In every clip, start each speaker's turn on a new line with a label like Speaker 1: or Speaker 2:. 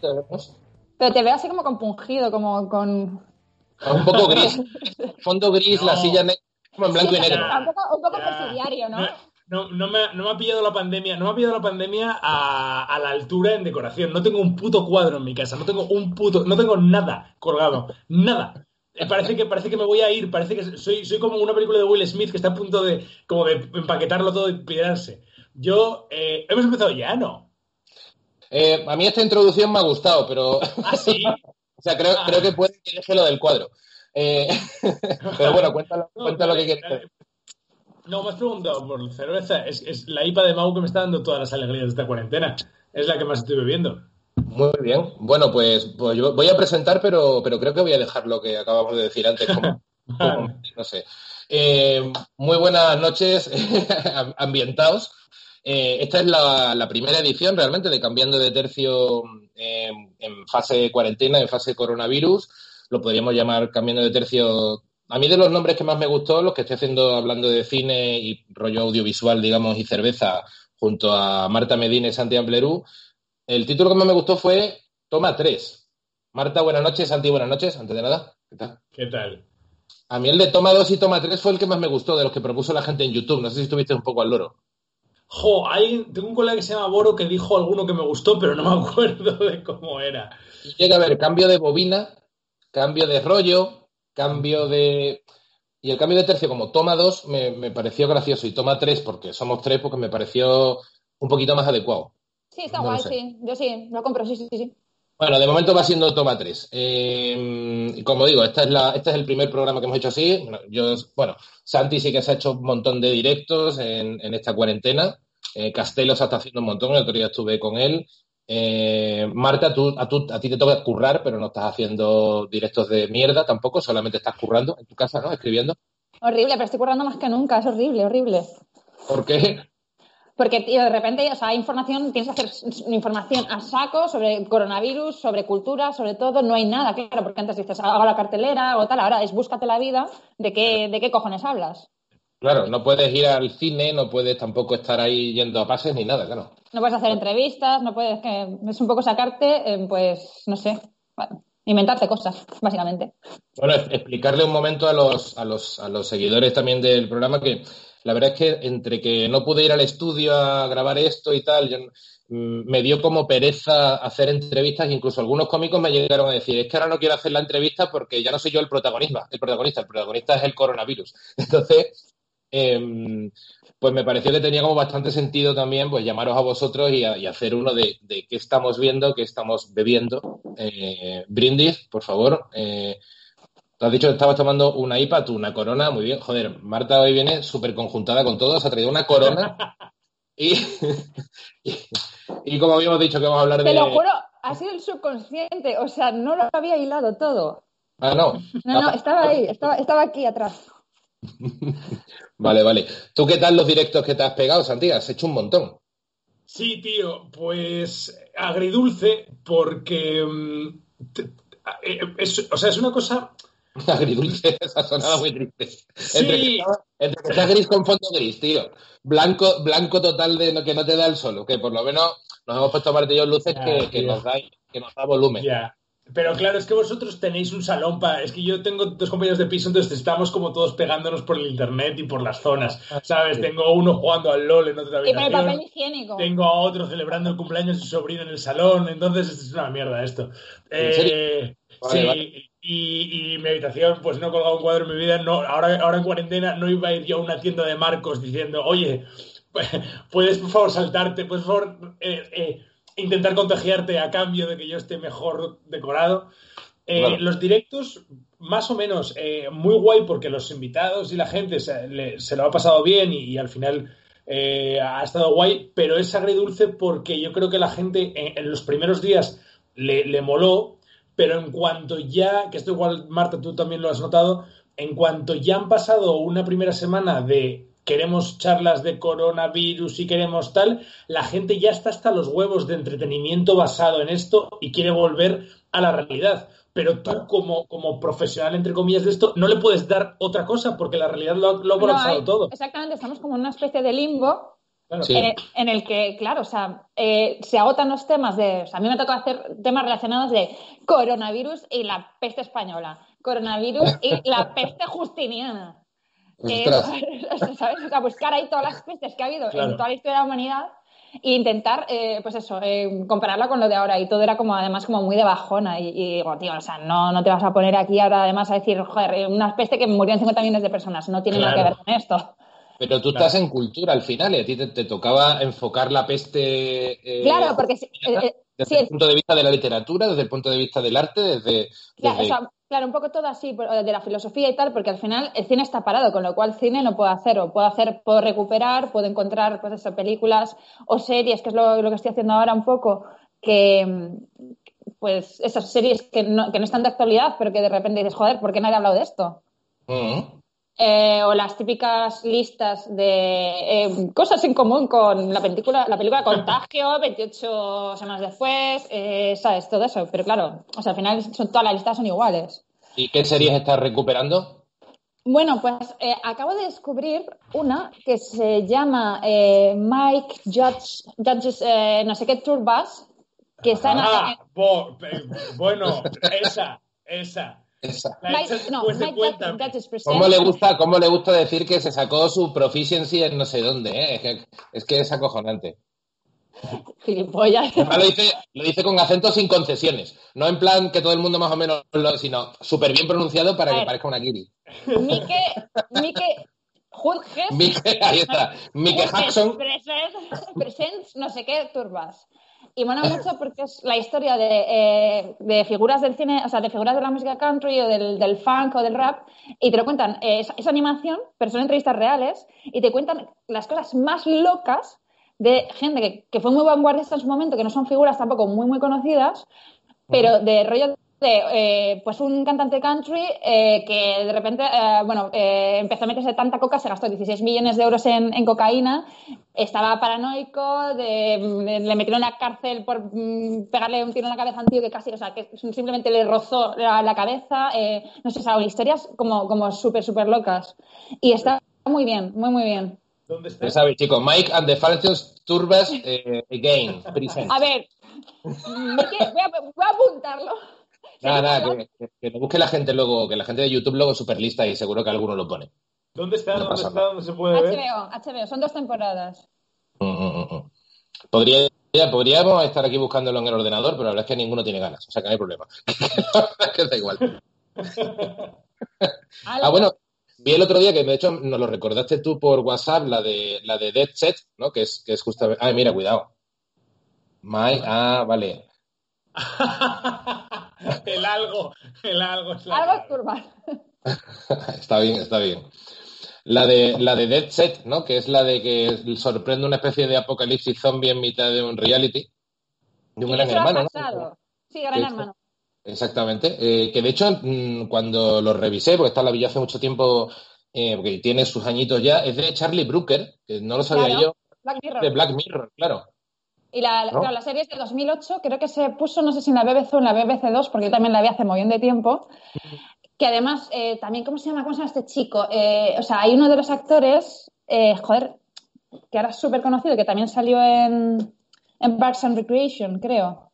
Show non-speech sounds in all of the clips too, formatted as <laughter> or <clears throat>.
Speaker 1: Sí.
Speaker 2: ¿Se ha.
Speaker 1: Pero te veo así como compungido, como con...
Speaker 3: Un poco gris. <laughs> Fondo gris, la silla negra, como en blanco y negro.
Speaker 1: Un poco, un poco presidiario, ¿no?
Speaker 2: No, no me, no me ha pillado la pandemia, no me ha pillado la pandemia a, a la altura en decoración. No tengo un puto cuadro en mi casa, no tengo un puto, no tengo nada colgado, nada. Eh, Parece que, parece que me voy a ir, parece que soy, soy como una película de Will Smith que está a punto de, como de empaquetarlo todo y pirarse. Yo, eh, hemos empezado ya, ¿no?
Speaker 3: Eh, a mí esta introducción me ha gustado, pero <laughs>
Speaker 2: Ah, sí. <laughs>
Speaker 3: o sea, creo,
Speaker 2: Ah.
Speaker 3: creo que puede que deje lo del cuadro. Eh, <laughs> pero bueno, cuéntalo,
Speaker 2: No,
Speaker 3: cuéntalo
Speaker 2: vale,
Speaker 3: que quieres.
Speaker 2: vale. No, me has preguntado por cerveza. Es, es la IPA de Mau que me está dando todas las alegrías de esta cuarentena. Es la que más estoy bebiendo.
Speaker 3: Muy bien. Bueno, pues, pues yo voy a presentar, pero, pero creo que voy a dejar lo que acabamos de decir antes. Como, como- no sé. Eh, muy buenas noches, ambientados. Eh, esta es la, la primera edición realmente de Cambiando de Tercio eh, en fase cuarentena, en fase coronavirus. Lo podríamos llamar Cambiando de Tercio. A mí de los nombres que más me gustó, los que estoy haciendo hablando de cine y rollo audiovisual, digamos, y cerveza, junto a Marta Medina y Santi Amplerú, el título que más me gustó fue Toma 3. Marta, buenas noches. Santi, buenas noches. Antes de nada, ¿qué tal?
Speaker 2: ¿Qué tal?
Speaker 3: A mí el de Toma 2 y Toma 3 fue el que más me gustó de los que propuso la gente en YouTube. No sé si estuviste un poco al loro.
Speaker 2: Jo, hay, tengo un colega que se llama Boro que dijo alguno que me gustó, pero no me <laughs> acuerdo de cómo era.
Speaker 3: Y llega a haber cambio de bobina, cambio de rollo, cambio de... Y el cambio de tercio como Toma 2 me, me pareció gracioso y Toma 3, porque somos tres, porque me pareció un poquito más adecuado.
Speaker 1: Sí, está
Speaker 3: No
Speaker 1: guay, sí. Yo sí, lo compro, sí, sí, sí.
Speaker 3: Bueno, de momento va siendo toma 3. y como digo, esta es la, este es el primer programa que hemos hecho así. Bueno, yo, bueno, Santi sí que se ha hecho un montón de directos en, en esta cuarentena. Eh, Castelo se está haciendo un montón, el otro día estuve con él. Eh, Marta, tú, a, tú- a ti te toca currar, pero no estás haciendo directos de mierda tampoco, solamente estás currando en tu casa, ¿no? Escribiendo.
Speaker 1: Horrible, pero estoy currando más que nunca, es horrible, horrible.
Speaker 3: ¿Por qué?
Speaker 1: Porque, tío, de repente, o sea, hay información, tienes que hacer información a saco sobre coronavirus, sobre cultura, sobre todo, no hay nada, claro, porque antes dices, hago la cartelera o tal, ahora es búscate la vida, ¿de qué, de qué cojones hablas?
Speaker 3: Claro, no puedes ir al cine, no puedes tampoco estar ahí yendo a pases ni nada, claro.
Speaker 1: No puedes hacer entrevistas, no puedes, que es un poco sacarte, eh, pues, no sé, bueno, inventarte cosas, básicamente.
Speaker 3: Bueno, explicarle un momento a los, a los, a los seguidores también del programa que la verdad es que entre que no pude ir al estudio a grabar esto y tal, mm, me dio como pereza hacer entrevistas, incluso algunos cómicos me llegaron a decir, es que ahora no quiero hacer la entrevista porque ya no soy yo el protagonista, el protagonista, el protagonista es el coronavirus. <laughs> Entonces, em, pues me pareció que tenía como bastante sentido también pues llamaros a vosotros y, hacer uno de, de qué estamos viendo, qué estamos bebiendo. Eh, brindis, por favor. Eh, Tú has dicho que estabas tomando una IPA, tú una corona, muy bien. Joder, Marta hoy viene súper conjuntada con todo, se ha traído una corona y, <laughs> y, y como habíamos dicho que vamos a hablar
Speaker 1: Te
Speaker 3: de...
Speaker 1: lo juro, ha sido el subconsciente, o sea, no lo había hilado todo.
Speaker 3: Ah, no.
Speaker 1: No, no, estaba ahí, estaba, estaba aquí atrás. <laughs>
Speaker 3: Vale, vale. ¿Tú qué tal los directos que te has pegado, Santiago? Has hecho un montón.
Speaker 2: Sí, tío, pues agridulce porque... mm, te- eh, es- o sea, es una cosa... <laughs>
Speaker 3: Agridulce, <laughs> esa sonada muy triste. Entre, que
Speaker 2: Sí,
Speaker 3: está, entre que está gris con fondo gris, tío. Blanco, blanco total de no- que no te da el sol, que por lo menos nos hemos puesto martillos luces
Speaker 2: Ya,
Speaker 3: que, que nos da, que nos da volumen.
Speaker 2: ya. Pero claro, es que vosotros tenéis un salón para... Es que yo tengo dos compañeros de piso, entonces estamos como todos pegándonos por el internet y por las zonas, ¿sabes?
Speaker 3: sí.
Speaker 2: Tengo uno jugando al LOL en otra
Speaker 1: Y con el papel
Speaker 2: habitación.
Speaker 1: higiénico.
Speaker 2: Tengo a otro celebrando el cumpleaños de su sobrino en el salón, entonces es una mierda esto.
Speaker 3: ¿En serio?
Speaker 2: Eh,
Speaker 3: Vale,
Speaker 2: sí,
Speaker 3: vale.
Speaker 2: Y, y mi habitación, pues no he colgado un cuadro en mi vida. No, ahora, ahora en cuarentena no iba a ir yo a una tienda de marcos diciendo, oye, <laughs> puedes por favor saltarte, puedes por favor eh, eh, intentar contagiarte a cambio de que yo esté mejor decorado. Eh,
Speaker 3: Claro.
Speaker 2: Los directos, más o menos, muy guay porque los invitados y la gente se, le- se lo ha pasado bien y, y al final ha estado guay, pero es agridulce porque yo creo que la gente en, en los primeros días le, le moló, pero en cuanto ya, que esto igual Marta tú también lo has notado, en cuanto ya han pasado una primera semana de queremos charlas de coronavirus y queremos tal, la gente ya está hasta los huevos de entretenimiento basado en esto y quiere volver a la realidad. Pero tú, como, como profesional, entre comillas, de esto, no le puedes dar otra cosa porque la realidad lo, ha- lo ha
Speaker 1: No,
Speaker 2: colapsado todo.
Speaker 1: Exactamente, estamos como en una especie de limbo en, el que, claro, o sea, eh, se agotan los temas de. O sea, a mí me toca hacer temas relacionados de coronavirus y la peste española, coronavirus y la <laughs> peste justiniana. Eh, <laughs> ¿sabes? O sea, buscar ahí todas las pestes que ha habido en toda la historia de la humanidad e intentar, eh, pues eso, eh, compararla con lo de ahora. Y todo era como, además, como muy de bajona. Y, digo, tío, o sea, no, no te vas a poner aquí ahora, además, a decir, joder, una peste que murieron 50 millones de personas. No tiene nada que ver con esto.
Speaker 3: Pero tú estás en cultura al final y a ti te, tocaba enfocar la peste.
Speaker 1: Eh, claro, porque.
Speaker 3: Eh, desde el punto de vista de la literatura, desde el punto de vista del arte, desde.
Speaker 1: Claro, un poco todo así, de la filosofía y tal, porque al final el cine está parado, con lo cual cine no puedo hacer, o puedo hacer, puedo recuperar, puedo encontrar pues eso, películas o series, que es lo, que estoy haciendo ahora un poco, que pues esas series que no, que no están de actualidad, pero que de repente dices, joder, ¿por qué nadie ha hablado de esto? Mm. Eh, o las típicas listas de eh, cosas en común con la película, la película Contagio, <laughs> 28 semanas después, eh, ¿sabes? Todo eso. Pero claro, o sea, al final son, todas las listas son iguales.
Speaker 3: ¿Y qué series estás recuperando?
Speaker 1: Bueno, pues acabo de descubrir una que se llama Mike Judge, Judges, no sé qué Turbas, que está en...
Speaker 2: Ah, bueno, <laughs> esa, esa.
Speaker 3: ¿Cómo le, gusta, ¿Cómo le gusta decir que se sacó su proficiency en no sé dónde? Eh? Es, que, es, que, es acojonante. Lo dice, lo dice con acento sin concesiones. No en plan que todo el mundo más o menos lo, sino súper bien pronunciado para que parezca una Kiri.
Speaker 1: Mike, Mike
Speaker 3: Mike, ahí está. Mike Jackson.
Speaker 1: Presents, no sé qué, turbas. Y mola mucho porque es la historia de, eh, de, figuras del cine, o sea, de figuras de la música country o del, del funk o del rap, y te lo cuentan, eh, esa, animación, pero son entrevistas reales, y te cuentan las cosas más locas de gente que, que fue muy vanguardista en su momento, que no son figuras tampoco muy, muy conocidas, pero de rollo eh, pues un cantante country eh, que de repente, eh, bueno, empezó a meterse tanta coca, se gastó 16 millones de euros en, cocaína, estaba paranoico, le metieron en la cárcel por mm, pegarle un tiro en la cabeza a un tío que casi, o sea, que simplemente le rozó la, cabeza, no sé, o historias como, como súper, súper locas. Y está muy bien, muy, muy bien.
Speaker 3: ¿Dónde está? Ya sabes, chicos, Mike and the Falcons Turbas Again.
Speaker 1: A ver, voy a, voy a apuntarlo.
Speaker 3: Nada, nada, que, lo busque la gente luego, que la gente de YouTube luego superlista y seguro que alguno lo pone.
Speaker 2: ¿Dónde está? ¿Dónde está? ¿Dónde se puede ver?
Speaker 1: HBO, HBO, son dos temporadas. Mm,
Speaker 3: mm, mm, Podría, podríamos estar aquí buscándolo en el ordenador, pero la verdad es que ninguno tiene ganas, o sea que no hay problema. <laughs> que da igual. <laughs> ah, bueno, vi el otro día que de hecho nos lo recordaste tú por WhatsApp, la de la de Dead Set, ¿no? Que es, que es justamente. Ah, mira, cuidado. My, ah, vale. <laughs>
Speaker 2: el algo, el algo es
Speaker 1: Algo <laughs>
Speaker 3: está bien, está bien. La de, la de Dead Set, ¿no? Que es la de que sorprende una especie de apocalipsis zombie en mitad de un reality. De un gran hermano,
Speaker 1: ¿no? Sí, gran hermano.
Speaker 3: Exactamente. Eh, que de hecho, mm, cuando lo revisé, porque esta la vi hace mucho tiempo, eh, porque tiene sus añitos ya, es de Charlie Brooker, que no lo sabía yo. De Black Mirror, claro.
Speaker 1: Y la, la serie es de 2008, creo que se puso, no sé si en la BBC o en la BBC 2, porque yo también la vi hace muy bien de tiempo. Que además, eh, también, ¿cómo se llama? ¿Cómo se llama este chico? Eh, o sea, hay uno de los actores, eh, joder, que ahora es súper conocido, que también salió en, en Parks and Recreation, creo.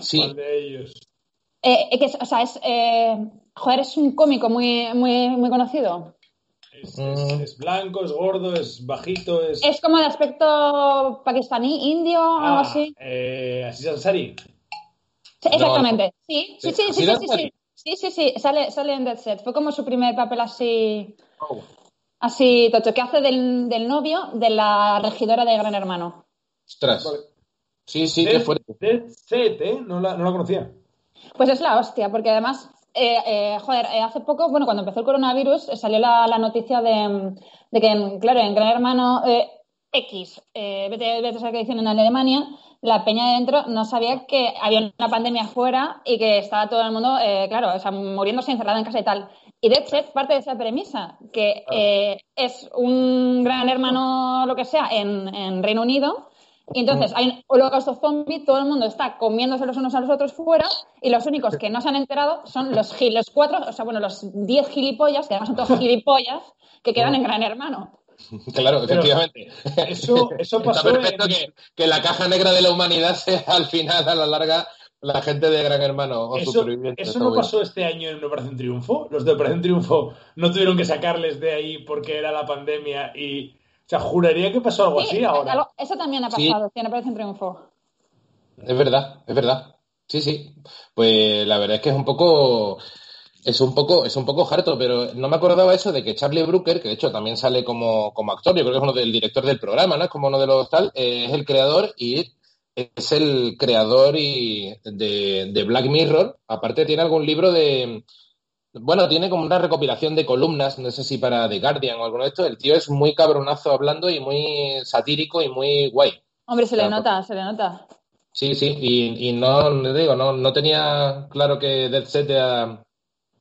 Speaker 3: Sí.
Speaker 2: ¿Cuál de ellos?
Speaker 1: que, o sea, es, joder, es un cómico muy, muy, muy conocido.
Speaker 2: Mm. Es, blanco, es gordo, es bajito, es...
Speaker 1: Es como de aspecto pakistaní, indio, algo ah, así.
Speaker 2: Eh, Aziz Ansari.
Speaker 1: Sí, exactamente. Sí, sí, sí, sí, sí, sí, sí, sí, sí, sale, sale en Dead Set. Fue como su primer papel así... Oh. Así, tocho, que hace del, del, novio de la regidora de Gran Hermano.
Speaker 3: Ostras. Sí, sí, qué fuerte.
Speaker 2: Dead Set, ¿eh? No la, no la conocía.
Speaker 1: Pues es la hostia, porque además eh, eh, joder, eh, hace poco, bueno, cuando empezó el coronavirus, salió la, noticia de, que, claro, en Gran Hermano X, vete, vete a saber qué dicen en Alemania, la peña de dentro no sabía que había una pandemia afuera y que estaba todo el mundo, claro, o sea, muriéndose encerrado en casa y tal. Y de hecho, parte de esa premisa, que es un gran hermano, lo que sea, en, en Reino Unido, y entonces hay un holocausto zombie, todo el mundo está comiéndose los unos a los otros fuera y los únicos que no se han enterado son los, los cuatro, o sea, bueno, los diez gilipollas, que además son todos gilipollas, que quedan en Gran Hermano.
Speaker 3: Claro, efectivamente.
Speaker 2: Eso, eso pasó.
Speaker 3: Está perfecto que, que, la caja negra de la humanidad <laughs> sea al final, a la larga, la gente de Gran Hermano o
Speaker 2: eso,
Speaker 3: supervivientes.
Speaker 2: ¿Eso no pasó este año en Operación Triunfo? Los de Operación Triunfo no tuvieron que sacarles de ahí porque era la pandemia y. O sea, juraría que pasó algo
Speaker 1: sí,
Speaker 2: así ahora.
Speaker 1: Algo, eso también ha pasado, sí. en Triunfo.
Speaker 3: Es verdad, es verdad. Sí, sí. Pues la verdad es que es un poco. Es un poco, es un poco harto, pero no me acordaba eso de que Charlie Brooker, que de hecho también sale como, como actor, yo creo que es uno del director del programa, ¿no? Es como uno de los tal, eh, es el creador y es el creador y de, de, Black Mirror. Aparte tiene algún libro de... Bueno, tiene como una recopilación de columnas, no sé si para The Guardian o alguno de estos. El tío es muy cabronazo hablando y muy satírico y muy guay.
Speaker 1: Hombre, se le nota, se le nota.
Speaker 3: Sí, sí, y, y no, no digo, no, no tenía claro que Dead Set era,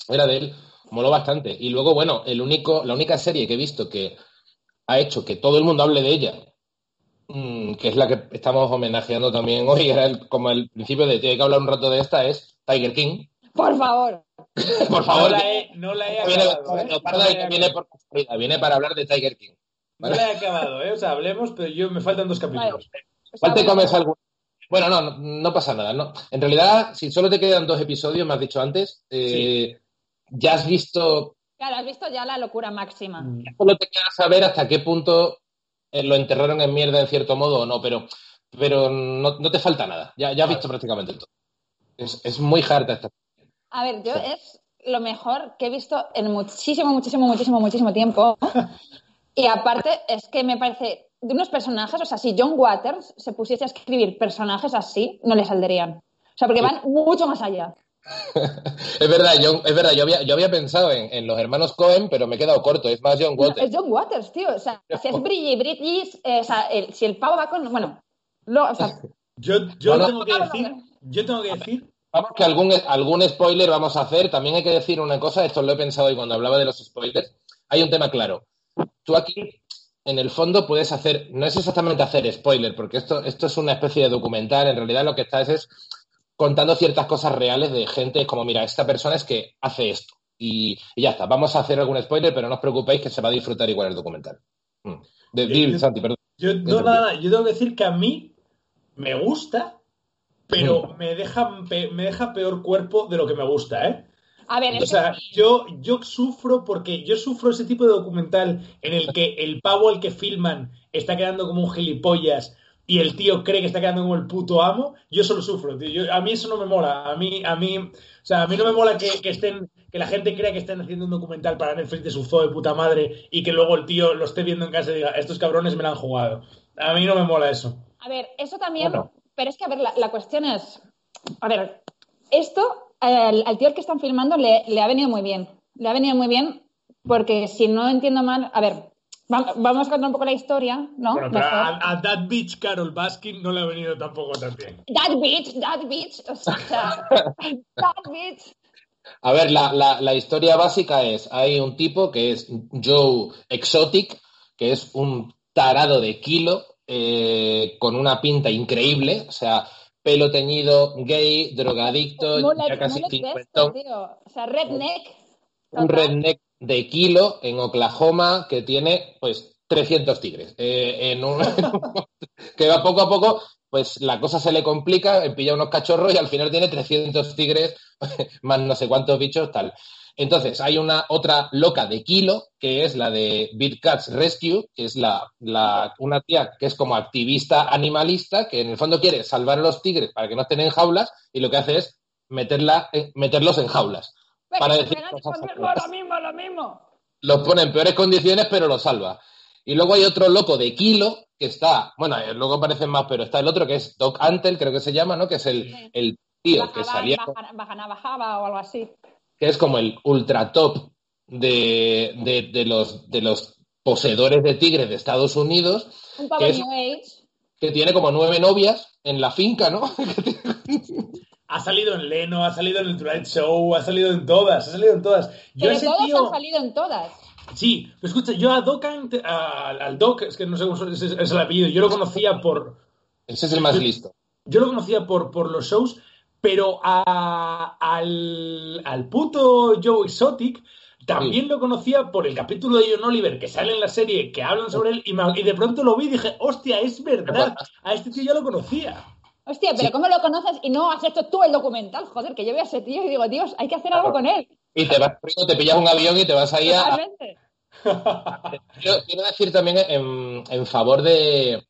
Speaker 3: era de él. Moló bastante. Y luego, bueno, el único, la única serie que he visto que ha hecho que todo el mundo hable de ella que es la que estamos homenajeando también hoy, <laughs> era el, como el principio de hay que hablar un rato de esta, es Tiger King.
Speaker 1: Por favor. <laughs>
Speaker 3: por favor.
Speaker 2: No la he, no la he acabado.
Speaker 3: Viene, ¿eh? no viene, por, viene para hablar de Tiger King.
Speaker 2: ¿vale? No la he acabado, ¿eh? O sea, hablemos, pero yo me faltan dos capítulos.
Speaker 3: Vale. ¿Cuál te comes algún? Bueno, no, no, no, pasa nada. No. En realidad, si solo te quedan dos episodios, me has dicho antes, eh, sí. ya has visto.
Speaker 1: Claro, has visto ya la locura máxima.
Speaker 3: Ya solo te queda saber hasta qué punto lo enterraron en mierda en cierto modo o no, pero, pero no, no te falta nada. Ya, ya has visto prácticamente todo. Es, es muy harta esta.
Speaker 1: A ver, yo sí. es lo mejor que he visto en muchísimo, muchísimo, muchísimo, muchísimo tiempo. <laughs> y aparte es que me parece de unos personajes, o sea, si John Waters se pusiese a escribir personajes así, no le saldrían. O sea, porque van mucho más allá. <laughs>
Speaker 3: es verdad, yo, es verdad, yo había, yo había pensado en, en, los hermanos Cohen, pero me he quedado corto, es más John Waters.
Speaker 1: No, es John Waters, tío, o sea, <laughs> si es Bridgie, Bridges, eh, o sea, el, si el pavo va con, bueno, lo, o sea,
Speaker 2: yo, yo tengo que decir, yo tengo que decir...
Speaker 3: Vamos que algún, algún spoiler vamos a hacer, también hay que decir una cosa, esto lo he pensado hoy cuando hablaba de los spoilers, hay un tema claro, tú aquí en el fondo puedes hacer, no es exactamente hacer spoiler, porque esto, esto es una especie de documental, en realidad lo que estás es contando ciertas cosas reales de gente como, mira, esta persona es que hace esto. Y, y, ya está, vamos a hacer algún spoiler, pero no os preocupéis que se va a disfrutar igual el documental. Mm. De, de,
Speaker 2: yo,
Speaker 3: Santi, perdón.
Speaker 2: Yo, no, nada, yo tengo que decir que a mí me gusta, pero <laughs> me, deja, me deja peor cuerpo de lo que me gusta, ¿eh?
Speaker 1: A ver,
Speaker 2: o sea,
Speaker 1: que
Speaker 2: yo, yo sufro porque yo sufro ese tipo de documental en el que el pavo al que filman está quedando como un gilipollas y el tío cree que está quedando como el puto amo, yo solo sufro, tío. Yo, a mí eso no me mola. A mí, a mí, o sea, a mí no me mola que, que, estén, que la gente crea que estén haciendo un documental para Netflix de su zoo de puta madre y que luego el tío lo esté viendo en casa y diga, estos cabrones me la han jugado. A mí no me mola eso.
Speaker 1: A ver, eso también, bueno. Pero es que, a ver, la, la cuestión es, a ver, esto al, al tío al que están filmando le, le ha venido muy bien. Le ha venido muy bien porque si no entiendo mal, a ver, Vamos a contar un poco la historia, ¿no?
Speaker 2: Bueno, pero a, a, That Bitch Carol Baskin no le ha venido tampoco tan bien.
Speaker 1: That Bitch, That Bitch, o sea, <laughs> That Bitch.
Speaker 3: A ver, la, la, la, historia básica es, hay un tipo que es Joe Exotic, que es un tarado de kilo, eh, con una pinta increíble, o sea, pelo teñido, gay, drogadicto, ya casi cincuentón.
Speaker 1: O sea, redneck.
Speaker 3: Un redneck de kilo en Oklahoma que tiene pues 300 tigres. Eh, en un, <laughs> que va poco a poco, pues la cosa se le complica, pilla unos cachorros y al final tiene 300 tigres <laughs> más no sé cuántos bichos tal. Entonces, hay una otra loca de kilo, que es la de Big Cats Rescue, que es la, la, una tía que es como activista animalista, que en el fondo quiere salvar a los tigres para que no estén en jaulas, y lo que hace es meterla, eh, meterlos en jaulas para decir cosas
Speaker 1: lo mismo, lo mismo.
Speaker 3: Los pone en peores condiciones, pero los salva. Y luego hay otro loco de kilo que está, bueno, eh, luego aparecen más, pero está el otro que es Doc Antel, creo que se llama, ¿no? Que es el,
Speaker 1: Sí.
Speaker 3: el tío
Speaker 1: Bajaba,
Speaker 3: que salía,
Speaker 1: bajaba, bajaba o algo así.
Speaker 3: Que es como el ultra top de, de, de los, de los poseedores de tigres de Estados Unidos,
Speaker 1: Un
Speaker 3: que, es-
Speaker 1: New Age.
Speaker 3: que tiene como nueve novias en la finca, ¿no? <laughs>
Speaker 2: Ha salido en Leno, ha salido en el Tonight Show, ha salido en todas, ha salido en todas. Yo
Speaker 1: Pero
Speaker 2: ese
Speaker 1: todos
Speaker 2: tío...
Speaker 1: han salido en todas.
Speaker 2: Sí, pero escucha, yo a Doc, Ant- a- al Doc, es que no sé cómo es, es el apellido, yo lo conocía por,
Speaker 3: Ese es el más listo.
Speaker 2: yo lo conocía por, por los shows, pero a- al, al puto Joe Exotic, también lo conocía por el capítulo de John Oliver que sale en la serie, que hablan sobre él, y, de pronto lo vi y dije, hostia, es verdad, a este tío ya lo conocía.
Speaker 1: Hostia, pero ¿cómo lo conoces y no has hecho tú el documental? Joder, que yo veo a ese tío y digo, Dios, hay que hacer algo con él.
Speaker 3: Y te vas, te pillas un avión y te vas ahí a... quiero, quiero, decir también en, favor de,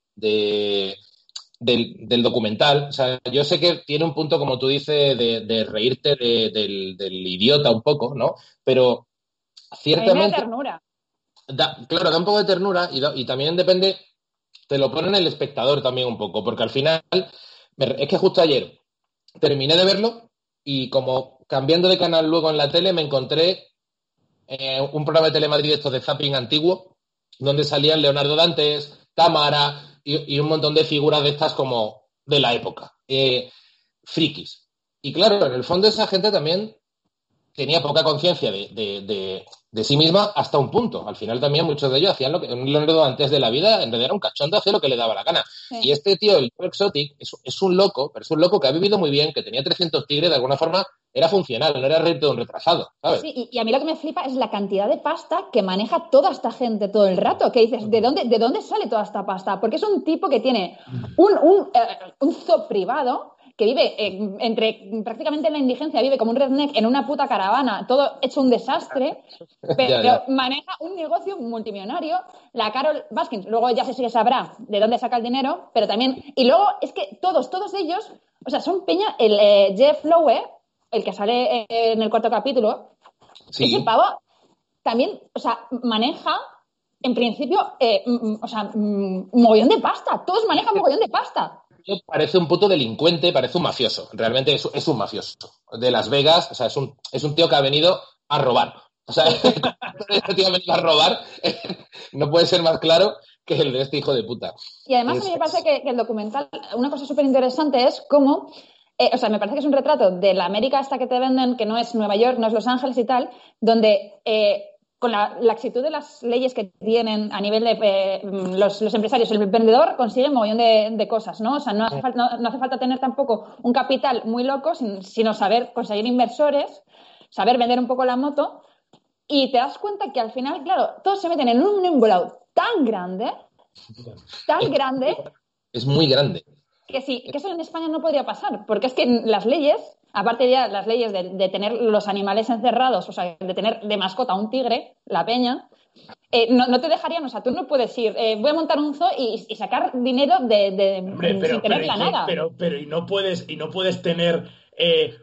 Speaker 3: del, documental. O sea, yo sé que tiene un punto, como tú dices, de, reírte del, idiota un poco, ¿no? Pero ciertamente.
Speaker 1: ternura.
Speaker 3: claro, da un poco de ternura y, y también depende, te lo pone en el espectador también un poco, porque al final, es que justo ayer terminé de verlo y como cambiando de canal luego en la tele me encontré eh, un programa de Telemadrid estos de zapping antiguo, donde salían Leonardo Dantes, Cámara y, un montón de figuras de estas como de la época, eh, frikis. Y claro, en el fondo esa gente también tenía poca conciencia de, de sí misma hasta un punto. Al final también muchos de ellos hacían lo que un Leonardo antes de la vida, en realidad era un cachondo, hacía lo que le daba la gana. Y este tío, el Exotic, es, un loco, pero es un loco que ha vivido muy bien, que tenía 300 tigres, de alguna forma era funcional, no era reto un retrasado, ¿sabes?
Speaker 1: Sí, y, a mí lo que me flipa es la cantidad de pasta que maneja toda esta gente todo el rato. Que dices, ¿de dónde, de dónde sale toda esta pasta? Porque es un tipo que tiene un, un, eh, un zoo privado que vive entre prácticamente en la indigencia, vive como un redneck en una puta caravana, todo hecho un desastre, <laughs> pero maneja un negocio multimillonario. La Carol Baskins, luego ya se sabrá de dónde saca el dinero, pero también. Y luego es que todos, todos ellos, o sea, son Peña, el eh, Jeff Lowe, el que sale eh, en el cuarto capítulo, ese pavo también, o sea, maneja en principio, eh, o sea, un mogollón de pasta. Todos manejan un mogollón de pasta
Speaker 3: parece un puto delincuente, parece un mafioso. Realmente es, un mafioso. De Las Vegas, o sea, es un, es un tío que ha venido a robar. O sea, <laughs> este tío ha venido a robar, <laughs> no puede ser más claro que el de este hijo de puta.
Speaker 1: Y además a mí me parece que, el documental, una cosa súper interesante es cómo eh, o sea, me parece que es un retrato de la América esta que te venden, que no es Nueva York, no es Los Ángeles y tal, donde eh, con la laxitud de las leyes que tienen a nivel de eh, los, empresarios, el emprendedor consigue un montón de, cosas, ¿no? O sea, no hace, falta, no, hace, falta, tener tampoco un capital muy loco, sino saber conseguir inversores, saber vender un poco la moto y te das cuenta que al final, claro, todos se meten en un embolado tan grande, tan grande.
Speaker 3: Es muy grande.
Speaker 1: Que sí, que eso en España no podría pasar, porque es que las leyes aparte ya las leyes de, tener los animales encerrados, o sea, de tener de mascota un tigre, la peña, eh, no, te dejarían, o sea, tú no puedes ir, eh, voy a montar un zoo y, sacar dinero de, sin tener nada.
Speaker 2: Pero, pero y no puedes, y no puedes tener eh,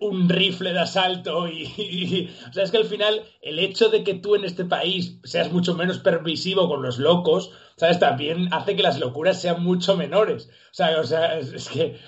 Speaker 2: un rifle de asalto <laughs> y, o sea, es que al final el hecho de que tú en este país seas mucho menos permisivo con los locos, ¿sabes? También hace que las locuras sean mucho menores. O sea, o sea es, que...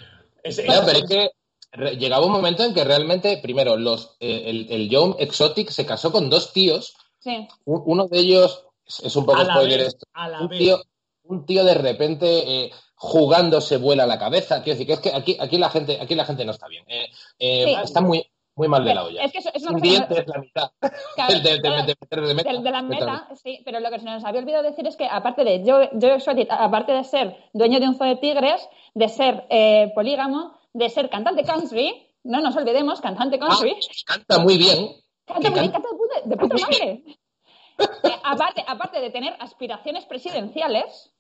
Speaker 3: pero es que llegaba un momento en que realmente, primero, los, eh, el, el John Exotic se casó con dos tíos.
Speaker 1: Sí.
Speaker 3: Uno de ellos, es, un poco spoiler esto, un, tío, un tío de repente eh, jugando se vuela la cabeza. Quiero decir que es que aquí, aquí, la, gente, aquí la gente no está bien. Eh, Está muy, muy mal de la olla.
Speaker 1: Es que es una
Speaker 3: dientes, la mitad. <laughs> <laughs>
Speaker 1: el de, de, la meta, sí, pero lo que se nos había olvidado decir es que aparte de Joe, Exotic, aparte de ser dueño de un zoo de tigres, de ser polígamo, de ser cantante country, no nos olvidemos, cantante country.
Speaker 3: Ah, canta muy bien.
Speaker 1: Canta muy bien, canta de puta, madre. Eh, aparte, aparte de tener aspiraciones presidenciales,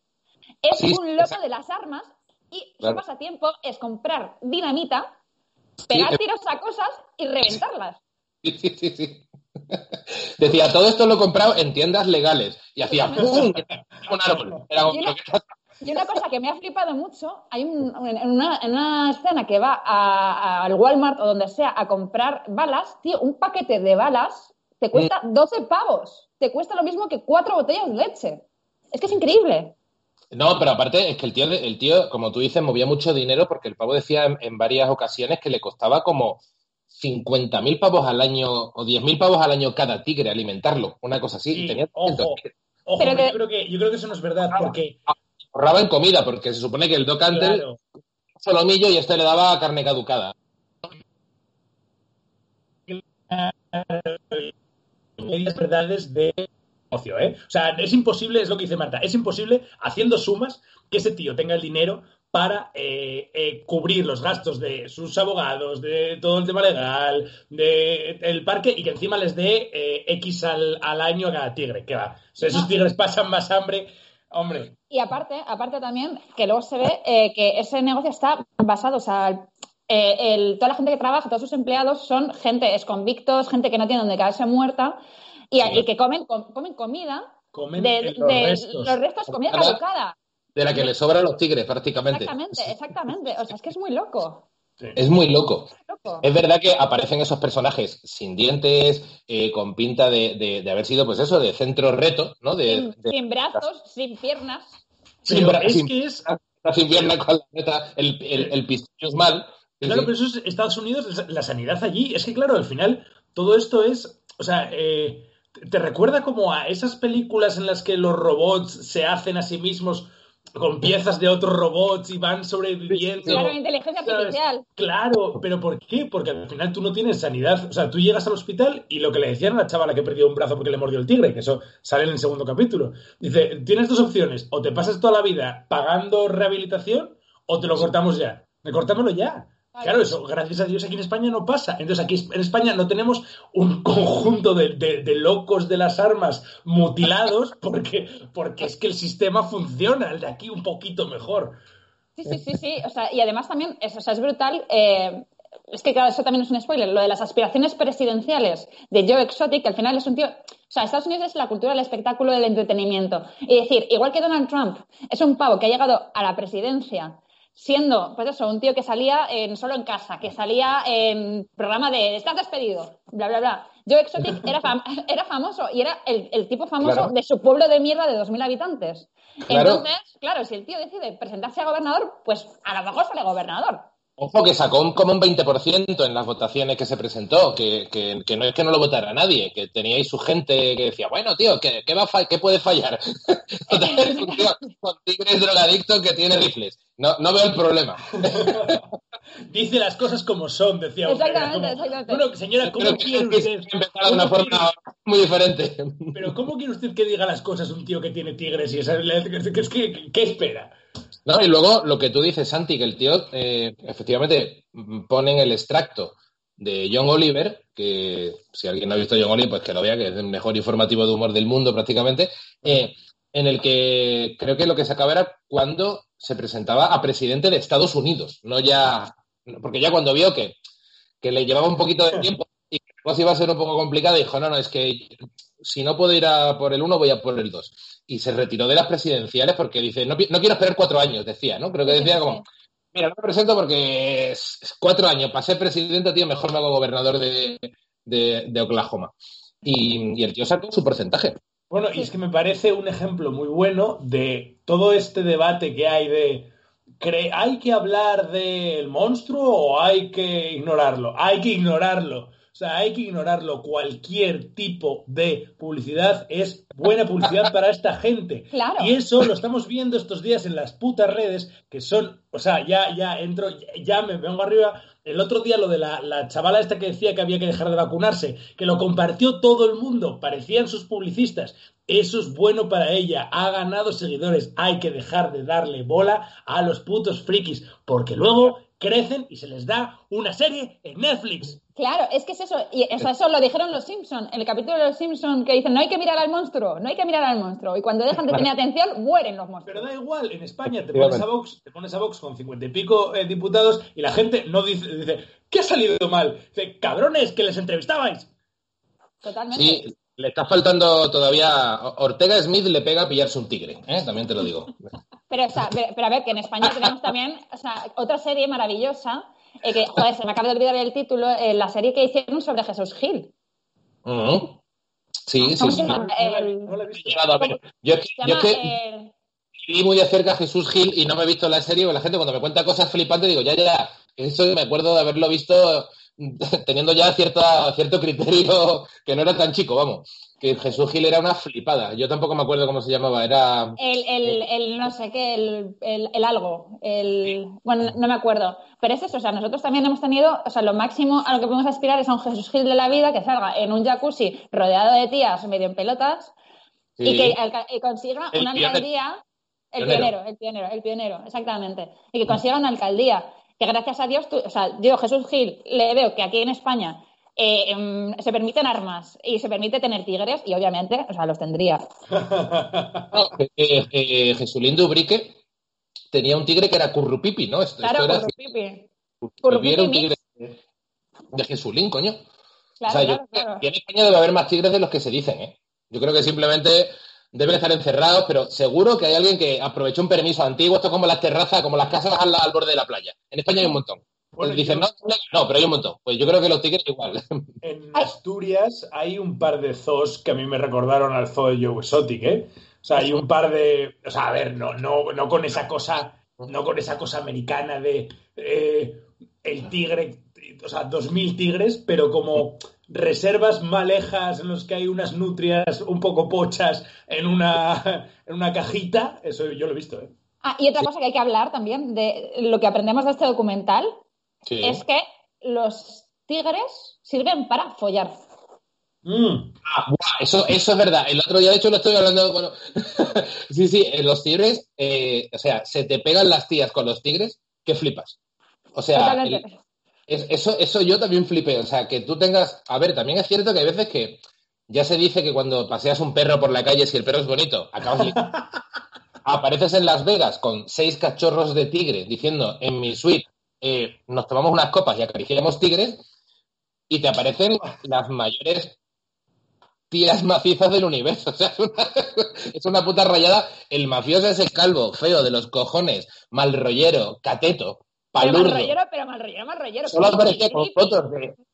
Speaker 1: es un loco de las armas y su pasatiempo es comprar dinamita, pegar tiros a cosas y reventarlas.
Speaker 3: Sí, sí, sí, sí. Decía, todo esto lo he comprado en tiendas legales. Y hacía ¡pum! Un árbol. Era.
Speaker 1: Y una cosa que me ha flipado mucho, hay en, una, escena que va al Walmart o donde sea a comprar balas, tío, un paquete de balas te cuesta 12 mm. pavos. Te cuesta lo mismo que cuatro botellas de leche. Es que es increíble.
Speaker 3: No, pero aparte es que el tío, el tío, como tú dices, movía mucho dinero porque el pavo decía en, varias ocasiones que le costaba como 50.000 pavos al año o 10.000 pavos al año cada tigre alimentarlo, una cosa así. tenía
Speaker 2: ojo, ojo yo, creo que, yo creo que eso no es verdad porque
Speaker 3: ahorraba en comida, porque se supone que el Doc Antel claro. solomillo y este le daba carne caducada.
Speaker 2: Medias verdades de negocio, ¿eh? O sea, es imposible, es lo que dice Marta, es imposible haciendo sumas que ese tío tenga el dinero para eh, eh, cubrir los gastos de sus abogados, de todo el tema legal, del el parque y que encima les dé eh, X al, al, año a cada tigre. Que va. O sea, esos tigres pasan más hambre. Hombre.
Speaker 1: Y aparte, aparte también, que luego se ve eh, que ese negocio está basado, o sea, eh, el, toda la gente que trabaja, todos sus empleados son gente, es convictos, gente que no tiene donde caerse muerta y, sí. y que comen, com, comen comida
Speaker 2: comen
Speaker 1: de,
Speaker 2: los,
Speaker 1: de
Speaker 2: restos.
Speaker 1: los restos, comida caducada.
Speaker 3: De la que le sobran los tigres, prácticamente.
Speaker 1: Exactamente, exactamente. O sea, es que es muy loco.
Speaker 3: Sí. Es muy loco.
Speaker 1: Es, loco.
Speaker 3: es verdad que aparecen esos personajes sin dientes, eh, con pinta de, de, de, haber sido, pues eso, de centro reto, ¿no? De,
Speaker 1: sin, sin, brazos, sin piernas.
Speaker 2: Sin, pero es sin, que es.
Speaker 3: Sin piernas con la neta, el, el, es mal.
Speaker 2: Claro, pero eso es Estados Unidos, la sanidad allí. Es que, claro, al final, todo esto es. O sea, eh, te recuerda como a esas películas en las que los robots se hacen a sí mismos con piezas de otros robots y van sobreviviendo.
Speaker 1: Claro, inteligencia artificial.
Speaker 2: Claro, pero ¿por qué? Porque al final tú no tienes sanidad. O sea, tú llegas al hospital y lo que le decían a la chavala que perdió un brazo porque le mordió el tigre, que eso sale en el segundo capítulo. Dice, tienes dos opciones, o te pasas toda la vida pagando rehabilitación o te lo cortamos ya. Recortámoslo ya. Claro, eso, gracias a Dios aquí en España no pasa. Entonces aquí en España no tenemos un <laughs> conjunto de, de, de locos de las armas mutilados <laughs> porque, porque es que el sistema funciona, el de aquí un poquito mejor.
Speaker 1: Sí, sí, sí, sí. O sea, y además también, es, o sea, es brutal. Eh, es que claro, eso también es un spoiler, lo de las aspiraciones presidenciales de Joe Exotic, que al final es un tío... O sea, Estados Unidos es la cultura del espectáculo del entretenimiento. Y decir, igual que Donald Trump es un pavo que ha llegado a la presidencia siendo, pues eso, un tío que salía en, solo en casa, que salía en programa de estás despedido, bla, bla, bla. Joe Exotic <laughs> era, fam <laughs> era famoso y era el, el tipo famoso
Speaker 3: Claro.
Speaker 1: de su pueblo de mierda de 2.000 habitantes.
Speaker 3: Claro.
Speaker 1: Entonces, claro, si el tío decide presentarse a gobernador, pues a lo mejor sale gobernador.
Speaker 3: Ojo, que sacó un, como un 20% en las votaciones que se presentó, que, que, que, no es que no lo votara nadie, que teníais su gente que decía, bueno, tío, ¿qué, qué, va ¿qué puede fallar? <laughs> con tigres drogadictos que tiene rifles. No, no veo el problema. <laughs>
Speaker 2: Dice las cosas como son, decía.
Speaker 1: Exactamente,
Speaker 2: como,
Speaker 1: exactamente.
Speaker 2: Bueno, señora, ¿cómo quiere usted?
Speaker 3: empezar de una forma muy diferente.
Speaker 2: Pero ¿cómo quiere usted que diga las cosas un tío que tiene tigres y esa, ¿qué, qué espera?
Speaker 3: No, y luego lo que tú dices, Santi, que el tío eh, efectivamente pone en el extracto de John Oliver, que si alguien no ha visto John Oliver, pues que lo vea, que es el mejor informativo de humor del mundo prácticamente, eh, en el que creo que lo que se acaba era cuando se presentaba a presidente de Estados Unidos, no ya, porque ya cuando vio que, que le llevaba un poquito de tiempo y que la cosa iba a ser un poco complicada, dijo, no, no, es que si no puedo ir a por el uno, voy a por el dos y se retiró de las presidenciales porque dice, no, no quiero esperar cuatro años, decía, ¿no? Creo que decía como, mira, no me presento porque es cuatro años, para ser presidente, tío, mejor me hago gobernador de, de, de Oklahoma. Y, y, el tío sacó su porcentaje.
Speaker 2: Bueno, y es que me parece un ejemplo muy bueno de todo este debate que hay de, ¿hay que hablar del monstruo o hay que ignorarlo? Hay que ignorarlo. O sea, hay que ignorarlo. Cualquier tipo de publicidad es buena publicidad <laughs> para esta gente.
Speaker 1: Claro.
Speaker 2: Y eso lo estamos viendo estos días en las putas redes, que son, o sea, ya, ya entro, ya me vengo arriba. El otro día lo de la, la chavala esta que decía que había que dejar de vacunarse, que lo compartió todo el mundo, parecían sus publicistas. Eso es bueno para ella, ha ganado seguidores. Hay que dejar de darle bola a los putos frikis, porque luego crecen y se les da una serie en Netflix.
Speaker 1: Claro, es que es eso. Y eso, eso lo dijeron los Simpsons, en el capítulo de los Simpsons, que dicen, no hay que mirar al monstruo, no hay que mirar al monstruo. Y cuando dejan de tener atención, mueren los monstruos.
Speaker 2: Pero da igual, en España te pones a Vox, te pones a Vox con cincuenta y pico eh, diputados y la gente no dice, dice, ¿qué ha salido mal? Dice, cabrones, que les entrevistabais.
Speaker 1: Totalmente.
Speaker 3: Sí, le está faltando todavía. Ortega Smith le pega a pillarse un tigre, ¿eh? también te lo digo. <laughs>
Speaker 1: Pero, o sea, pero, pero, a ver, que en España tenemos también o sea, otra serie maravillosa, eh, que, joder, se me acaba de olvidar el título, eh, la serie que hicieron sobre Jesús Gil.
Speaker 3: Uh -huh. Sí, sí, sí.
Speaker 1: El...
Speaker 3: No, la he visto. Yo es que, yo es que vi muy de cerca a Jesús Gil y no me he visto la serie, porque la gente cuando me cuenta cosas flipantes digo, ya, ya, eso me acuerdo de haberlo visto <laughs> teniendo ya cierta, cierto criterio que no era tan chico, vamos. Que Jesús Gil era una flipada. Yo tampoco me acuerdo cómo se llamaba. Era.
Speaker 1: El, el, el no sé qué, el, el, el algo. El, bueno, no me acuerdo. Pero es eso, o sea, nosotros también hemos tenido, o sea, lo máximo a lo que podemos aspirar es a un Jesús Gil de la vida que salga en un jacuzzi rodeado de tías medio en pelotas y que consiga una alcaldía. El pionero. el pionero, el pionero, exactamente. Y que consiga una alcaldía. Que gracias a Dios, o sea, yo, Jesús Gil, le veo que aquí en España eh, em, se permiten armas y se permite tener tigres y obviamente, o sea, los tendría. <laughs>
Speaker 3: Eh, eh, Jesulín Dubrique tenía un tigre que era Currupipi, ¿no?
Speaker 1: claro, Currupipi.
Speaker 3: Currupipi era un tigre de Jesulín, coño. o sea, yo, en España debe haber más tigres de los que se dicen, ¿eh? Yo creo que simplemente deben estar encerrados, pero seguro que hay alguien que aprovechó un permiso antiguo, esto como las terrazas, como las casas al, borde de la playa. En España hay un montón. Pues dicen, no, no, pero hay un montón. Pues yo creo que los tigres igual. <laughs>
Speaker 2: En Asturias hay un par de zoos que a mí me recordaron al zoo de Joe Exotic, ¿eh? O sea, hay un par de. O sea, a ver, no, no, no con esa cosa, no con esa cosa americana de eh, el tigre, o sea, dos mil tigres, pero como reservas malejas en los que hay unas nutrias un poco pochas en una, <laughs> en una cajita, eso yo lo he visto. ¿eh?
Speaker 1: Ah, y otra cosa que hay que hablar también de lo que aprendemos de este documental es que los tigres sirven para follar.
Speaker 3: Mm. Ah, eso, eso es verdad. El otro día, de hecho, lo estoy hablando. Bueno, <laughs> sí, sí, los tigres, eh, o sea, se te pegan las tías con los tigres, que flipas. O sea, eso, eso yo también flipé. O sea, que tú tengas. A ver, también es cierto que hay veces que ya se dice que cuando paseas un perro por la calle, si el perro es bonito, acabas <laughs> apareces en Las Vegas con seis cachorros de tigre diciendo en mi suite eh, nos tomamos unas copas y acariciamos tigres y te aparecen las mayores tías macizas del universo. <laughs> O sea, es una, es una puta rayada. El mafioso es el calvo, feo, de los cojones, mal rollero, cateto.
Speaker 1: Pero mal rollero, pero mal rollero, mal rollero.
Speaker 3: Solo aparecía con fotos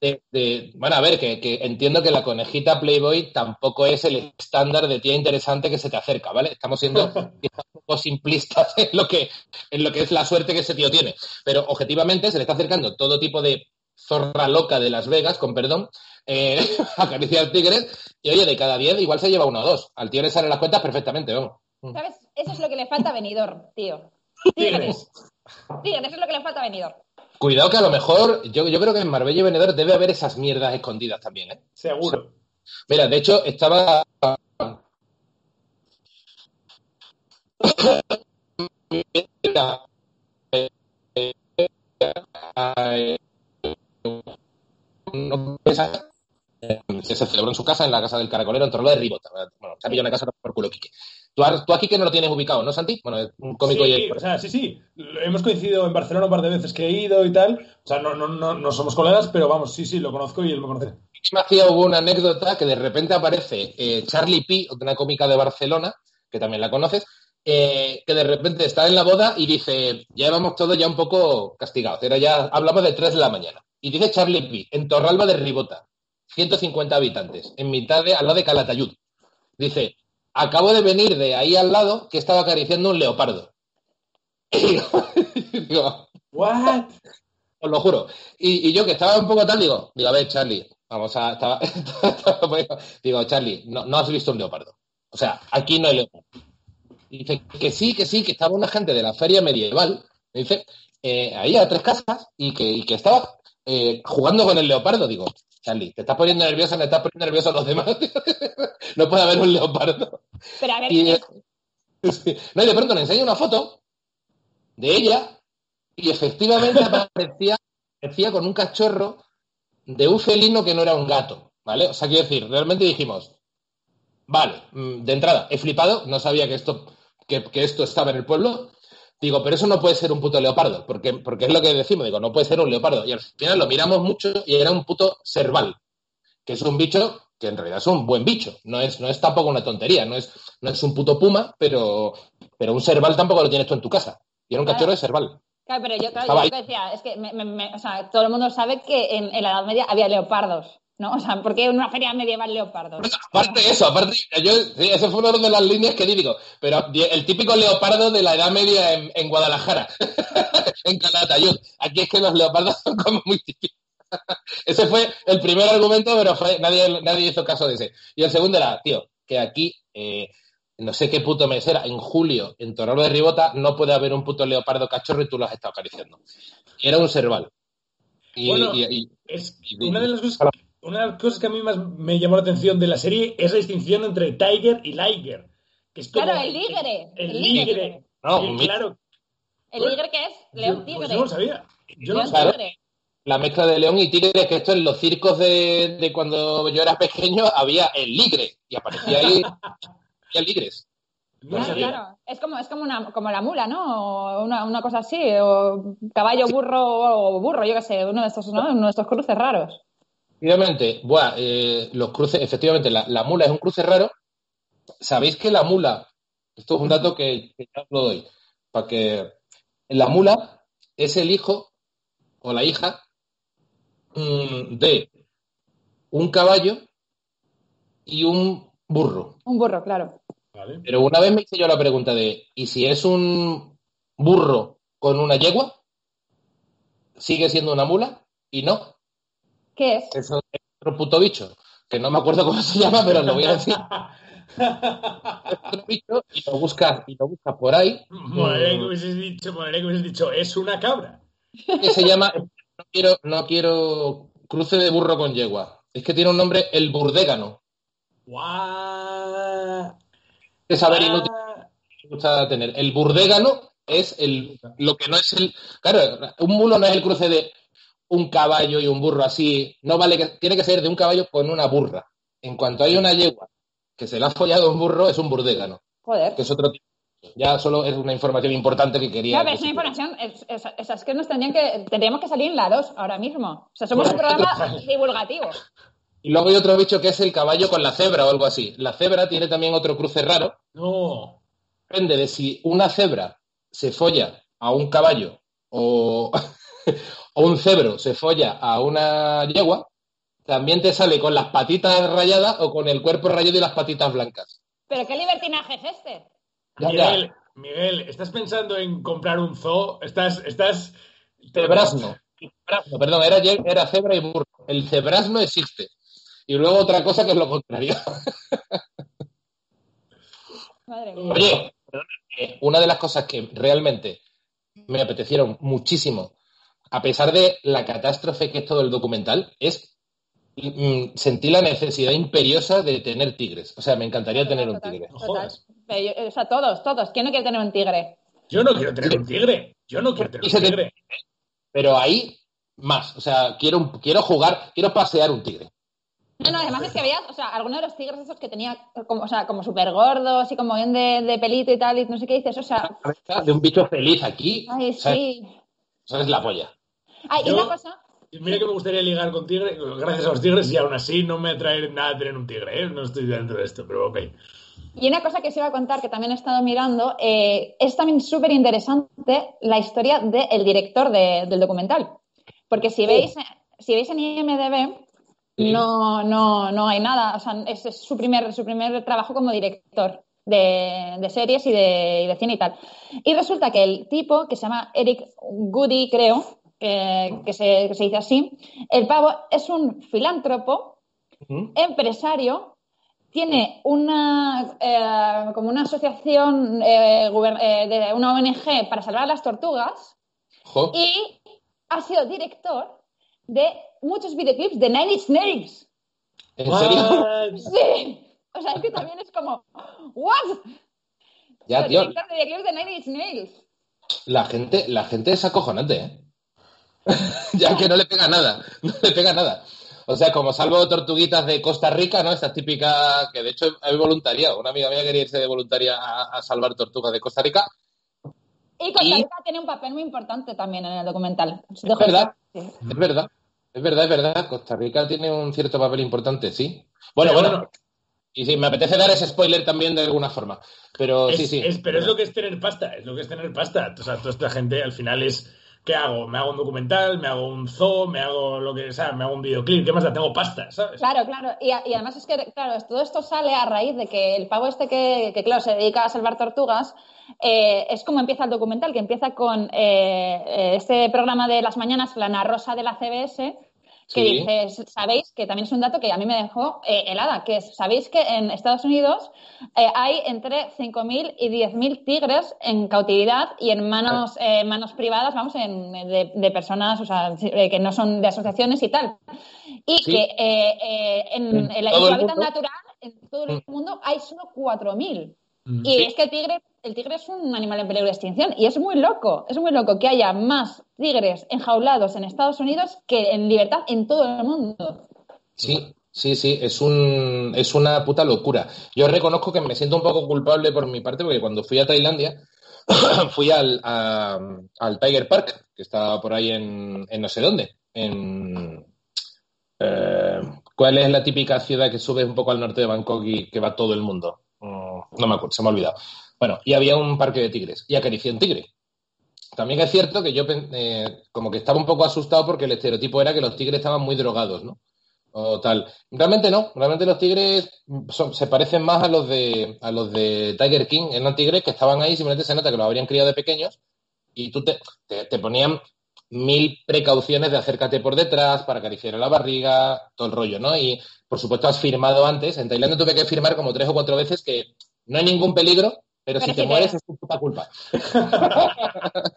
Speaker 3: de, Bueno, a ver, que, entiendo que la conejita Playboy tampoco es el estándar de tía interesante que se te acerca, ¿vale? Estamos siendo <laughs> un poco simplistas en lo, que, en lo que es la suerte que ese tío tiene. Pero objetivamente se le está acercando todo tipo de zorra loca de Las Vegas, con perdón, eh, <laughs> acariciar tigres, y oye, de cada diez igual se lleva uno o dos. Al tío le salen las cuentas perfectamente, vamos.
Speaker 1: ¿Sabes? Eso es lo que le falta a Benidorm, tío. Tigres. Tigres, eso es lo que le falta a Benidorm.
Speaker 3: Cuidado que a lo mejor, yo, yo creo que en Marbella y Benidorm debe haber esas mierdas escondidas también, ¿eh?
Speaker 2: Seguro.
Speaker 3: Mira, de hecho, estaba... se celebró en su casa, en la casa del caracolero, en Torlo de Ribota. Bueno, se ha pillado una casa por culo Quique. Tú, aquí que no lo tienes ubicado, ¿no, Santi? Bueno, es un cómico
Speaker 2: sí,
Speaker 3: y...
Speaker 2: O sea, sí, sí. Hemos coincidido en Barcelona un par de veces que he ido y tal. O sea, no, no, no, no somos colegas, pero vamos, sí, sí, lo conozco y él me conoce.
Speaker 3: Me hacía hubo una anécdota que de repente aparece eh, Charlie P., una cómica de Barcelona, que también la conoces, eh, que de repente está en la boda y dice, ya vamos todos ya un poco castigados, era ya, hablamos de 3 de la mañana. Y dice Charlie P., en Torralba de Ribota, 150 habitantes, en mitad de, al lado de Calatayud. Dice, acabo de venir de ahí al lado que estaba acariciando un leopardo. <laughs> Y digo, ¿what? Os lo juro. Y, yo que estaba un poco tal, digo, digo, a ver, Charlie, vamos a. <laughs> digo, Charlie, no, no has visto un leopardo. O sea, aquí no hay leopardo. Y dice que sí, que sí, que estaba una gente de la feria medieval, me dice, eh, ahí a tres casas, y que, y que estaba eh, jugando con el leopardo. Digo, Charlie, te estás poniendo nervioso, me estás poniendo nervioso a los demás. <laughs> no puede haber un leopardo.
Speaker 1: Pero a ver.
Speaker 3: Y, <laughs> no, y de pronto le enseño una foto de ella y efectivamente <laughs> aparecía, aparecía con un cachorro de un felino que no era un gato, ¿vale? O sea, quiero decir, realmente dijimos, vale, mm, de entrada, he flipado, no sabía que esto, que, esto estaba en el pueblo, Digo, pero eso no puede ser un puto leopardo, porque, porque es lo que decimos, digo, no puede ser un leopardo. Y al final lo miramos mucho y era un puto cerval, que es un bicho que en realidad es un buen bicho, no es, no es tampoco una tontería, no es, no es un puto puma, pero, pero un cerval tampoco lo tienes tú en tu casa. Y era un cachorro de cerval.
Speaker 1: Claro, pero yo, claro, yo decía, es que o sea, todo el mundo sabe que en, en, la Edad Media había leopardos. ¿No? O sea, porque en una feria medieval leopardo.
Speaker 3: aparte de eso, aparte, yo, sí, eso fue una de las líneas que digo, pero el típico leopardo de la Edad Media en, Guadalajara, <laughs> en Calatayud. Aquí es que los leopardos son como muy típicos. <laughs> ese fue el primer argumento, pero nadie, nadie hizo caso de ese. Y el segundo era, tío, que aquí, eh, no sé qué puto mes era, en julio, en Torralo de Ribota, no puede haber un puto leopardo cachorro y tú lo has estado acariciando. era un cerval.
Speaker 2: Y, bueno, es una de las cosas una de las cosas que a mí más me llamó la atención de la serie es la distinción entre Tiger y Liger. Que es como
Speaker 1: Claro, el ligre.
Speaker 2: El,
Speaker 1: el
Speaker 2: ligre.
Speaker 3: No,
Speaker 2: Sí, claro.
Speaker 1: El ligre que es león
Speaker 2: Yo-
Speaker 1: tigre.
Speaker 2: pues yo no lo sabía. Yo no
Speaker 1: León
Speaker 2: sabía.
Speaker 1: tigre.
Speaker 3: La mezcla de león y tigre, que esto en los circos de, de cuando yo era pequeño había el ligre y aparecía ahí <laughs> había ligres.
Speaker 2: No
Speaker 1: Claro,
Speaker 2: sabía.
Speaker 1: claro. Es como, es como, una, como la mula, ¿no? O una, una cosa así. O caballo, burro o burro, yo qué sé. Uno de estos, ¿no? Uno de estos cruces raros.
Speaker 3: Efectivamente, buah, eh, los cruces, efectivamente, la, la mula es un cruce raro. ¿Sabéis que la mula, esto es un dato que, que ya os lo doy, para que la mula es el hijo o la hija mm, de un caballo y un burro.
Speaker 1: Un burro, claro.
Speaker 2: Vale.
Speaker 3: Pero una vez me hice yo la pregunta de, ¿y si es un burro con una yegua? ¿Sigue siendo una mula? Y no,
Speaker 1: ¿Qué es?
Speaker 3: eso es otro puto bicho, que no me acuerdo cómo se llama, pero lo voy a decir. <laughs> otro bicho y lo buscas y lo buscas por ahí
Speaker 2: Molaría que hubieses dicho, molaría que hubieses dicho, es una cabra.
Speaker 3: que se llama no quiero no quiero cruce de burro con yegua es que tiene un nombre el burdégano
Speaker 2: Guau.
Speaker 3: que saber inútil
Speaker 2: Ah.
Speaker 3: me gusta tener el burdégano es el lo que no es el claro un mulo no es el cruce de un caballo y un burro así no vale que tiene que ser de un caballo con una burra en cuanto hay una yegua que se le ha follado un burro es un burdégano
Speaker 1: Joder.
Speaker 3: que es otro tipo ya solo es una información importante que quería
Speaker 1: Ya, pero
Speaker 3: que
Speaker 1: es una
Speaker 3: supiera.
Speaker 1: información, es, es, es- es que nos tendrían que, tendríamos que salir en la 2 ahora mismo. O sea, somos un programa <laughs> divulgativo.
Speaker 3: Y luego hay otro bicho que es el caballo con la cebra o algo así. La cebra tiene también otro cruce raro.
Speaker 2: No.
Speaker 3: Depende de si una cebra se folla a un caballo o, <laughs> o un cebro se folla a una yegua, también te sale con las patitas rayadas o con el cuerpo rayado y las patitas blancas.
Speaker 1: Pero qué libertinaje es este.
Speaker 3: Ya, ya.
Speaker 2: Miguel, Miguel, ¿estás pensando en comprar un zoo? ¿Estás, estás...
Speaker 3: Cebrasno. Cebrasno, perdón, era, era cebra y burro. El cebrasno existe. Y luego otra cosa que es lo contrario. <laughs>
Speaker 1: Madre mía.
Speaker 3: Oye, que una de las cosas que realmente me apetecieron muchísimo, a pesar de la catástrofe que es todo el documental, es mm, sentí la necesidad imperiosa de tener tigres. O sea, me encantaría tener un
Speaker 1: Total,
Speaker 3: tigre.
Speaker 2: No
Speaker 1: total. o sea, todos, todos. ¿Quién no quiere tener un tigre?
Speaker 2: Yo no quiero tener un tigre. Yo no quiero tener un tigre.
Speaker 3: Pero ahí, más. O sea, quiero, quiero jugar, quiero pasear un tigre.
Speaker 1: No, no, además es que veías, o sea, algunos de los tigres esos que tenía como, o sea, como súper gordos y como bien de, de pelito y tal, y no sé qué dices, o sea,
Speaker 3: De un bicho feliz aquí.
Speaker 1: ay,
Speaker 3: O sea,
Speaker 1: sí.
Speaker 3: Eso es la polla.
Speaker 1: Ay, y
Speaker 2: Yo-
Speaker 1: una cosa,
Speaker 2: Mira que me gustaría ligar con tigre, gracias a los tigres, y aún así no me atrae nada tener un tigre, ¿eh? No estoy dentro de esto, pero ok.
Speaker 1: Y una cosa que os iba a contar, que también he estado mirando, eh, es también súper interesante la historia del director de- del documental. Porque si veis, si veis en IMDB,
Speaker 3: Sí.
Speaker 1: no, no, no hay nada. O sea, es, es su, primer, su primer trabajo como director de, de series y de, y de cine y tal. Y resulta que el tipo, que se llama Eric Goody, creo, que, que se, que se dice así, el pavo es un filántropo empresario, tiene una eh, como una asociación eh, eh, de una ONG para salvar las tortugas
Speaker 3: Jo.
Speaker 1: y ha sido director de muchos videoclips de Nine Inch Nails.
Speaker 3: ¿En serio? <laughs>
Speaker 1: Sí. O sea, es que también es como, ¿what?
Speaker 3: Ya, tío.
Speaker 1: director de videoclips de Nine Inch Nails.
Speaker 3: La gente, la gente es acojonante, ¿eh? <laughs> ya que no le pega nada, <laughs> no le pega nada. O sea, como salvo tortuguitas de Costa Rica, ¿no? Estas típicas, que de hecho hay voluntariado. Una amiga mía quería irse de voluntaria a, a salvar tortugas de Costa Rica.
Speaker 1: Y Costa
Speaker 3: Y-
Speaker 1: Rica tiene un papel muy importante también en el documental. Dejo
Speaker 3: verdad.
Speaker 1: Sí.
Speaker 3: Es verdad, es verdad, es verdad. Costa Rica tiene un cierto papel importante, sí. Bueno,
Speaker 2: Pero
Speaker 3: bueno.
Speaker 2: bueno.
Speaker 3: Y sí, me apetece dar ese spoiler también de alguna forma. Pero
Speaker 2: Es-
Speaker 3: sí, sí.
Speaker 2: es- pero es lo que es tener pasta, es lo que es tener pasta. O sea, toda esta gente al final es, ¿qué hago? ¿Me hago un documental? ¿Me hago un zoo? ¿Me hago lo que sea? ¿Me hago un videoclip? ¿Qué más? Tengo pasta, ¿sabes?
Speaker 1: Claro, claro. Y, además es que, claro, todo esto sale a raíz de que el pavo este que, que claro, se dedica a salvar tortugas, eh, es como empieza el documental, que empieza con eh, eh, este programa de las mañanas, la Rosa de la CBS, que
Speaker 3: Sí.
Speaker 1: sabéis, que también es un dato que a mí me dejó eh, helada, que es, sabéis que en Estados Unidos eh, hay entre 5.000 y 10.000 tigres en cautividad y en manos, eh, manos privadas, vamos, en, de, de personas o sea, que no son de asociaciones y tal. y que eh, en, el hábitat natural, en todo el mm. mundo, hay solo 4.000. Mm. Y es que el tigre, el tigre es un animal en peligro de extinción y es muy loco, es muy loco que haya más tigres enjaulados en Estados Unidos que en libertad en todo el mundo.
Speaker 3: Sí, Sí, sí, es, un, es una puta locura. Yo reconozco que me siento un poco culpable por mi parte porque cuando fui a Tailandia <coughs> fui al, al Tiger Park, que está por ahí en, en no sé dónde, en... Eh, ¿Cuál es la típica ciudad que sube un poco al norte de Bangkok y que va todo el mundo? No me acuerdo, se me ha olvidado. Bueno, y había un parque de tigres y acaricié un tigre. También es cierto que yo eh, como que estaba un poco asustado porque el estereotipo era que los tigres estaban muy drogados, ¿no? o tal. Realmente no, realmente los tigres se parecen más a los de a los de Tiger King, eran tigres que estaban ahí, simplemente se nota que los habrían criado de pequeños y tú te, te, ponían mil precauciones de acércate por detrás para acariciar la barriga, todo el rollo, ¿no? Y por supuesto has firmado antes, en Tailandia tuve que firmar como tres o cuatro veces que no hay ningún peligro, pero, si te mueres es tu puta culpa. <laughs>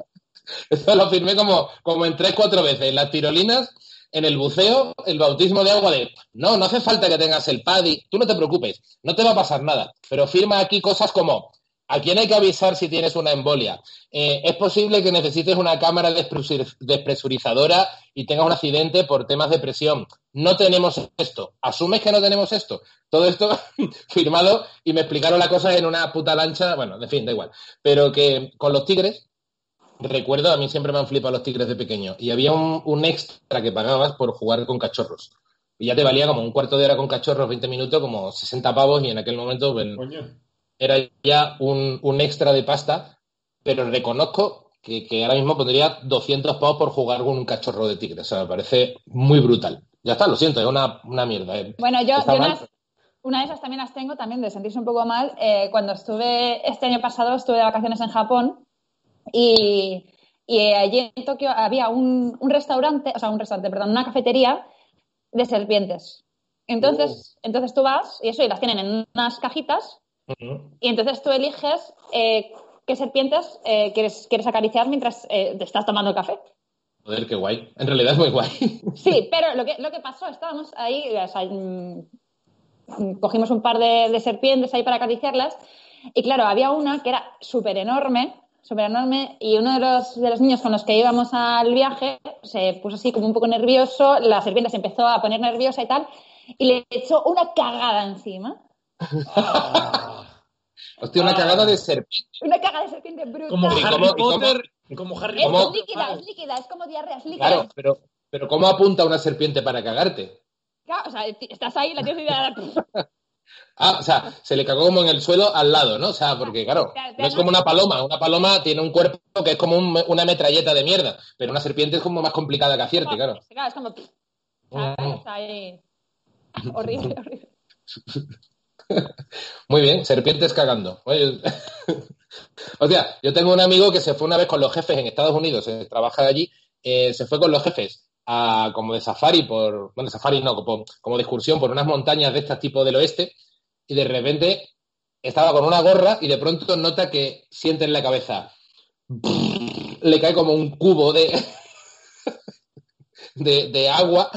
Speaker 3: Eso lo firmé como, como en tres, cuatro veces. Las tirolinas en el buceo el bautismo de agua de, no, no hace falta que tengas el PADI, tú no te preocupes, no te va a pasar nada, pero firma aquí cosas como, ¿a quién hay que avisar si tienes una embolia? Eh, es posible que necesites una cámara despresurizadora y tengas un accidente por temas de presión. No tenemos esto. ¿Asumes que no tenemos esto? Todo esto <laughs> firmado y me explicaron la cosa en una puta lancha, bueno, de fin, da igual. Pero que con los tigres recuerdo, a mí siempre me han flipado los tigres de pequeño. Y había un, extra que pagabas por jugar con cachorros. Y ya te valía como un cuarto de hora con cachorros, 20 minutos, como 60 pavos. Y en aquel momento pues, era ya un, extra de pasta. Pero reconozco que, ahora mismo pondría 200 pavos por jugar con un cachorro de tigre. O sea, me parece muy brutal. Ya está, lo siento, es una, mierda. Eh.
Speaker 1: Bueno, yo, una de esas también las tengo, también de sentirse un poco mal. Eh, cuando estuve, este año pasado, estuve de vacaciones en Japón y, allí en Tokio había un, restaurante, o sea, un restaurante, perdón, una cafetería de serpientes. Entonces, oh. entonces tú vas y eso, y las tienen en unas cajitas, y entonces tú eliges eh, qué serpientes eh, quieres, quieres acariciar mientras eh, te estás tomando café.
Speaker 3: Joder, qué guay. En realidad es muy guay. <laughs>
Speaker 1: Sí, pero lo que, lo que pasó, estábamos ahí, mm, cogimos un par de, de serpientes ahí para acariciarlas, y claro, había una que era súper enorme, súper enorme y uno de los, de los niños con los que íbamos al viaje se puso así como un poco nervioso, la serpiente se empezó a poner nerviosa y tal, y le echó una cagada encima.
Speaker 3: Hostia, una cagada de serpiente.
Speaker 1: Una cagada de serpiente brutal.
Speaker 2: Como Harry Potter. Como Harry
Speaker 1: Potter. Es líquida, es líquida, es como diarrea, es líquida.
Speaker 3: Claro, pero, pero ¿cómo apunta una serpiente para cagarte?
Speaker 1: Claro, o sea, estás ahí, la tienes idea. <laughs>
Speaker 3: Ah, o sea, se le cagó como en el suelo al lado, ¿no? O sea, porque claro, no es como una paloma. Una paloma tiene un cuerpo que es como una metralleta de mierda, pero una serpiente es como más complicada que acierte, claro.
Speaker 1: Claro, es como... Mm. Horrible, horrible. <laughs> <laughs>
Speaker 3: Muy bien, serpientes cagando. o sea, <laughs> yo tengo un amigo que se fue una vez con los jefes en Estados Unidos, eh, trabaja allí, eh, se fue con los jefes a, como de safari por, bueno, safari no, como, como de excursión por unas montañas de este tipo del oeste y de repente estaba con una gorra y de pronto nota que siente en la cabeza, <laughs> le cae como un cubo de, de, agua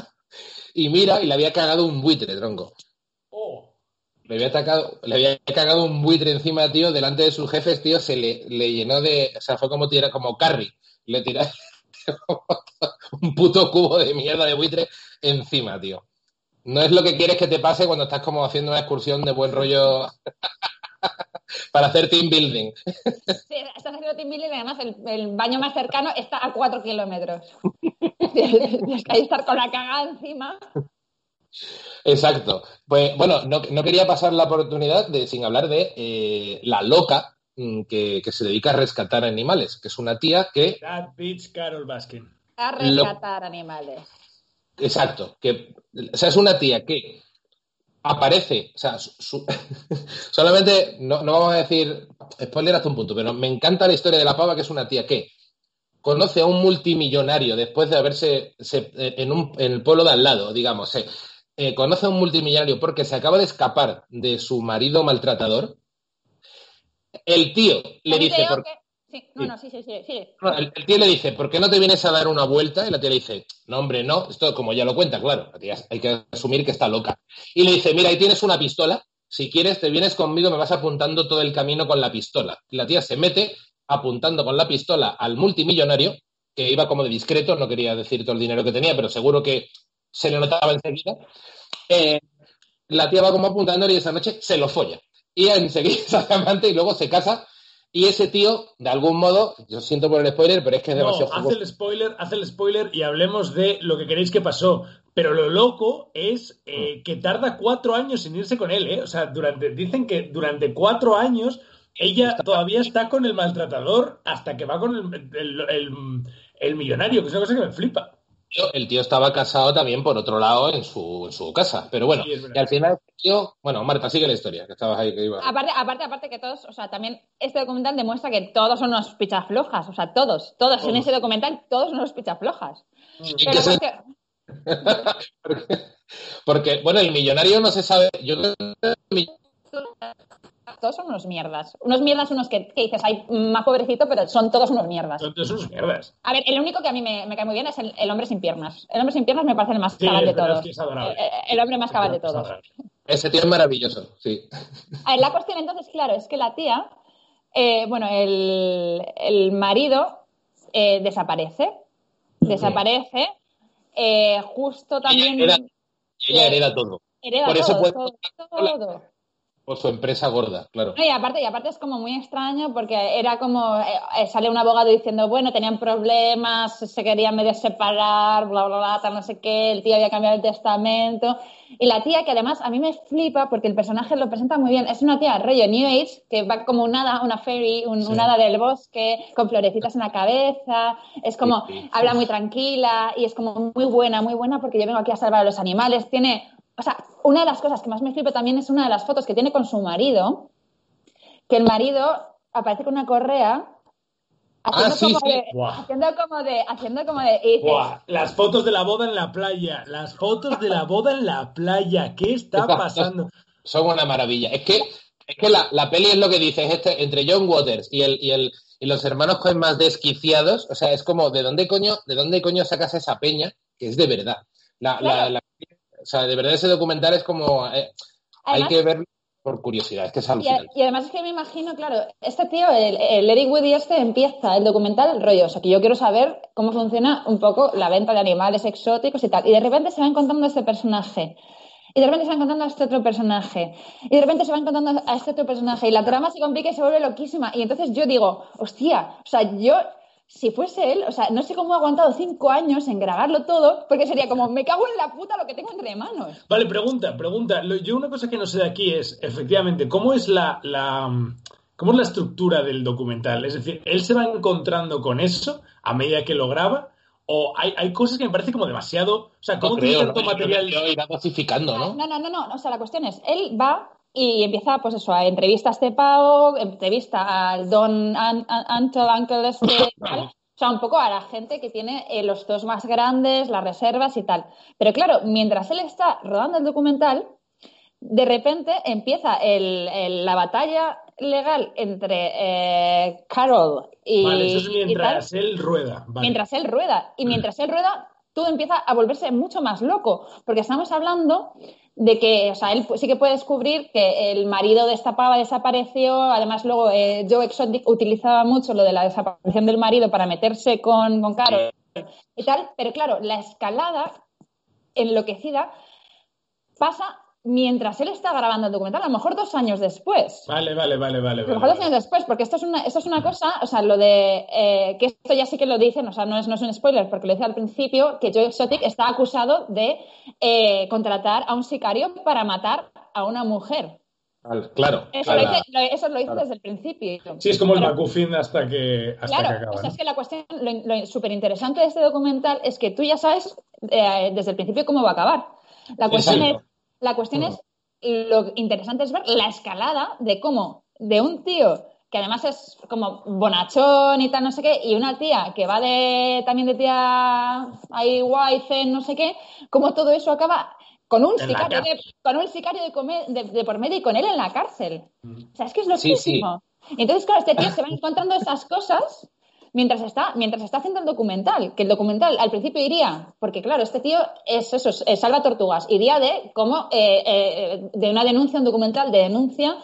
Speaker 3: y mira y le había cagado un buitre, tronco. Le había, atacado, le había cagado un buitre encima, tío, delante de sus jefes, tío, se le, le llenó de, o sea, fue como tira, como Carrie, le tira <laughs> un puto cubo de mierda de buitre encima, tío. No es lo que quieres que te pase cuando estás como haciendo una excursión de buen rollo <laughs> para hacer team building.
Speaker 1: Sí, estás haciendo team building y además el, baño más cercano está a cuatro kilómetros. <laughs> Tienes que estar con la cagada encima.
Speaker 3: Exacto. Pues bueno, no, quería pasar la oportunidad de, sin hablar de eh, la loca mm, que, se dedica a rescatar animales, que es una tía que...
Speaker 2: Beach Carol Baskin.
Speaker 1: A rescatar animales.
Speaker 3: Exacto, que o sea, es una tía que aparece, o sea, <laughs> solamente, no, vamos a decir spoiler hasta un punto, pero me encanta la historia de la pava, que es una tía que conoce a un multimillonario después de haberse en, el pueblo de al lado, digamos, eh, conoce a un multimillonario porque se acaba de escapar de su marido maltratador. El tío le dice...
Speaker 1: Sí, no, no, sí, sí, sí. sí.
Speaker 3: el, tío le dice, ¿por qué no te vienes a dar una vuelta? Y la tía le dice, no, hombre, no. Esto como ya lo cuenta, claro. La tía hay que asumir que está loca. Y le dice, mira, ahí tienes una pistola. Si quieres, te vienes conmigo, me vas apuntando todo el camino con la pistola. Y la tía se mete apuntando con la pistola al multimillonario, que iba como de discreto, no quería decir todo el dinero que tenía, pero seguro que se le notaba enseguida. Eh, la tía va como apuntándole y esa noche se lo folla. Y enseguida <laughs> se amante y luego se casa y ese tío, de algún modo, yo siento por el spoiler, pero es que es demasiado.
Speaker 2: Haz el spoiler, haz el spoiler y hablemos de lo que queréis que pasó. Pero lo loco es eh, mm. que tarda cuatro años en irse con él, ¿eh? O sea, durante, dicen que durante cuatro años ella todavía está con el maltratador hasta que va con el, el millonario, que es una cosa que me flipa
Speaker 3: el tío estaba casado también por otro lado en su, en su casa. Pero bueno, y al final tío, bueno, Marta, sigue la historia, que estabas ahí que iba.
Speaker 1: Aparte, aparte, aparte que todos, o sea, también este documental demuestra que todos son unos flojas, o sea, todos, todos, en ese documental, todos son unos pichaflojas. Pero <laughs>
Speaker 3: porque, porque, bueno, el millonario no se sabe. Yo
Speaker 1: todos son unos mierdas. Unos mierdas, unos que, dices, ay, más pobrecito, pero son todos unos mierdas.
Speaker 2: Son todos unos mierdas.
Speaker 1: A ver, el único que a mí me, cae muy bien es el, hombre sin piernas. El hombre sin piernas me parece el más cabal de todos. el, hombre más cabal de todos.
Speaker 3: Ese tío es maravilloso, sí.
Speaker 1: A ver, la cuestión entonces, claro, es que la tía, eh, bueno, el, marido eh, desaparece. Desaparece. Eh, justo también.
Speaker 3: Ella hereda, todo.
Speaker 1: Hereda Por eso todo, todo
Speaker 3: por su empresa gorda, claro.
Speaker 1: y aparte, y aparte es como muy extraño porque era como, eh, sale un abogado diciendo, bueno, tenían problemas, se querían medio separar, bla, bla, bla, tal, no sé qué, el tío había cambiado el testamento. Y la tía, que además a mí me flipa porque el personaje lo presenta muy bien, es una tía rollo New Age, que va como un hada, una fairy, un, hada del bosque, con florecitas en la cabeza, es como, habla muy tranquila y es como muy buena, muy buena porque yo vengo aquí a salvar a los animales, tiene o sea, una de las cosas que más me flipa también es una de las fotos que tiene con su marido, que el marido aparece con una correa haciendo, ah, como, De, haciendo como de, haciendo como de,
Speaker 2: las fotos de la boda en la playa, las fotos de la boda en la playa, ¿qué está <laughs> pasando?
Speaker 3: Son una maravilla. Es que, es que la, la peli es lo que dices, este, entre John Waters y el, y el y los hermanos con más desquiciados, o sea, es como, ¿de dónde coño, de dónde coño sacas esa peña? Que es de verdad. La, la, o sea, de verdad ese documental es como... Eh, hay que verlo por curiosidad, es que es alucinante.
Speaker 1: Y, además es que me imagino, claro, este tío, el, el Eric Woody este, empieza el documental el rollo, o sea, que yo quiero saber cómo funciona un poco la venta de animales exóticos y tal. Y de repente se va encontrando este personaje. Y de repente se va encontrando a este otro personaje. Y de repente se va encontrando a este otro personaje. Y la trama se complica y se vuelve loquísima. Y entonces yo digo, hostia, o sea, yo si fuese él, o sea, no sé cómo ha aguantado cinco años en grabarlo todo, porque sería como, me cago en la puta lo que tengo entre manos.
Speaker 2: Vale, pregunta, pregunta. Yo una cosa que no sé de aquí es, efectivamente, ¿cómo es la, la, cómo es la estructura del documental? Es decir, ¿él se va encontrando con eso a medida que lo graba? ¿O hay, hay cosas que me parece como demasiado... O sea, ¿cómo
Speaker 3: no creo, tanto material? irá dosificando, ¿no?
Speaker 1: No, no, no, no. O sea, la cuestión es, él va y empieza, pues eso, a entrevista a este pavo, entrevista al Don Anto Uncle este, <laughs> o sea, un poco a la gente que tiene eh, los dos más grandes, las reservas y tal. Pero claro, mientras él está rodando el documental, de repente empieza el, la batalla legal entre eh, Carol y.
Speaker 2: Vale, eso es mientras él rueda.
Speaker 1: Mientras él rueda. Y mientras él rueda, todo empieza a volverse mucho más loco. Porque estamos hablando de que, o sea, él sí que puede descubrir que el marido de esta pava desapareció, además luego eh, Joe Exotic utilizaba mucho lo de la desaparición del marido para meterse con, con Carol y tal, pero claro, la escalada enloquecida pasa mientras él está grabando el documental, a lo mejor dos años después.
Speaker 2: Vale, vale, vale, vale.
Speaker 1: A lo mejor dos años después, porque esto es una, esto es una cosa, o sea, lo de eh, que esto ya sí que lo dicen, o sea, no es, no es un spoiler, porque lo dice al principio, que Joe Exotic está acusado de eh, contratar a un sicario para matar a una mujer.
Speaker 3: Claro.
Speaker 1: Eso, Lo, hice, eso lo desde el principio.
Speaker 2: Sí, es como el McGuffin hasta que, hasta
Speaker 1: claro,
Speaker 2: que acaba.
Speaker 1: O sea, es que la cuestión, lo, súper interesante de este documental es que tú ya sabes eh, desde el principio cómo va a acabar. La cuestión es, la cuestión es lo interesante es ver la escalada de cómo de un tío que además es como bonachón y tal, no sé qué, y una tía que va de también de tía ahí guay, zen, no sé qué, cómo todo eso acaba con un sicario, de, con un sicario de, de, por medio y con él en la cárcel. O sea, es que es loquísimo. Entonces, claro, este tío se va encontrando esas cosas mientras está, mientras está haciendo el documental, que el documental al principio iría, porque claro, este tío es eso, es, salva tortugas, iría de cómo, eh, eh, de una denuncia, un documental de denuncia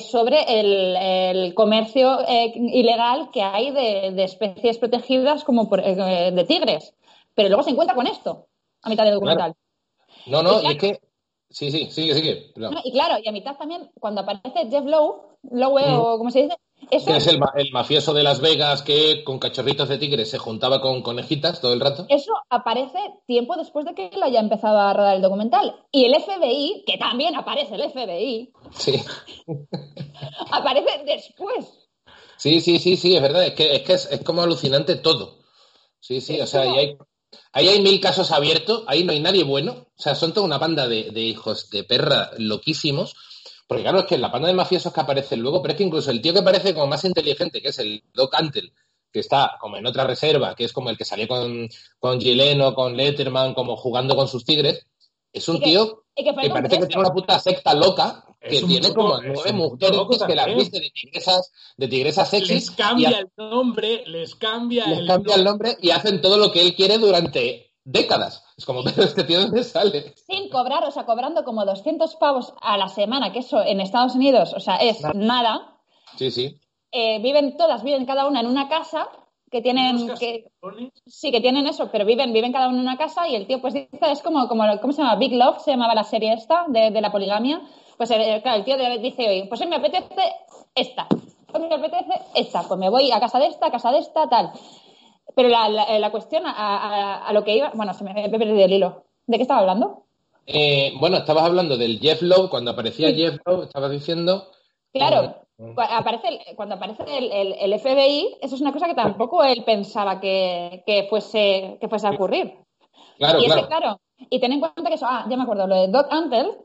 Speaker 1: sobre el, comercio eh, ilegal que hay de, especies protegidas como de tigres. Pero luego se encuentra con esto a mitad del documental.
Speaker 3: No, no, y, es que Sí, sí, sigue, sigue.
Speaker 1: y claro, y a mitad también, cuando aparece Jeff Lowe, Lowe o como se dice,
Speaker 3: eso... es el, mafioso de Las Vegas que con cachorritos de tigre se juntaba con conejitas todo el rato.
Speaker 1: Eso aparece tiempo después de que él haya empezado a rodar el documental. Y el FBI, que también aparece el FBI,
Speaker 3: sí. <laughs>
Speaker 1: aparece después.
Speaker 3: Sí, sí, sí, sí, es verdad. Es que es, que es, como alucinante todo. Sí, sí, o sea, hay, ahí hay mil casos abiertos, ahí no hay nadie bueno. O sea, son toda una banda de, de hijos de perra loquísimos porque claro, es que la panda de mafiosos que aparecen luego, pero es que incluso el tío que parece como más inteligente, que es el Doc Antle, que está como en otra reserva, que es como el que salió con, con Gileno, con Letterman, como jugando con sus tigres, es un tío que, parece que tiene una puta secta loca que tiene como nueve mujeres que las viste de tigresas, de tigresas sexy.
Speaker 2: Les cambia el nombre, les cambia,
Speaker 3: les cambia el nombre y hacen todo lo que él quiere durante décadas. Es como, pero este tío dónde sale.
Speaker 1: Sin cobrar, o sea, cobrando como 200 pavos a la semana, que eso en Estados Unidos, o sea, es nada.
Speaker 3: Sí, sí.
Speaker 1: Eh, viven todas, viven cada una en una casa que tienen que sí que tienen eso pero viven viven cada una en una casa y el tío pues dice es como como cómo se llama Big Love se llamaba la serie esta de, la poligamia pues eh, claro el tío dice hoy pues hoy me apetece esta hoy me apetece esta pues me voy a casa de esta a casa de esta tal pero la, la, cuestión a, lo que iba, bueno, se me he perdido el hilo. ¿De qué estaba hablando?
Speaker 3: Eh, bueno, estabas hablando del Jeff Lowe, cuando aparecía Jeff Lowe, estabas diciendo...
Speaker 1: Claro, eh, aparece, cuando aparece el, el, FBI, eso es una cosa que tampoco él pensaba que, que fuese, que fuese a ocurrir.
Speaker 3: Claro,
Speaker 1: y
Speaker 3: claro.
Speaker 1: claro. Y ten en cuenta que eso, ah, ya me acuerdo, lo de Doc Antle,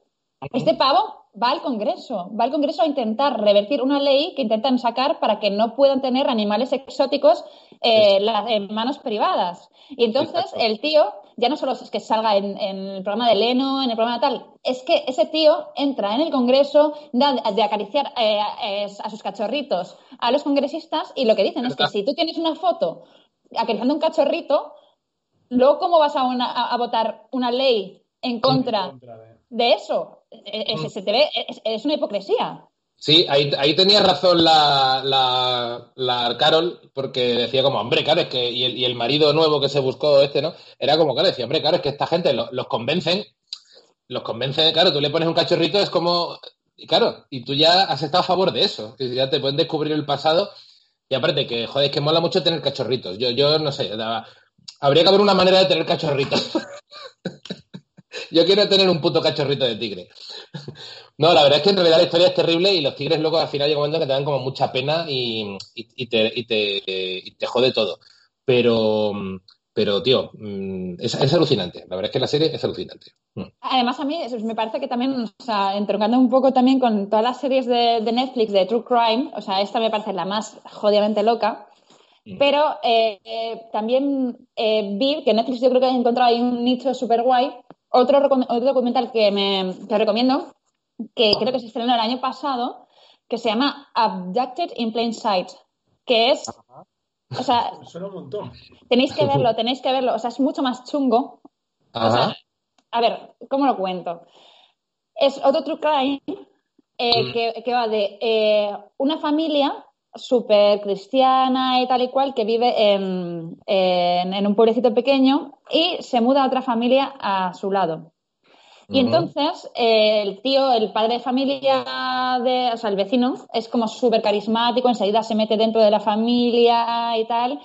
Speaker 1: este pavo va al Congreso, va al Congreso a intentar revertir una ley que intentan sacar para que no puedan tener animales exóticos eh, en manos privadas. Y entonces el tío, ya no solo es que salga en, el programa de Leno, en el programa de tal, es que ese tío entra en el Congreso de acariciar eh, eh, a sus cachorritos a los congresistas y lo que dicen es que si tú tienes una foto acariciando un cachorrito, luego cómo vas a, votar una ley en contra, de... eso. Mm. se te ve, es una hipocresía.
Speaker 3: Sí, ahí, ahí tenía razón la, la, la, Carol, porque decía como, hombre, claro, es que, y el, y el marido nuevo que se buscó este, ¿no? Era como, claro, decía, hombre, claro, es que esta gente los convencen, los convencen, claro, tú le pones un cachorrito, es como, claro, y tú ya has estado a favor de eso, que ya te pueden descubrir el pasado, y aparte que, joder, es que mola mucho tener cachorritos. Yo, yo no sé, habría que haber una manera de tener cachorritos. <laughs> yo quiero tener un puto cachorrito de tigre. No, la verdad es que en realidad la historia es terrible y los tigres luego al final llega un momento que te dan como mucha pena y, te, y, te, jode todo. Pero, pero tío, mm, es, alucinante. La verdad es que la serie es alucinante.
Speaker 1: Mm. Además, a mí me parece que también, o sea, entroncando un poco también con todas las series de, Netflix de True Crime, o sea, esta me parece la más jodidamente loca. Mm. Pero eh, eh, también eh, vi que Netflix yo creo que ha encontrado ahí un nicho súper guay. Otro, otro documental que, me, que recomiendo que creo que se estrenó el año pasado, que se llama Abducted in Plain Sight, que es... O sea, <laughs>
Speaker 2: un montón.
Speaker 1: Tenéis que verlo, <laughs> tenéis que verlo. O sea, es mucho más chungo. O sea, a ver, ¿cómo lo cuento? Es otro true crime eh, mm. que, va de eh, una familia súper cristiana y tal y cual que vive en, en, un pueblecito pequeño y se muda a otra familia a su lado. Y entonces el tío, el padre de familia, de, o sea, el vecino, es como súper carismático, enseguida se mete dentro de la familia y tal,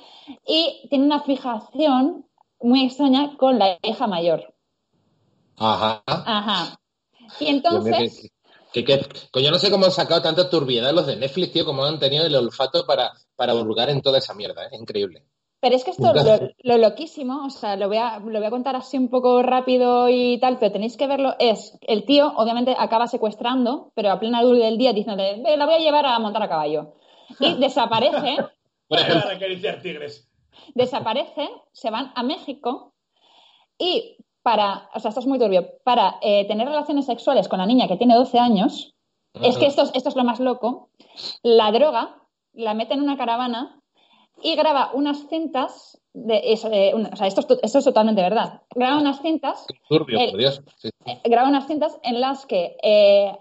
Speaker 1: y tiene una fijación muy extraña con la hija mayor.
Speaker 3: Ajá.
Speaker 1: Ajá. Y entonces...
Speaker 3: Que, coño, no sé cómo han sacado tanta turbiedad los de Netflix, tío, como han tenido el olfato para, para hurgar en toda esa mierda, ¿eh? Increíble.
Speaker 1: Pero es que esto, lo, loquísimo, o sea, lo voy, a, lo voy a contar así un poco rápido y tal, pero tenéis que verlo, es, el tío obviamente acaba secuestrando, pero a plena luz del día diciéndole, la voy a llevar a montar a caballo. Y <laughs> desaparece.
Speaker 2: tigres.
Speaker 1: Desaparece, se van a México y para, o sea, esto es muy turbio, para eh, tener relaciones sexuales con la niña que tiene 12 años, Es que esto, esto es lo más loco. La droga la mete en una caravana y graba unas cintas de, eh, o sea, esto es, esto es, totalmente verdad. Graba unas cintas.
Speaker 3: Turbio, por Dios.
Speaker 1: Sí. Eh, graba unas cintas en las que eh,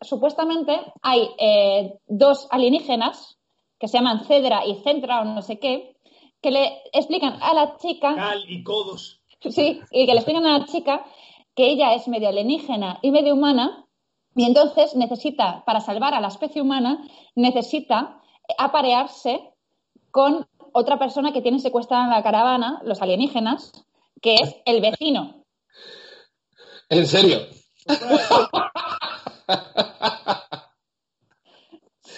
Speaker 1: supuestamente hay eh, dos alienígenas que se llaman Cedra y Centra o no sé qué, que le explican a la chica.
Speaker 2: Cal y codos.
Speaker 1: Sí, y que le explican a la chica que ella es medio alienígena y medio humana, y entonces necesita, para salvar a la especie humana, necesita aparearse con otra persona que tiene secuestrada en la caravana, los alienígenas, que es el vecino.
Speaker 3: ¿En serio? <laughs>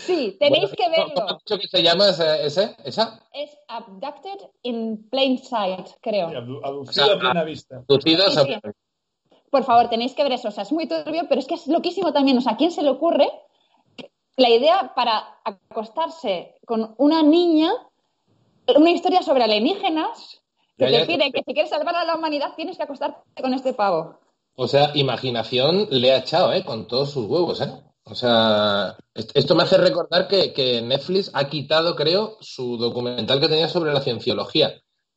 Speaker 1: Sí, tenéis
Speaker 3: Bueno,
Speaker 1: que verlo.
Speaker 3: ¿Cómo has dicho que se llama ese, ese- esa?
Speaker 1: Es Abducted in Plain Sight, creo.
Speaker 2: Abdu- Abducido a plena vista.
Speaker 3: Abducidos
Speaker 1: Sí,
Speaker 3: a-
Speaker 1: sí. Por favor, tenéis que ver eso. O sea, es muy turbio, pero es que es loquísimo también. O sea, ¿a quién se le ocurre la idea para acostarse con una niña, una historia sobre alienígenas, que
Speaker 3: Ya,
Speaker 1: te
Speaker 3: ya.
Speaker 1: pide que si quieres salvar a la humanidad tienes que acostarte con este pavo?
Speaker 3: O sea, imaginación le ha echado, ¿eh? Con todos sus huevos, ¿eh? O sea, est- esto me hace recordar que, que Netflix ha quitado, creo, su documental que tenía sobre la cienciología,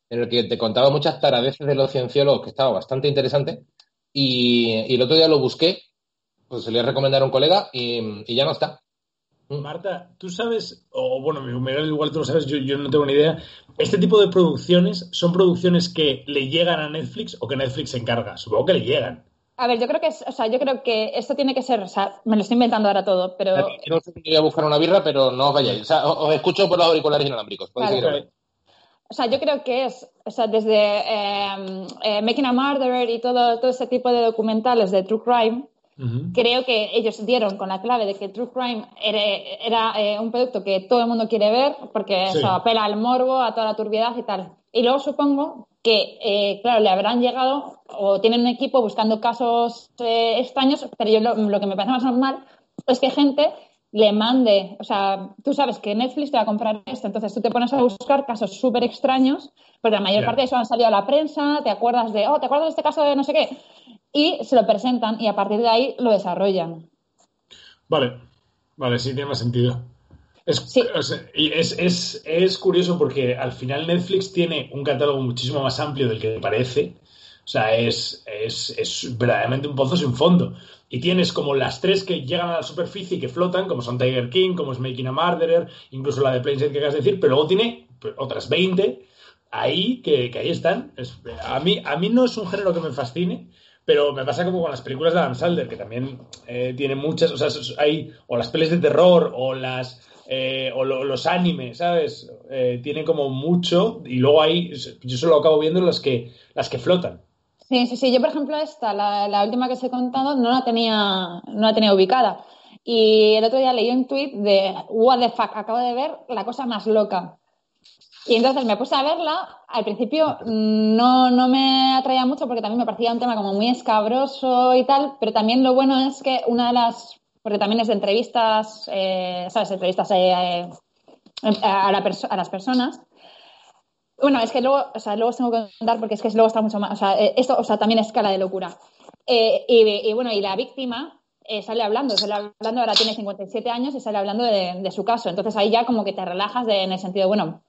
Speaker 3: en el que te contaba muchas taradeces de los cienciólogos, que estaba bastante interesante. Y, el otro día lo busqué, pues se le recomendar a un colega y, ya no está.
Speaker 2: Marta, tú sabes, o bueno, Miguel, igual tú lo sabes, yo, yo no tengo ni idea. Este tipo de producciones son producciones que le llegan a Netflix o que Netflix se encarga. Supongo que le llegan.
Speaker 1: A ver, yo creo que es, o sea, yo creo que esto tiene que ser, o sea, me lo estoy inventando ahora todo, pero
Speaker 3: Yo no sé si voy a buscar una birra, pero no os vayáis. O sea, os, os escucho por los auriculares inalámbricos. Podéis
Speaker 1: Vale.
Speaker 3: seguir.
Speaker 1: O sea, yo creo que es, o sea, desde eh, eh, Making a Murderer y todo, todo ese tipo de documentales de True Crime, creo que ellos dieron con la clave de que True Crime era, era, eh, un producto que todo el mundo quiere ver porque
Speaker 2: Sí.
Speaker 1: eso apela al morbo, a toda la turbiedad y tal. Y luego supongo que, eh, claro, le habrán llegado o tienen un equipo buscando casos eh, extraños, pero yo lo, lo que me parece más normal es que gente le mande, o sea, tú sabes que Netflix te va a comprar esto, entonces tú te pones a buscar casos súper extraños, porque la mayor parte de eso han salido a la prensa, te acuerdas de, oh, ¿te acuerdas de este caso de no sé qué? Y se lo presentan y a partir de ahí lo desarrollan.
Speaker 2: Vale, vale, sí, tiene más sentido. Es,
Speaker 1: Sí.
Speaker 2: es, es, es curioso porque al final Netflix tiene un catálogo muchísimo más amplio del que parece. O sea, es, es, es verdaderamente un pozo sin fondo. Y tienes como las tres que llegan a la superficie y que flotan, como son Tiger King, como es Making a Murderer, incluso la de Plainsight que acabas de decir, pero luego tiene otras 20 ahí que, que ahí están. Es- a, mí, a mí no es un género que me fascine, pero me pasa como con las películas de Adam Sandler, que también eh, tiene muchas, o sea, hay o las pelis de terror o las eh, o lo- los animes, ¿sabes? Eh, tiene como mucho y luego hay, yo solo acabo viendo las que las que flotan.
Speaker 1: Sí, sí, sí. Yo, por ejemplo, esta, la, la última que os he contado, no la tenía, no la tenía ubicada. Y el otro día leí un tweet de What the fuck, acabo de ver la cosa más loca. Y entonces me puse a verla. Al principio mm, no, no me atraía mucho porque también me parecía un tema como muy escabroso y tal, pero también lo bueno es que una de las, porque también es de entrevistas, eh, ¿sabes? Entrevistas eh, eh, a, la a las personas. Bueno, es que luego, o sea, luego os tengo que contar porque es que luego está mucho más, o sea, eh, esto, o sea, también es escala de locura. Eh, y, y bueno, y la víctima eh, sale hablando, sale hablando, ahora tiene 57 años y sale hablando de, de su caso. Entonces ahí ya como que te relajas de- en el sentido, bueno,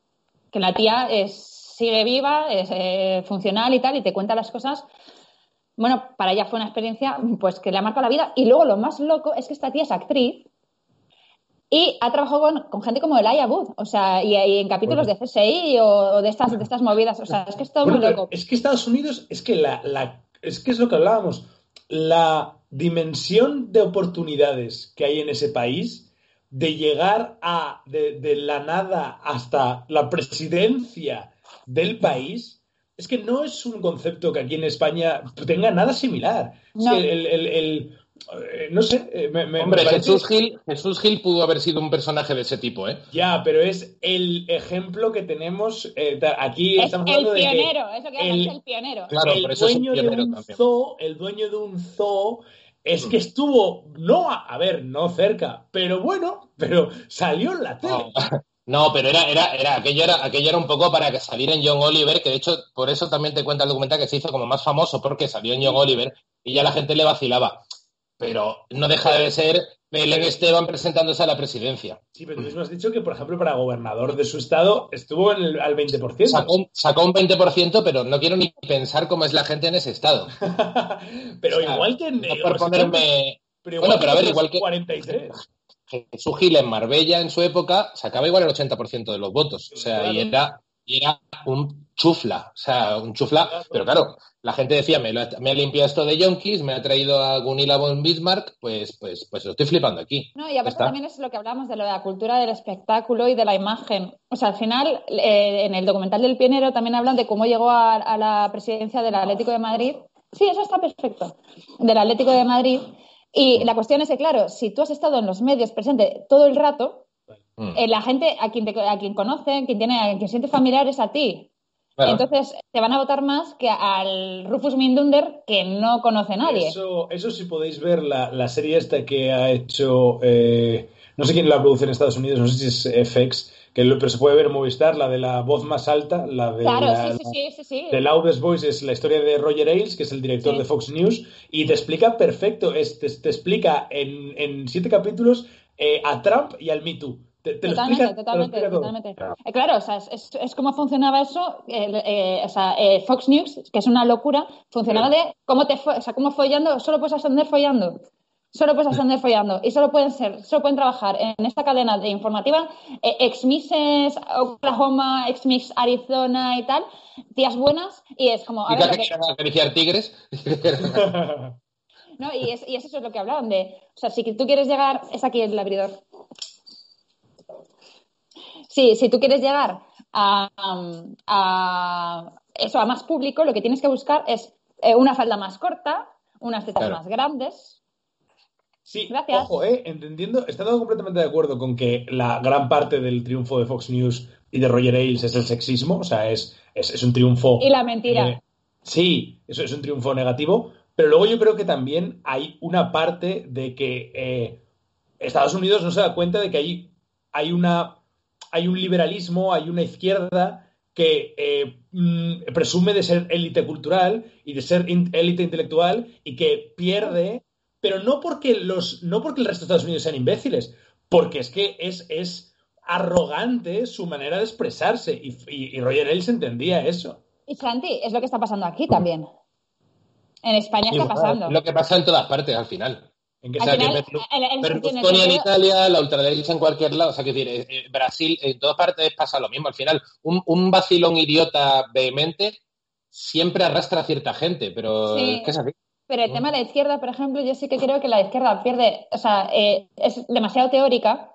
Speaker 1: que la tía es, sigue viva, es funcional y tal, y te cuenta las cosas. Bueno, para ella fue una experiencia pues que le ha marcado la vida. Y luego lo más loco es que esta tía es actriz y ha trabajado con, con gente como Elijah Wood, o sea, y, y en capítulos
Speaker 2: Bueno.
Speaker 1: de CSI o, o de estas, de estas movidas. O sea, es que es todo
Speaker 2: Bueno,
Speaker 1: muy loco.
Speaker 2: es que Estados Unidos, es que la, la- es que es lo que hablábamos, la dimensión de oportunidades que hay en ese país de llegar a de, de la nada hasta la presidencia del país es que no es un concepto que aquí en España tenga nada similar. Es
Speaker 1: No.
Speaker 2: que el, el- el- eh, no sé, eh, me, me-
Speaker 3: Hombre,
Speaker 2: me parece-
Speaker 3: Jesús Gil, Jesús Gil pudo haber sido un personaje de ese tipo, ¿eh?
Speaker 2: Ya, pero es el ejemplo que tenemos eh, aquí.
Speaker 1: Es
Speaker 2: estamos
Speaker 1: el
Speaker 2: hablando de que
Speaker 1: pionero, eso que
Speaker 2: el-
Speaker 1: es el pionero.
Speaker 3: Claro,
Speaker 2: el
Speaker 3: por eso es un
Speaker 2: dueño de un
Speaker 3: también.
Speaker 2: zoo, el dueño de un zoo es que estuvo, no, a, a ver, no cerca, pero bueno, pero salió en la tele.
Speaker 3: No, pero era, era, era, aquello era, aquello era un poco para que saliera en John Oliver, que de hecho, por eso también te cuenta el documental que se hizo como más famoso, porque salió en John Oliver y ya la gente le vacilaba. pero no deja de ser Belén Esteban presentándose a la presidencia.
Speaker 2: Sí, pero tú mismo has dicho que, por ejemplo, para gobernador de su estado estuvo en el, al 20%.
Speaker 3: Sacó, sacó, un 20%, pero no quiero ni pensar cómo es la gente en ese estado. <laughs>
Speaker 2: pero o sea, igual que en...
Speaker 3: No por ponerme... Pero bueno, pero a ver, igual que...
Speaker 2: 43.
Speaker 3: Jesús Gil en Marbella en su época sacaba igual el 80% de los votos. O sea, y, era, y era un chufla. O sea, un chufla. Pero claro, la gente decía, me, lo, me ha limpiado esto de Yonkis, me ha traído a Gunilla von Bismarck, pues, pues, pues lo estoy flipando aquí.
Speaker 1: No, y aparte también es lo que hablamos de lo de la cultura del espectáculo y de la imagen. O sea, al final, eh, en el documental del pionero también hablan de cómo llegó a, a la presidencia del Atlético de Madrid. Sí, eso está perfecto. Del Atlético de Madrid. Y la cuestión es que, claro, si tú has estado en los medios presente todo el rato, eh, la gente a quien, te, a quien conoce, quien tiene, a quien siente familiar es a ti. Claro. Entonces te van a votar más que al Rufus Mindunder que no conoce nadie.
Speaker 2: Eso, eso si podéis ver la, la serie esta que ha hecho, eh, no sé quién la produce en Estados Unidos, no sé si es FX, que lo, pero se puede ver en Movistar, la de la voz más alta, la de
Speaker 1: claro,
Speaker 2: la,
Speaker 1: sí, sí, sí, sí,
Speaker 2: The Loudest Voice es la historia de Roger Ailes, que es el director sí. de Fox News, y te explica perfecto, es, te, te, explica en, en, siete capítulos eh, a Trump y al Me Too. Te, te
Speaker 1: totalmente,
Speaker 2: explica,
Speaker 1: totalmente, totalmente. Claro. Eh, claro, o sea, es, es, cómo funcionaba eso. Eh, eh, o sea, Fox News, que es una locura, funcionaba de cómo te, o sea, cómo follando, solo puedes ascender follando solo puedes ascender follando y solo pueden ser, solo pueden trabajar en esta cadena de informativa eh, ex Misses Oklahoma, ex Miss Arizona y tal, tías buenas y es como
Speaker 3: a ¿Y ver, que acariciar tigres? <laughs>
Speaker 1: no, y, es, y eso es lo que hablaban de, o sea, si tú quieres llegar, es aquí el abridor. Sí, si tú quieres llegar a, a eso, a más público, lo que tienes que buscar es eh, una falda más corta, unas tetas claro. más grandes,
Speaker 2: Sí, Gracias. ojo, eh, entendiendo, estando completamente de acuerdo con que la gran parte del triunfo de Fox News y de Roger Ailes es el sexismo, o sea, es, es, es un triunfo.
Speaker 1: Y la mentira.
Speaker 2: Eh, sí, eso es un triunfo negativo, pero luego yo creo que también hay una parte de que eh, Estados Unidos no se da cuenta de que hay, hay, una, hay un liberalismo, hay una izquierda que eh, mm, presume de ser élite cultural y de ser élite intelectual y que pierde pero no porque, los, no porque el resto de Estados Unidos sean imbéciles, porque es que es, es arrogante su manera de expresarse y, y, y Roger Ailes entendía eso.
Speaker 1: Y Santi, es lo que está pasando aquí también. En España está pasando.
Speaker 3: Lo que pasa en todas partes al final.
Speaker 1: En que, o sea,
Speaker 3: final, que Berlusconi en Italia, la ultraderecha en cualquier lado. O sea, que decir, eh, Brasil, en todas partes pasa lo mismo. Al final, un, un vacilón idiota vehemente siempre arrastra a cierta gente, pero sí. es que es así.
Speaker 1: Pero el tema de la izquierda, por ejemplo, yo sí que creo que la izquierda pierde, o sea, eh, es demasiado teórica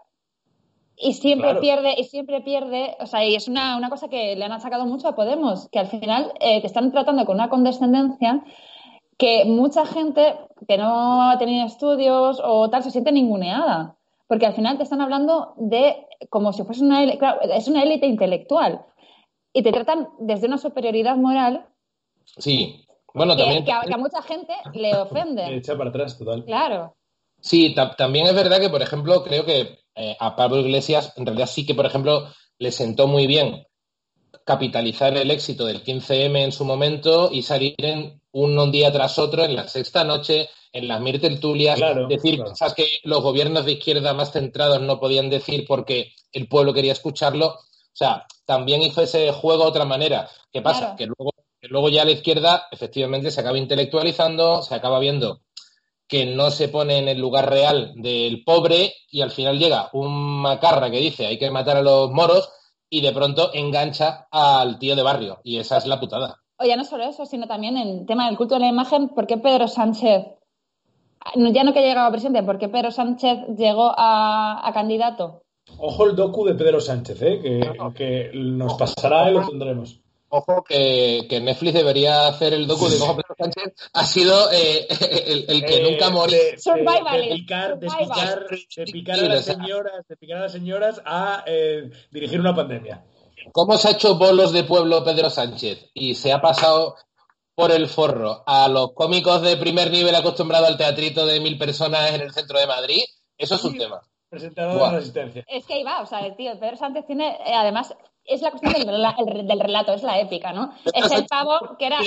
Speaker 1: y siempre claro. pierde, y siempre pierde, o sea, y es una, una, cosa que le han achacado mucho a Podemos, que al final eh, te están tratando con una condescendencia que mucha gente que no ha tenido estudios o tal se siente ninguneada, porque al final te están hablando de como si fuese una, claro, es una élite intelectual y te tratan desde una superioridad moral.
Speaker 3: Sí, bueno,
Speaker 1: que,
Speaker 3: también.
Speaker 1: Que a, que a, mucha gente le <coughs> ofende.
Speaker 2: Le echa para atrás, total.
Speaker 1: Claro.
Speaker 3: Sí, también es verdad que, por ejemplo, creo que eh, a Pablo Iglesias, en realidad sí que, por ejemplo, le sentó muy bien capitalizar el éxito del 15M en su momento y salir en un día tras otro en la sexta noche, en las mil tertulias,
Speaker 2: claro,
Speaker 3: decir
Speaker 2: claro.
Speaker 3: cosas que los gobiernos de izquierda más centrados no podían decir porque el pueblo quería escucharlo. O sea, también hizo ese juego de otra manera. ¿Qué pasa?
Speaker 1: Claro.
Speaker 3: Que luego que luego ya la izquierda efectivamente se acaba intelectualizando, se acaba viendo que no se pone en el lugar real del pobre y al final llega un macarra que dice hay que matar a los moros y de pronto engancha al tío de barrio y esa es la putada.
Speaker 1: Oye, no solo eso, sino también el tema del culto de la imagen, ¿por qué Pedro Sánchez, ya no que llegaba a presidente, por qué Pedro Sánchez llegó a, a candidato?
Speaker 2: Ojo el docu de Pedro Sánchez, ¿eh? que, que nos pasará y lo tendremos
Speaker 3: ojo que, que, Netflix debería hacer el docu de cómo Pedro Sánchez ha sido eh, <laughs> el, el, que
Speaker 2: eh,
Speaker 3: nunca morí.
Speaker 2: De, de, de, picar, de, picar, de picar a las señoras, de picar a las señoras a eh, dirigir una pandemia.
Speaker 3: ¿Cómo se ha hecho bolos de pueblo Pedro Sánchez? Y se ha pasado por el forro a los cómicos de primer nivel acostumbrados al teatrito de mil personas en el centro de Madrid. Eso es un tema.
Speaker 2: Presentador de resistencia.
Speaker 1: Es que ahí va, o sea, el tío Pedro Sánchez tiene, eh, además, es la cuestión del, del, relato, es la épica, ¿no? Es el pavo que era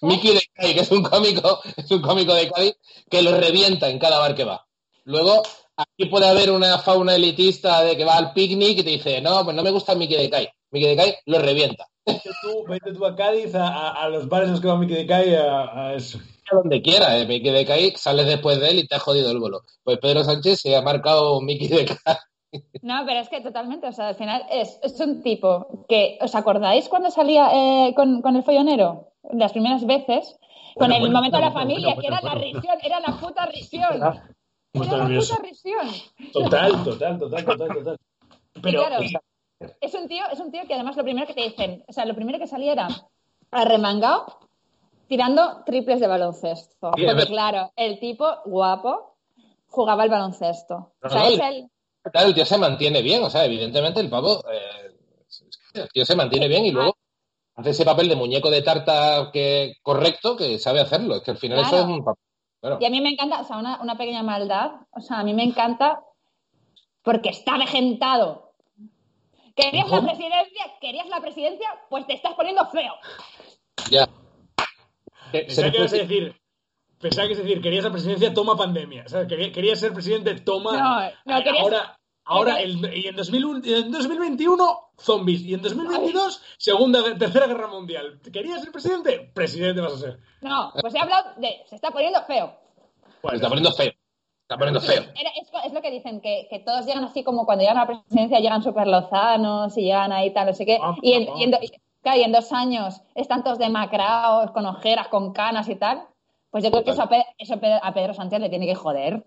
Speaker 3: Mickey de Cádiz, que es un cómico, es un cómico de Cádiz que lo revienta en cada bar que va. Luego, aquí puede haber una fauna elitista de que va al picnic y te dice, no, pues no me gusta Mickey de Cádiz. Mickey de Cádiz lo revienta.
Speaker 2: Vete tú, vete tú a Cádiz, a, a, los bares en los que va Mickey de Cádiz, a, a eso.
Speaker 3: A donde quiera, eh. Mickey de Cádiz, sales después de él y te ha jodido el bolo. Pues Pedro Sánchez se ha marcado Mickey de Cádiz.
Speaker 1: No, pero es que totalmente, o sea, al final es, es un tipo que, ¿os acordáis cuando salía eh, con, con, el follonero? Las primeras veces, con bueno, el bueno, momento bueno, de la familia, que era la risión, era la puta risión. Era la puta risión.
Speaker 2: Total, total, total, total, total. Pero,
Speaker 1: claro, es un tío, es un tío que además lo primero que te dicen, o sea, lo primero que salía era arremangado, tirando triples de baloncesto. Porque claro, el tipo guapo jugaba el baloncesto.
Speaker 3: No,
Speaker 1: o sea,
Speaker 3: no,
Speaker 1: es
Speaker 3: el Claro, el tío se mantiene bien, o sea, evidentemente el pavo, eh, el tío se mantiene bien y luego hace ese papel de muñeco de tarta que correcto que sabe hacerlo. Es que al final
Speaker 1: Claro.
Speaker 3: eso es un papel. Claro.
Speaker 1: Y a mí me encanta, o sea, una, una pequeña maldad, o sea, a mí me encanta porque está vejentado. ¿Querías la presidencia? ¿Querías la presidencia? Pues te estás poniendo feo.
Speaker 3: Ya. Eh, se
Speaker 2: Pensaba
Speaker 3: me
Speaker 2: que ibas a
Speaker 3: fue-
Speaker 2: decir, pensaba que a decir, querías la presidencia, toma pandemia. O sea, quería, querías ser presidente, toma.
Speaker 1: No, no, querías-
Speaker 2: Ahora, ahora el- y en, 2001 y en 2021, zombies. Y en 2022, segunda, tercera guerra mundial. ¿Querías ser presidente? Presidente vas a ser.
Speaker 1: No, pues he hablado de se está poniendo feo.
Speaker 3: se
Speaker 2: Bueno,
Speaker 3: está poniendo feo. Se está poniendo feo.
Speaker 1: Era- es, es lo que dicen, que, que todos llegan así como cuando llegan a la presidencia llegan súper lozanos y llegan ahí tal, no sé qué. Y en, y en do- claro, y en dos años están todos demacrados, con ojeras, con canas y tal. Pues yo creo que eso a, Pe- eso a Pedro Sánchez le tiene que joder.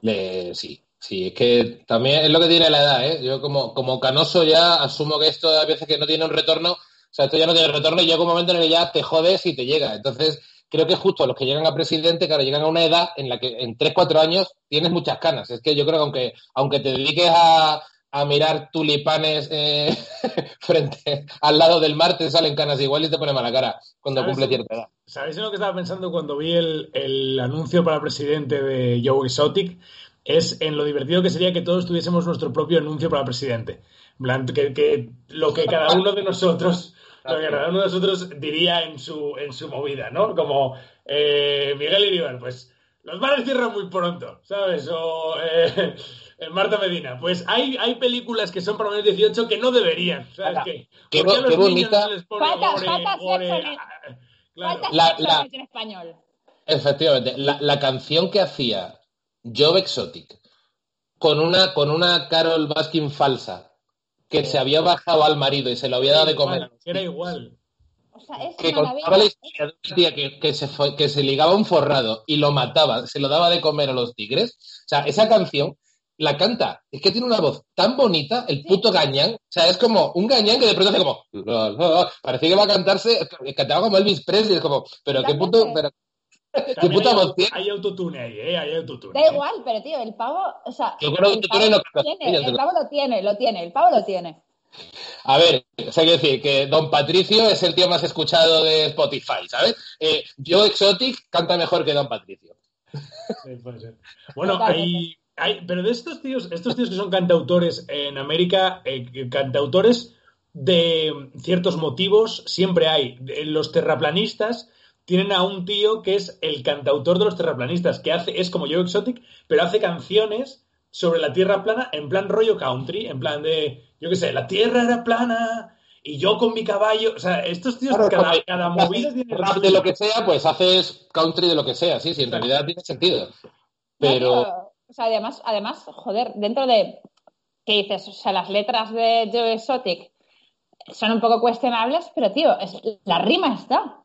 Speaker 3: Le- sí, sí, es que también es lo que tiene la edad, ¿eh? Yo como, como canoso ya asumo que esto a veces que no tiene un retorno, o sea, esto ya no tiene retorno y llega un momento en el que ya te jodes y te llega. Entonces, creo que justo los que llegan a presidente, claro, llegan a una edad en la que en 3, 4 años tienes muchas canas. Es que yo creo que aunque, aunque te dediques a, a mirar tulipanes eh, <laughs> frente al lado del mar, te salen canas igual y te pone mala cara cuando cumple cierta edad.
Speaker 2: ¿Sabéis lo que estaba pensando cuando vi el, el anuncio para presidente de Joe Exotic? Es en lo divertido que sería que todos tuviésemos nuestro propio anuncio para presidente. Que, que lo que cada uno de nosotros, lo que cada uno de nosotros diría en su, en su movida, ¿no? Como eh, Miguel Iribar, pues los bares cierran muy pronto, ¿sabes? O eh, Marta Medina, pues hay, hay películas que son para menores de 18 que no deberían, ¿sabes?
Speaker 3: Qué
Speaker 2: ¿Por qué a
Speaker 3: bo-
Speaker 2: los
Speaker 3: qué
Speaker 2: niños
Speaker 3: bonita-
Speaker 2: no se les pone
Speaker 1: Falta-
Speaker 2: gore,
Speaker 1: falta
Speaker 2: gore?
Speaker 1: en el-
Speaker 2: Claro.
Speaker 1: Falta
Speaker 3: La-
Speaker 1: sexo
Speaker 3: la-
Speaker 1: en español.
Speaker 3: Efectivamente, la, la canción que hacía Joe Exotic con una, con una Carol Baskin falsa que se había bajado al marido y se lo había dado de comer,
Speaker 2: Igual, Era igual.
Speaker 1: O sea, es
Speaker 3: que contaba la historia de una tía que, que se fue- que se ligaba a un forrado y lo mataba, se lo daba de comer a los tigres. O sea, esa canción la canta, es que tiene una voz tan bonita, el puto gañán, o sea, es como un gañán que de pronto hace como, la, la. parecía que va a cantarse, cantaba como Elvis Presley, es como, pero qué puto, pero, qué puta
Speaker 2: hay,
Speaker 3: voz tiene.
Speaker 2: hay autotune ahí, ¿eh? Hay autotune.
Speaker 1: Da
Speaker 2: ¿eh?
Speaker 1: igual, pero tío, el pavo, o sea,
Speaker 3: Yo creo que
Speaker 1: el pavo,
Speaker 3: lo
Speaker 1: lo tiene, el
Speaker 3: lo-
Speaker 1: pavo lo tiene, lo tiene, el pavo lo tiene.
Speaker 3: A ver, o sea, quiero decir que Don Patricio es el tío más escuchado de Spotify, ¿sabes? Eh, Joe Exotic canta mejor que Don Patricio.
Speaker 2: Sí, puede ser. Bueno,
Speaker 1: Totalmente.
Speaker 2: hay, hay- pero de estos tíos, estos tíos que son cantautores en América, eh, cantautores de ciertos motivos, siempre hay. De- Los terraplanistas tienen a un tío que es el cantautor de los terraplanistas, que hace, es como Joe Exotic, pero hace canciones sobre la tierra plana en plan rollo country, en plan de, yo qué sé, la tierra era plana y yo con mi caballo. O sea, estos tíos,
Speaker 3: Claro,
Speaker 2: cada, cada movida <laughs> tiene
Speaker 3: Rap de lo que sea, pues haces country de lo que sea, sí, sí, en realidad tiene sentido. Pero
Speaker 1: o sea, además, además, joder, dentro de, ¿qué dices? O sea, las letras de Joe Exotic son un poco cuestionables, pero tío, es, la rima está.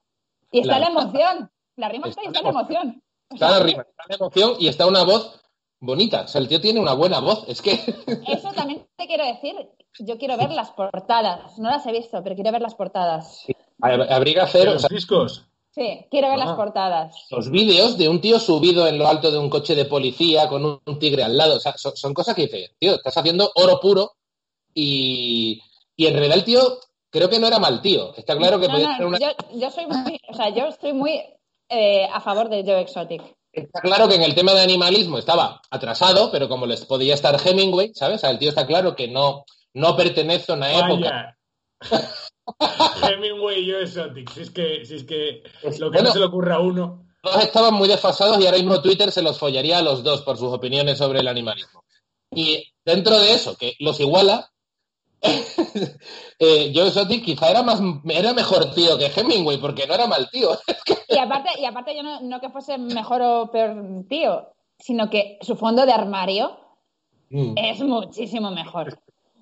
Speaker 1: Y está
Speaker 3: La-
Speaker 1: la emoción. La rima está, y está la emoción. O
Speaker 3: está
Speaker 1: sea,
Speaker 3: la rima, está la emoción y está una voz bonita. O sea, el tío tiene una buena voz. Es que <laughs>
Speaker 1: Eso también te quiero decir. Yo quiero ver las portadas. No las he visto, pero quiero ver las portadas.
Speaker 3: habría que
Speaker 2: De
Speaker 3: hacer o
Speaker 2: los
Speaker 3: sea,
Speaker 2: discos.
Speaker 1: Sí, quiero ver
Speaker 3: Ah.
Speaker 1: las portadas.
Speaker 3: los vídeos de un tío subido en lo alto de un coche de policía con un, un tigre al lado. O sea, son, son cosas que dices, tío, estás haciendo oro puro y, y en realidad el tío creo que no era mal tío. Está claro que
Speaker 1: No,
Speaker 3: podía
Speaker 1: no,
Speaker 3: ser una...
Speaker 1: yo, yo soy muy, o sea, yo estoy muy eh, a favor de Joe Exotic.
Speaker 3: Está claro que en el tema de animalismo estaba atrasado, pero como les podía estar Hemingway, ¿sabes? O sea, el tío está claro que no, no pertenece a una época. <laughs>
Speaker 2: Hemingway y yo Exotic. Si es que, si es que lo que no se le ocurre a uno.
Speaker 3: Dos estaban muy desfasados y ahora mismo Twitter se los follaría a los dos por sus opiniones sobre el animalismo. Y dentro de eso, que los iguala, <laughs> eh, Joe Exotic quizá era más era mejor tío que Hemingway, porque no era mal tío. <laughs>
Speaker 1: y aparte, y aparte yo no, no, que fuese mejor o peor tío, sino que su fondo de armario mm. es muchísimo mejor.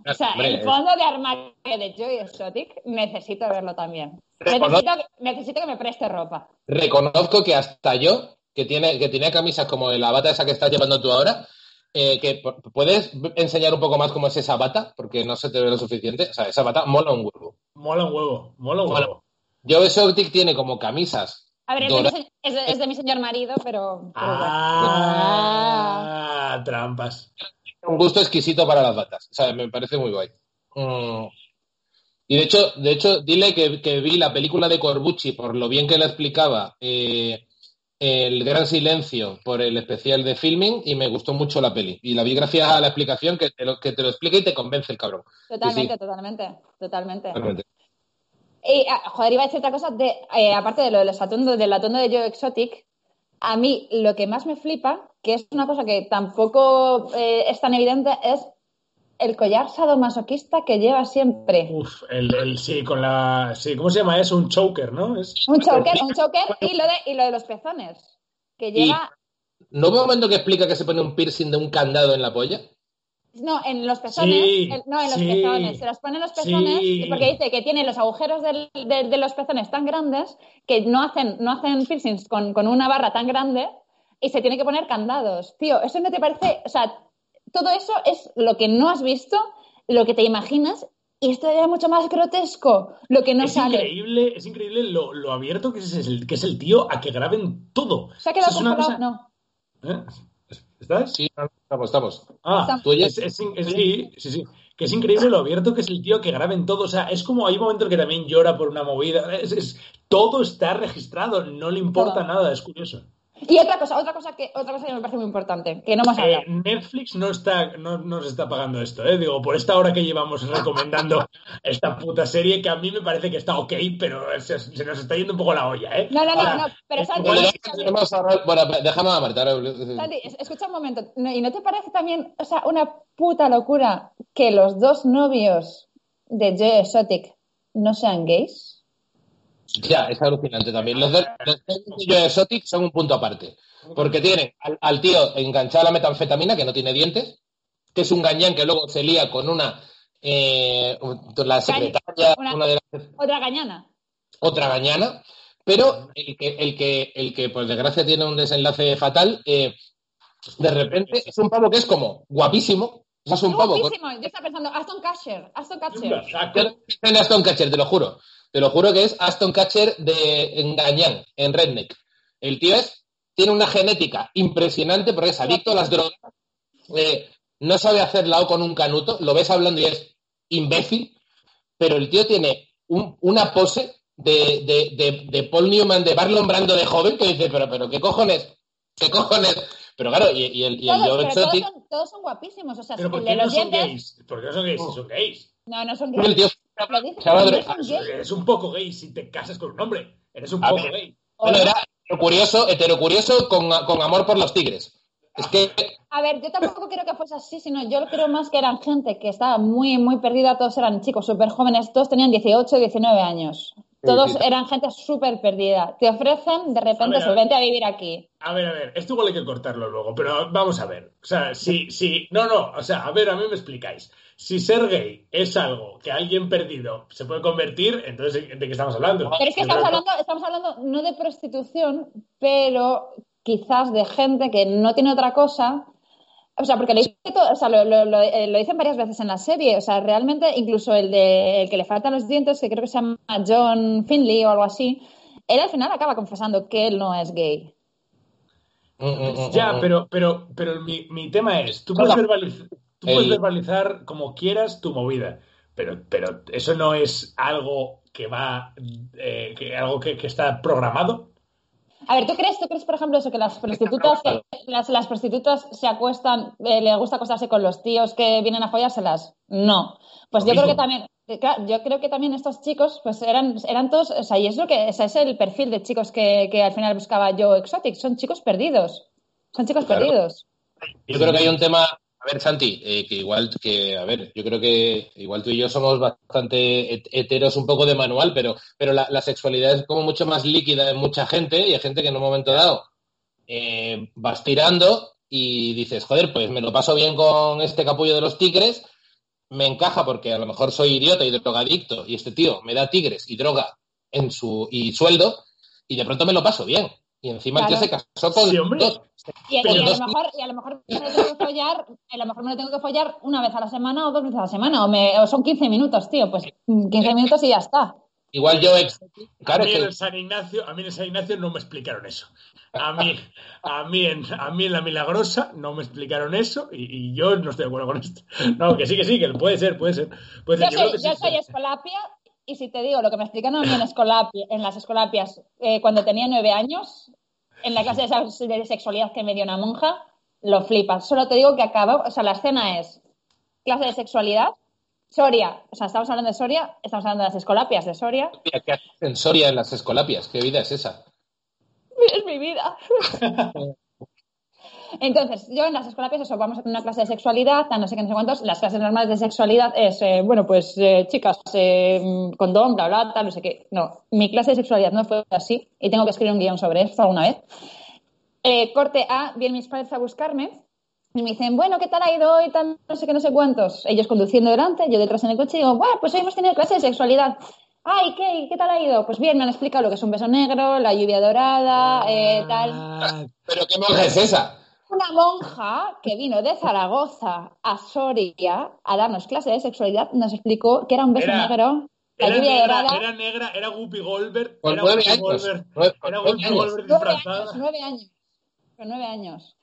Speaker 1: O sea, el fondo de armario de Joy Exotic necesito verlo también. Necesito, necesito, que me preste ropa.
Speaker 3: Reconozco que hasta yo, que tiene, que tiene camisas como la bata esa que estás llevando tú ahora, eh, que puedes enseñar un poco más cómo es esa bata, porque no se te ve lo suficiente. O sea, esa bata mola un huevo.
Speaker 2: Mola un huevo, mola un huevo.
Speaker 3: Joe Exotic tiene como camisas.
Speaker 1: A ver, es de, mi, es, de, mi, señor marido, pero.
Speaker 2: ah, trampas
Speaker 3: un gusto exquisito para las batas. O sea, me parece muy guay. Mm. Y de hecho, de hecho, dile que, vi la película de Corbucci por lo bien que la explicaba eh, El Gran Silencio por el especial de filming y me gustó mucho la peli. Y la vi gracias a la explicación que te lo, que te lo explica y te convence el cabrón.
Speaker 1: Totalmente, totalmente, totalmente, Y, ah, joder, iba a decir otra cosa, de, eh, aparte de lo del atuendo, del atuendo de Joe Exotic, a mí lo que más me flipa, que es una cosa que tampoco eh, es tan evidente, es el collar sadomasoquista que lleva siempre.
Speaker 2: Uf, el, sí, con la. Sí, ¿cómo se llama eso? Un choker, ¿no?
Speaker 1: Un choker, un choker y lo, de, y lo de los pezones. Que lleva.
Speaker 3: ¿No veo un momento que explica que se pone un piercing de un candado en la polla?
Speaker 1: No, en los pezones. no, en los pezones. Se los pone en los pezones porque dice que tiene los agujeros de, los pezones tan grandes que no hacen, no hacen piercings con, una barra tan grande y se tiene que poner candados. Tío, ¿eso no te parece? O sea, todo eso es lo que no has visto, lo que te imaginas y esto es mucho más grotesco, lo que no
Speaker 2: es
Speaker 1: sale.
Speaker 2: Increíble, es increíble lo, abierto que es, el, que es el tío a que graben todo.
Speaker 1: ¿Se ha quedado congelado? No.
Speaker 2: ¿Eh? ¿Estás?
Speaker 3: Sí, estamos, estamos.
Speaker 2: Ah, ¿tú es, sí, sí, sí. Que es increíble lo abierto que es el tío que graba en todo. O sea, es como hay momentos que también llora por una movida. Es, todo está registrado, no le importa nada, es curioso.
Speaker 1: Y otra cosa, otra cosa que, otra cosa que me parece muy importante, que no hemos hablado.
Speaker 2: Eh, Netflix no está, no nos está pagando esto, ¿eh? Digo, por esta hora que llevamos recomendando <laughs> esta puta serie, que a mí me parece que está ok, pero se, nos está yendo un poco la olla, ¿eh?
Speaker 1: No, no, no, no, pero Santi...
Speaker 3: Bueno, déjame a Marta.
Speaker 1: Santi, escucha un momento. ¿Y no te parece también, o sea, una puta locura que los dos novios de Joe Exotic no sean gays?
Speaker 3: Ya, es alucinante también. Los dos de Exotic son un punto aparte. Porque tienen al, tío enganchado a la metanfetamina, que no tiene dientes, que es un gañán que luego se lía con una. Eh, la secretaria. Una, de
Speaker 1: Otra gañana.
Speaker 3: Otra gañana. Pero el que, el que, el que por desgracia, tiene un desenlace fatal, eh, de repente es un pavo que es como guapísimo. es un pavo.
Speaker 1: Guapísimo. Yo estaba pensando, Aston Catcher. Aston Catcher.
Speaker 3: Aston Catcher, te lo juro. Te lo juro que es Aston Catcher de Engañán, en Redneck. El tío es, tiene una genética impresionante porque es adicto a las drogas. Eh, no sabe hacer lao con un canuto, lo ves hablando y es imbécil, pero el tío tiene una pose de, Paul Newman, de Barlon Brando de joven, que dice, pero, pero, ¿qué cojones? ¿Qué cojones? Pero claro, y, el, y
Speaker 1: todos, son, todos, son, guapísimos, o sea,
Speaker 2: ¿Pero por qué no son gays? ¿Por qué no son gays? Si son gays.
Speaker 1: No,
Speaker 2: Eres un poco gay si te casas con un hombre. Eres un poco gay.
Speaker 3: Bueno, era heterocurioso, heterocurioso con, con amor por los tigres. Es que...
Speaker 1: A ver, yo tampoco creo que fuese así, sino yo creo más que eran gente que estaba muy, muy perdida, todos eran chicos súper jóvenes, todos tenían 18, 19 años. Todos eran gente súper perdida. Te ofrecen, de repente, a vente a vivir aquí.
Speaker 2: A ver, a ver, esto igual hay que cortarlo luego, pero vamos a ver. O sea, si, si, no, no, o sea, a ver, a mí me explicáis si ser gay es algo que alguien perdido se puede convertir, entonces ¿de qué estamos hablando?
Speaker 1: Pero es que estamos hablando, estamos hablando no de prostitución, pero quizás de gente que no tiene otra cosa. O sea, porque lo, o sea, lo, eh, lo, dicen varias veces en la serie. O sea, realmente, incluso el de el que le faltan los dientes, que creo que se llama John Finley o algo así, él al final acaba confesando que él no es gay.
Speaker 2: Mm, mm, mm, ya, pero, pero, pero mi, mi tema es, tú puedes verbalizar, Tú puedes verbalizar como quieras tu movida, pero, pero eso no es algo que va, eh, que, algo que, está programado.
Speaker 1: A ver, ¿tú crees, tú crees, por ejemplo, eso que las prostitutas, las, las prostitutas se acuestan, eh, le gusta acostarse con los tíos que vienen a follárselas? No. Pues yo creo que también, claro, yo creo que también estos chicos, pues eran, eran todos, o sea, y es lo que, ese es el perfil de chicos que, que al final buscaba yo Exotic, son chicos perdidos, son chicos
Speaker 3: Claro.
Speaker 1: perdidos.
Speaker 3: Yo creo que hay un tema, a ver, Santi, eh, que igual que, a ver, yo creo que igual tú y yo somos bastante het- heteros un poco de manual, pero, pero la, la sexualidad es como mucho más líquida en mucha gente y hay gente que en un momento dado eh, vas tirando y dices, joder, pues me lo paso bien con este capullo de los tigres, me encaja porque a lo mejor soy idiota y drogadicto y este tío me da tigres y droga en su y sueldo y de pronto me lo paso bien. Y encima el tío se
Speaker 1: Claro.
Speaker 3: casó con
Speaker 2: Sí,
Speaker 3: dos.
Speaker 1: Y, a lo mejor, y a lo mejor me lo tengo que follar, a lo mejor me lo tengo que follar una vez a la semana o dos veces a la semana, o, me, o son 15 minutos, tío, pues mm, 15 minutos y ya está.
Speaker 3: Igual yo, ex- claro,
Speaker 2: a mí en
Speaker 3: que-
Speaker 2: el San Ignacio, a mí en el San Ignacio no me explicaron eso. A mí, a mí, en, a mí en la Milagrosa no me explicaron eso y, y yo no estoy de acuerdo con esto. No, que sí, que sí, que puede ser, puede ser. Puede
Speaker 1: Yo
Speaker 2: ser.
Speaker 1: soy,
Speaker 2: que
Speaker 1: yo
Speaker 2: sí,
Speaker 1: soy
Speaker 2: sí.
Speaker 1: escolapia y si te digo lo que me explicaron a mí en, escolapia, en las escolapias eh, cuando tenía nueve años, en la clase de sexualidad que me dio una monja, lo flipas. Solo te digo que acaba, o sea, la escena es clase de sexualidad, Soria, o sea, estamos hablando de Soria, estamos hablando de las escolapias de Soria.
Speaker 3: ¿Qué haces en Soria en las escolapias? ¿Qué vida es esa?
Speaker 1: Es mi vida. <laughs> Entonces, yo en las escolapias, eso, vamos a tener una clase de sexualidad, tal, no sé qué, no sé cuántos. Las clases normales de sexualidad es, eh, bueno, pues, eh, chicas, eh, condón, bla, bla, tal, no sé qué. No, mi clase de sexualidad no fue así y tengo que escribir un guion sobre esto alguna vez. Eh, corte A, vienen mis padres a buscarme y me dicen, bueno, ¿qué tal ha ido hoy? Tal, no sé qué, no sé cuántos. Ellos conduciendo delante, yo detrás en el coche y digo, bueno, pues hoy hemos tenido clase de sexualidad. Ay, ¿qué? ¿Qué tal ha ido? Pues bien, me han explicado lo que es un beso negro, la lluvia dorada, tal.
Speaker 2: Ah,
Speaker 3: ¿Pero qué monja es esa?
Speaker 1: Una monja que vino de Zaragoza a Soria a darnos clase de sexualidad nos explicó que era un beso
Speaker 2: Era-
Speaker 1: negro, la
Speaker 2: Era
Speaker 1: lluvia
Speaker 2: negra,
Speaker 1: dorada.
Speaker 2: era negra, era Guppy Goldberg.
Speaker 3: Con
Speaker 2: era
Speaker 3: nueve años.
Speaker 2: Goldberg,
Speaker 3: Nueve- con
Speaker 2: era Whoopi. Goldberg disfrazada.
Speaker 1: nueve años. Con nueve años.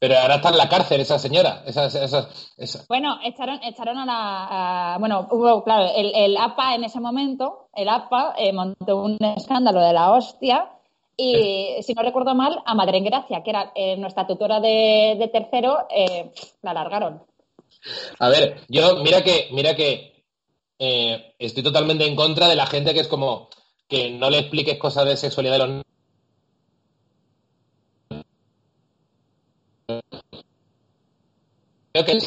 Speaker 3: Pero ahora está en la cárcel esa señora. Esa, esa, esa.
Speaker 1: Bueno, echaron, echaron a la. a- bueno, hubo, claro, el, el APA en ese momento, el APA eh, montó un escándalo de la hostia. Y si no recuerdo mal, a Madre Gracia, que era eh, nuestra tutora de, de tercero, eh, la largaron.
Speaker 3: A ver, yo, mira que, mira que eh, estoy totalmente en contra de la gente que es como que no le expliques cosas de sexualidad a los Creo que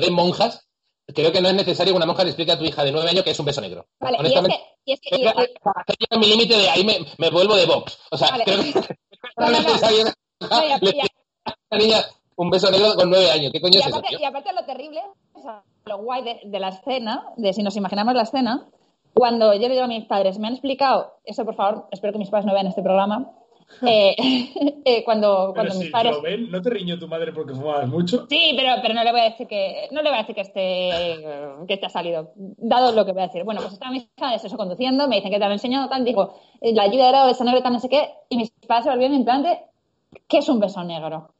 Speaker 3: de monjas, creo que no es necesario que una monja le explique a tu hija de nueve años que es un beso negro.
Speaker 1: Vale, y es que. Y es que- y-
Speaker 3: llega <laughs> mi límite de ahí me, me vuelvo de box. O sea,
Speaker 1: Vale.
Speaker 3: creo que <laughs>
Speaker 1: y <laughs> y
Speaker 3: niña un beso negro con nueve años. ¿Qué coño
Speaker 1: Y
Speaker 3: es eso,
Speaker 1: aparte,
Speaker 3: tío?
Speaker 1: y aparte lo terrible, o sea, lo guay de, de la escena, de si nos imaginamos la escena, cuando yo le digo a mis padres, me han explicado, eso por favor, espero que mis padres no vean este programa, eh, <laughs> <laughs> eh, cuando,
Speaker 2: Pero
Speaker 1: cuando
Speaker 2: si
Speaker 1: mis padres...
Speaker 2: lo ven, ¿no te riñó tu madre porque fumabas mucho?
Speaker 1: Sí, pero, pero no le voy a decir que no le voy a decir que esté que te ha salido, dado lo que voy a decir. Bueno, pues estaba mis padres eso conduciendo, me dicen que te han enseñado tal, digo, eh, la lluvia era beso negro, tal, no sé qué, y mis padres se volvieron en plan de, ¿qué es un beso negro?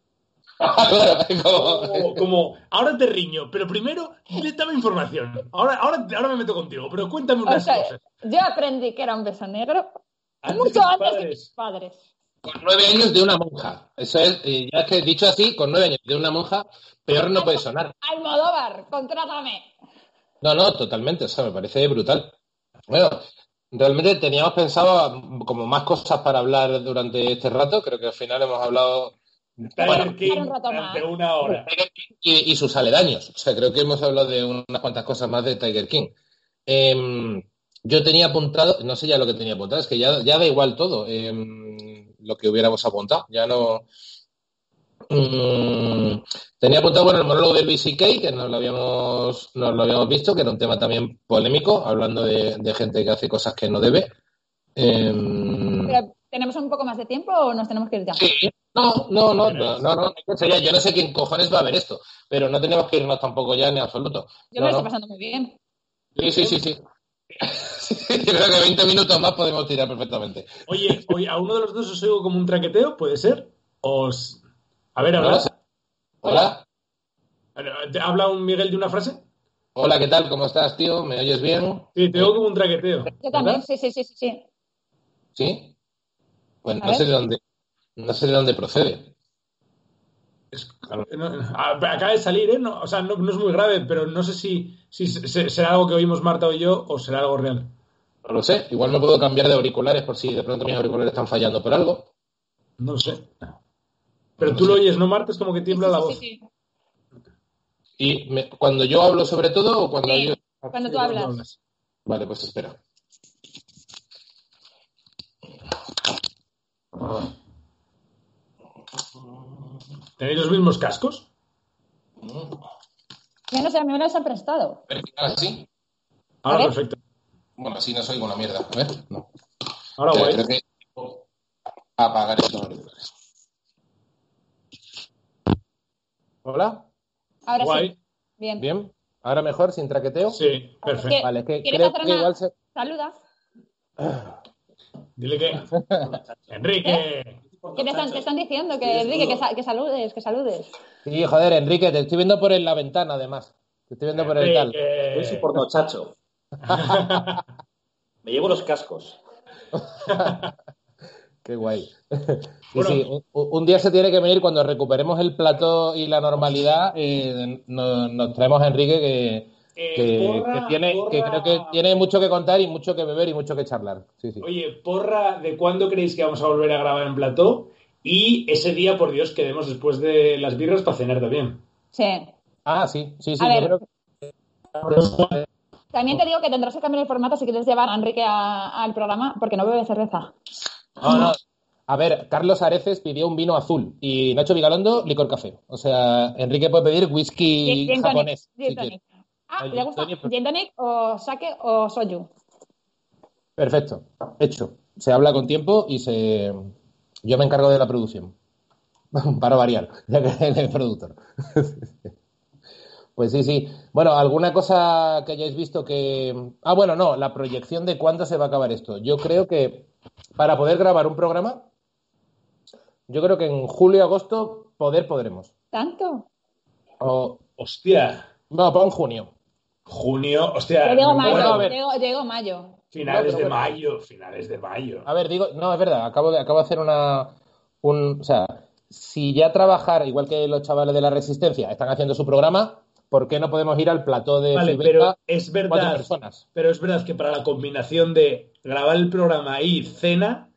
Speaker 1: <laughs>
Speaker 3: Como-
Speaker 2: ahora te riño, pero primero dame información. Ahora, ahora, ahora me meto contigo, pero cuéntame
Speaker 1: O
Speaker 2: unas
Speaker 1: sea,
Speaker 2: cosas.
Speaker 1: yo aprendí que era un beso negro
Speaker 2: Antes
Speaker 1: mucho
Speaker 2: de
Speaker 1: antes que
Speaker 2: padres.
Speaker 1: mis padres.
Speaker 3: Con nueve años de una monja. Eso es, y ya es que dicho así, con nueve años de una monja, peor no puede sonar.
Speaker 1: Almodóvar, contrátame.
Speaker 3: No, no, totalmente. O sea, me parece brutal. Bueno, realmente teníamos pensado como más cosas para hablar durante este rato. Creo que al final hemos hablado
Speaker 2: Tiger
Speaker 3: Bueno,
Speaker 2: King
Speaker 1: un
Speaker 2: una hora.
Speaker 3: Tiger King y, y sus aledaños. O sea, creo que hemos hablado de unas cuantas cosas más de Tiger King. Em, yo tenía apuntado, no sé ya lo que tenía apuntado, es que ya, ya da igual todo em, lo que hubiéramos apuntado. Ya no. Mm, tenía apuntado bueno, el monólogo de Luis que nos lo, habíamos, nos lo habíamos visto, que era un tema también polémico, hablando de, de gente que hace cosas que no debe. Em,
Speaker 1: Pero, ¿Tenemos un poco más de tiempo o nos tenemos que ir ya?
Speaker 3: Sí, no, no, no, no, no, no, yo no sé quién cojones va a ver esto, pero no tenemos que irnos tampoco ya en absoluto.
Speaker 1: Yo
Speaker 3: No,
Speaker 1: me lo estoy pasando muy bien.
Speaker 3: Sí, sí, sí, sí. <laughs> Yo creo que 20 minutos más podemos tirar perfectamente.
Speaker 2: Oye, oye, a uno de los dos os oigo como un traqueteo, ¿puede ser? Os... A ver, habla.
Speaker 3: Hola,
Speaker 2: ¿Te ¿Habla un Miguel de una frase?
Speaker 3: hola, ¿qué tal? ¿Cómo estás, tío? ¿Me oyes bien?
Speaker 2: Sí, te oigo como un traqueteo.
Speaker 1: Yo también, sí, sí, sí, sí, sí.
Speaker 3: ¿Sí? Pues no sé de dónde, no sé de dónde procede.
Speaker 2: Es- no, a- acaba de salir, ¿eh? No, o sea, no, no es muy grave, pero no sé si, si se- será algo que oímos Marta o yo o será algo real.
Speaker 3: No lo sé. Igual me puedo cambiar de auriculares por si de pronto mis auriculares están fallando por algo.
Speaker 2: No lo sé. Pero tú lo oyes, ¿no, Marta? Es como que tiembla
Speaker 1: Sí,
Speaker 2: la
Speaker 1: sí,
Speaker 2: voz.
Speaker 1: sí, sí.
Speaker 3: Y me- cuando yo hablo sobre todo o cuando
Speaker 1: Sí,
Speaker 3: yo...
Speaker 1: Cuando tú hablas.
Speaker 3: Vale, pues espera.
Speaker 2: ¿Tenéis los mismos cascos?
Speaker 1: Ya no sé, a mí me los han prestado.
Speaker 3: ¿Así?
Speaker 2: Ahora
Speaker 1: A ver.
Speaker 2: perfecto.
Speaker 3: Bueno, así no soy una mierda. A ver, no.
Speaker 2: Ahora
Speaker 3: creo que apagar estos auriculares. Hola,
Speaker 1: Ahora
Speaker 2: Guay.
Speaker 1: sí. Bien.
Speaker 3: bien. ¿Ahora mejor, sin traqueteo?
Speaker 2: Sí, perfecto.
Speaker 1: ¿Qué?
Speaker 3: Vale, es que
Speaker 1: ¿Quieres
Speaker 3: creo que igual se...
Speaker 1: saluda?
Speaker 2: Dile que. <laughs> Enrique.
Speaker 1: ¿Qué te están, te están diciendo? Que Enrique, que, sa- que saludes, que saludes.
Speaker 3: Sí, joder, Enrique, te estoy viendo por en la ventana, además. Te estoy viendo por el tal.
Speaker 4: Yo soy
Speaker 2: Enrique.
Speaker 4: porno chacho. <laughs> Me llevo los cascos. <laughs>
Speaker 3: Qué guay. Sí,
Speaker 2: Bueno.
Speaker 3: sí, un, un día se tiene que venir cuando recuperemos el plató y la normalidad. eh, nos, nos traemos a Enrique que,
Speaker 2: Eh,
Speaker 3: que,
Speaker 2: porra,
Speaker 3: que tiene, que creo que tiene mucho que contar y mucho que beber y mucho que charlar. Sí, sí.
Speaker 2: Oye, porra, ¿de cuándo creéis que vamos a volver a grabar en plató? Y ese día, por Dios, quedemos después de las birras para cenar también.
Speaker 1: Sí.
Speaker 3: Ah, sí, sí, sí.
Speaker 1: A
Speaker 3: yo
Speaker 1: ver.
Speaker 3: creo que-
Speaker 1: También te digo que tendrás que cambiar el formato si quieres llevar a Enrique al programa, porque no bebe cerveza.
Speaker 3: No, no. A ver, Carlos Areces pidió un vino azul y Nacho Vigalondo licor café. O sea, Enrique puede pedir whisky japonés.
Speaker 1: gin
Speaker 3: si.
Speaker 1: Ah, ¿le gusta
Speaker 3: tonic
Speaker 1: o sake o soju?
Speaker 3: Perfecto, hecho. Se habla con tiempo y se. Yo me encargo de la producción. <laughs> Para variar, <laughs> ya que eres el productor. <laughs> Pues sí, sí. Bueno, ¿alguna cosa que hayáis visto que. Ah, bueno, no, la proyección de cuándo se va a acabar esto. Yo creo que para poder grabar un programa, yo creo que en julio, agosto, poder podremos.
Speaker 1: ¿Tanto?
Speaker 3: O.
Speaker 2: Hostia,
Speaker 3: No, pon junio.
Speaker 2: Junio, hostia.
Speaker 1: Digo
Speaker 2: bueno,
Speaker 1: mayo,
Speaker 3: a ver.
Speaker 1: digo, digo mayo.
Speaker 2: finales
Speaker 3: No,
Speaker 2: de
Speaker 3: bueno.
Speaker 2: mayo, finales de mayo.
Speaker 3: A ver, digo, no, es verdad, acabo de, acabo de hacer una. Un, o sea, si ya trabajar, igual que los chavales de la Resistencia, están haciendo su programa, ¿por qué no podemos ir al plató de
Speaker 2: Vale, pero es
Speaker 3: cuatro
Speaker 2: verdad,
Speaker 3: personas?
Speaker 2: pero es verdad que para la combinación de grabar el programa y cena,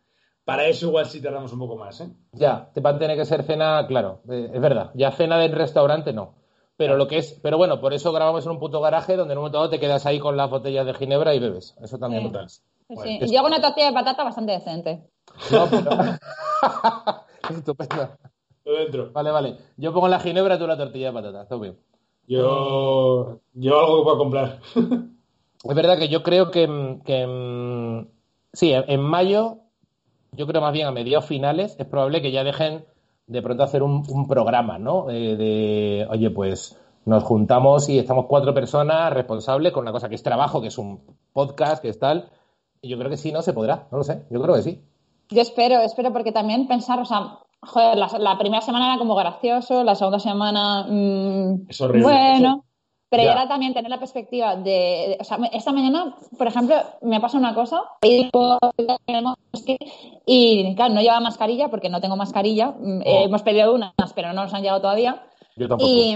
Speaker 2: para eso igual sí tardamos un poco más, ¿eh?
Speaker 3: Ya, te va a tener que ser cena, claro, eh, es verdad. Ya cena del restaurante no. Pero lo que es, pero bueno, por eso grabamos en un puto garaje donde en un momento dado te quedas ahí con las botellas de ginebra y bebes. Eso también.
Speaker 1: Sí.
Speaker 3: lo tienes.
Speaker 1: Sí,
Speaker 2: Bueno,
Speaker 1: sí.
Speaker 3: es-
Speaker 1: Yo hago una tortilla de patata bastante decente.
Speaker 3: No, pero... <laughs> Estupendo.
Speaker 2: Dentro.
Speaker 3: Vale, vale. Yo pongo la ginebra, tú la tortilla de patata. Está bien.
Speaker 2: Yo, yo algo que puedo comprar. <laughs>
Speaker 3: Es verdad que yo creo que, mm, que, mm, sí, en, en mayo, yo creo más bien a mediados finales, es probable que ya dejen de pronto hacer un, un programa, ¿no? Eh, de, oye, pues nos juntamos y estamos cuatro personas responsables con una cosa que es trabajo, que es un podcast, que es tal. Y yo creo que sí, ¿no? Se podrá, no lo sé, yo creo que sí.
Speaker 1: Yo espero, espero, porque también pensar, o sea, joder, la, la primera semana era como gracioso, la segunda semana, mm,
Speaker 2: Es horrible.
Speaker 1: bueno, pero
Speaker 3: Ya.
Speaker 1: ahora también tener la perspectiva de, de- o sea, esta mañana, por ejemplo, me pasa una cosa, y claro, no llevaba mascarilla porque no tengo mascarilla, mm, eh, hemos pedido unas, pero no nos han llegado todavía,
Speaker 3: Yo tampoco.
Speaker 1: y,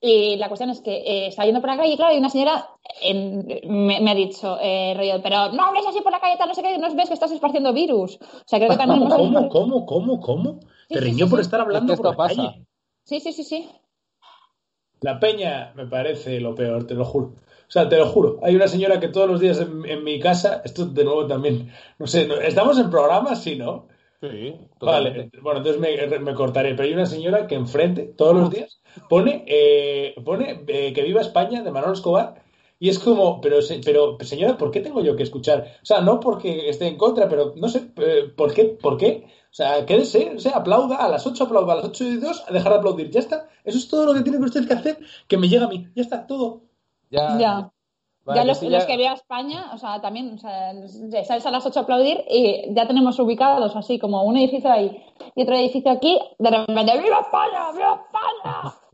Speaker 1: y la cuestión es que eh, estaba yendo por la calle y claro, y una señora en- me, me ha dicho, eh, rollo, pero no hables así por la calle, tal, no sé qué, no ves que estás esparciendo virus. O sea, creo que también <laughs> hemos...
Speaker 2: ¿Cómo, cómo, cómo, cómo?
Speaker 1: Sí,
Speaker 2: Te
Speaker 1: sí,
Speaker 2: riñó
Speaker 1: sí,
Speaker 2: por
Speaker 1: sí.
Speaker 2: estar hablando
Speaker 3: Es que
Speaker 2: por la
Speaker 3: pasa.
Speaker 2: calle.
Speaker 1: Sí, sí, sí, sí.
Speaker 2: La peña me parece lo peor, te lo juro. O sea, te lo juro. Hay una señora que todos los días en, en mi casa, esto de nuevo también, no sé, no- ¿estamos en programa? Sí, ¿no?
Speaker 3: Sí,
Speaker 2: Vale, bueno, entonces me, me cortaré. Pero hay una señora que enfrente, todos los días, pone, eh, pone eh, que viva España de Manolo Escobar. Y es como, pero, pero señora, ¿por qué tengo yo que escuchar? O sea, no porque esté en contra, pero no sé, eh, ¿por qué? ¿Por qué? O sea, quédese, o sea, aplauda, a las 8 aplauda, a las 8 y 2 a dejar de aplaudir. Ya está. Eso es todo lo que tiene que usted que hacer, que me llega a mí. Ya está, todo.
Speaker 3: Ya,
Speaker 1: Ya.
Speaker 3: Vale,
Speaker 1: ya los que veo a España, o sea, también, o sea, sales a las 8 a aplaudir y ya tenemos ubicados así como un edificio ahí y otro edificio aquí, de repente, ¡Viva España! ¡Viva España! <laughs>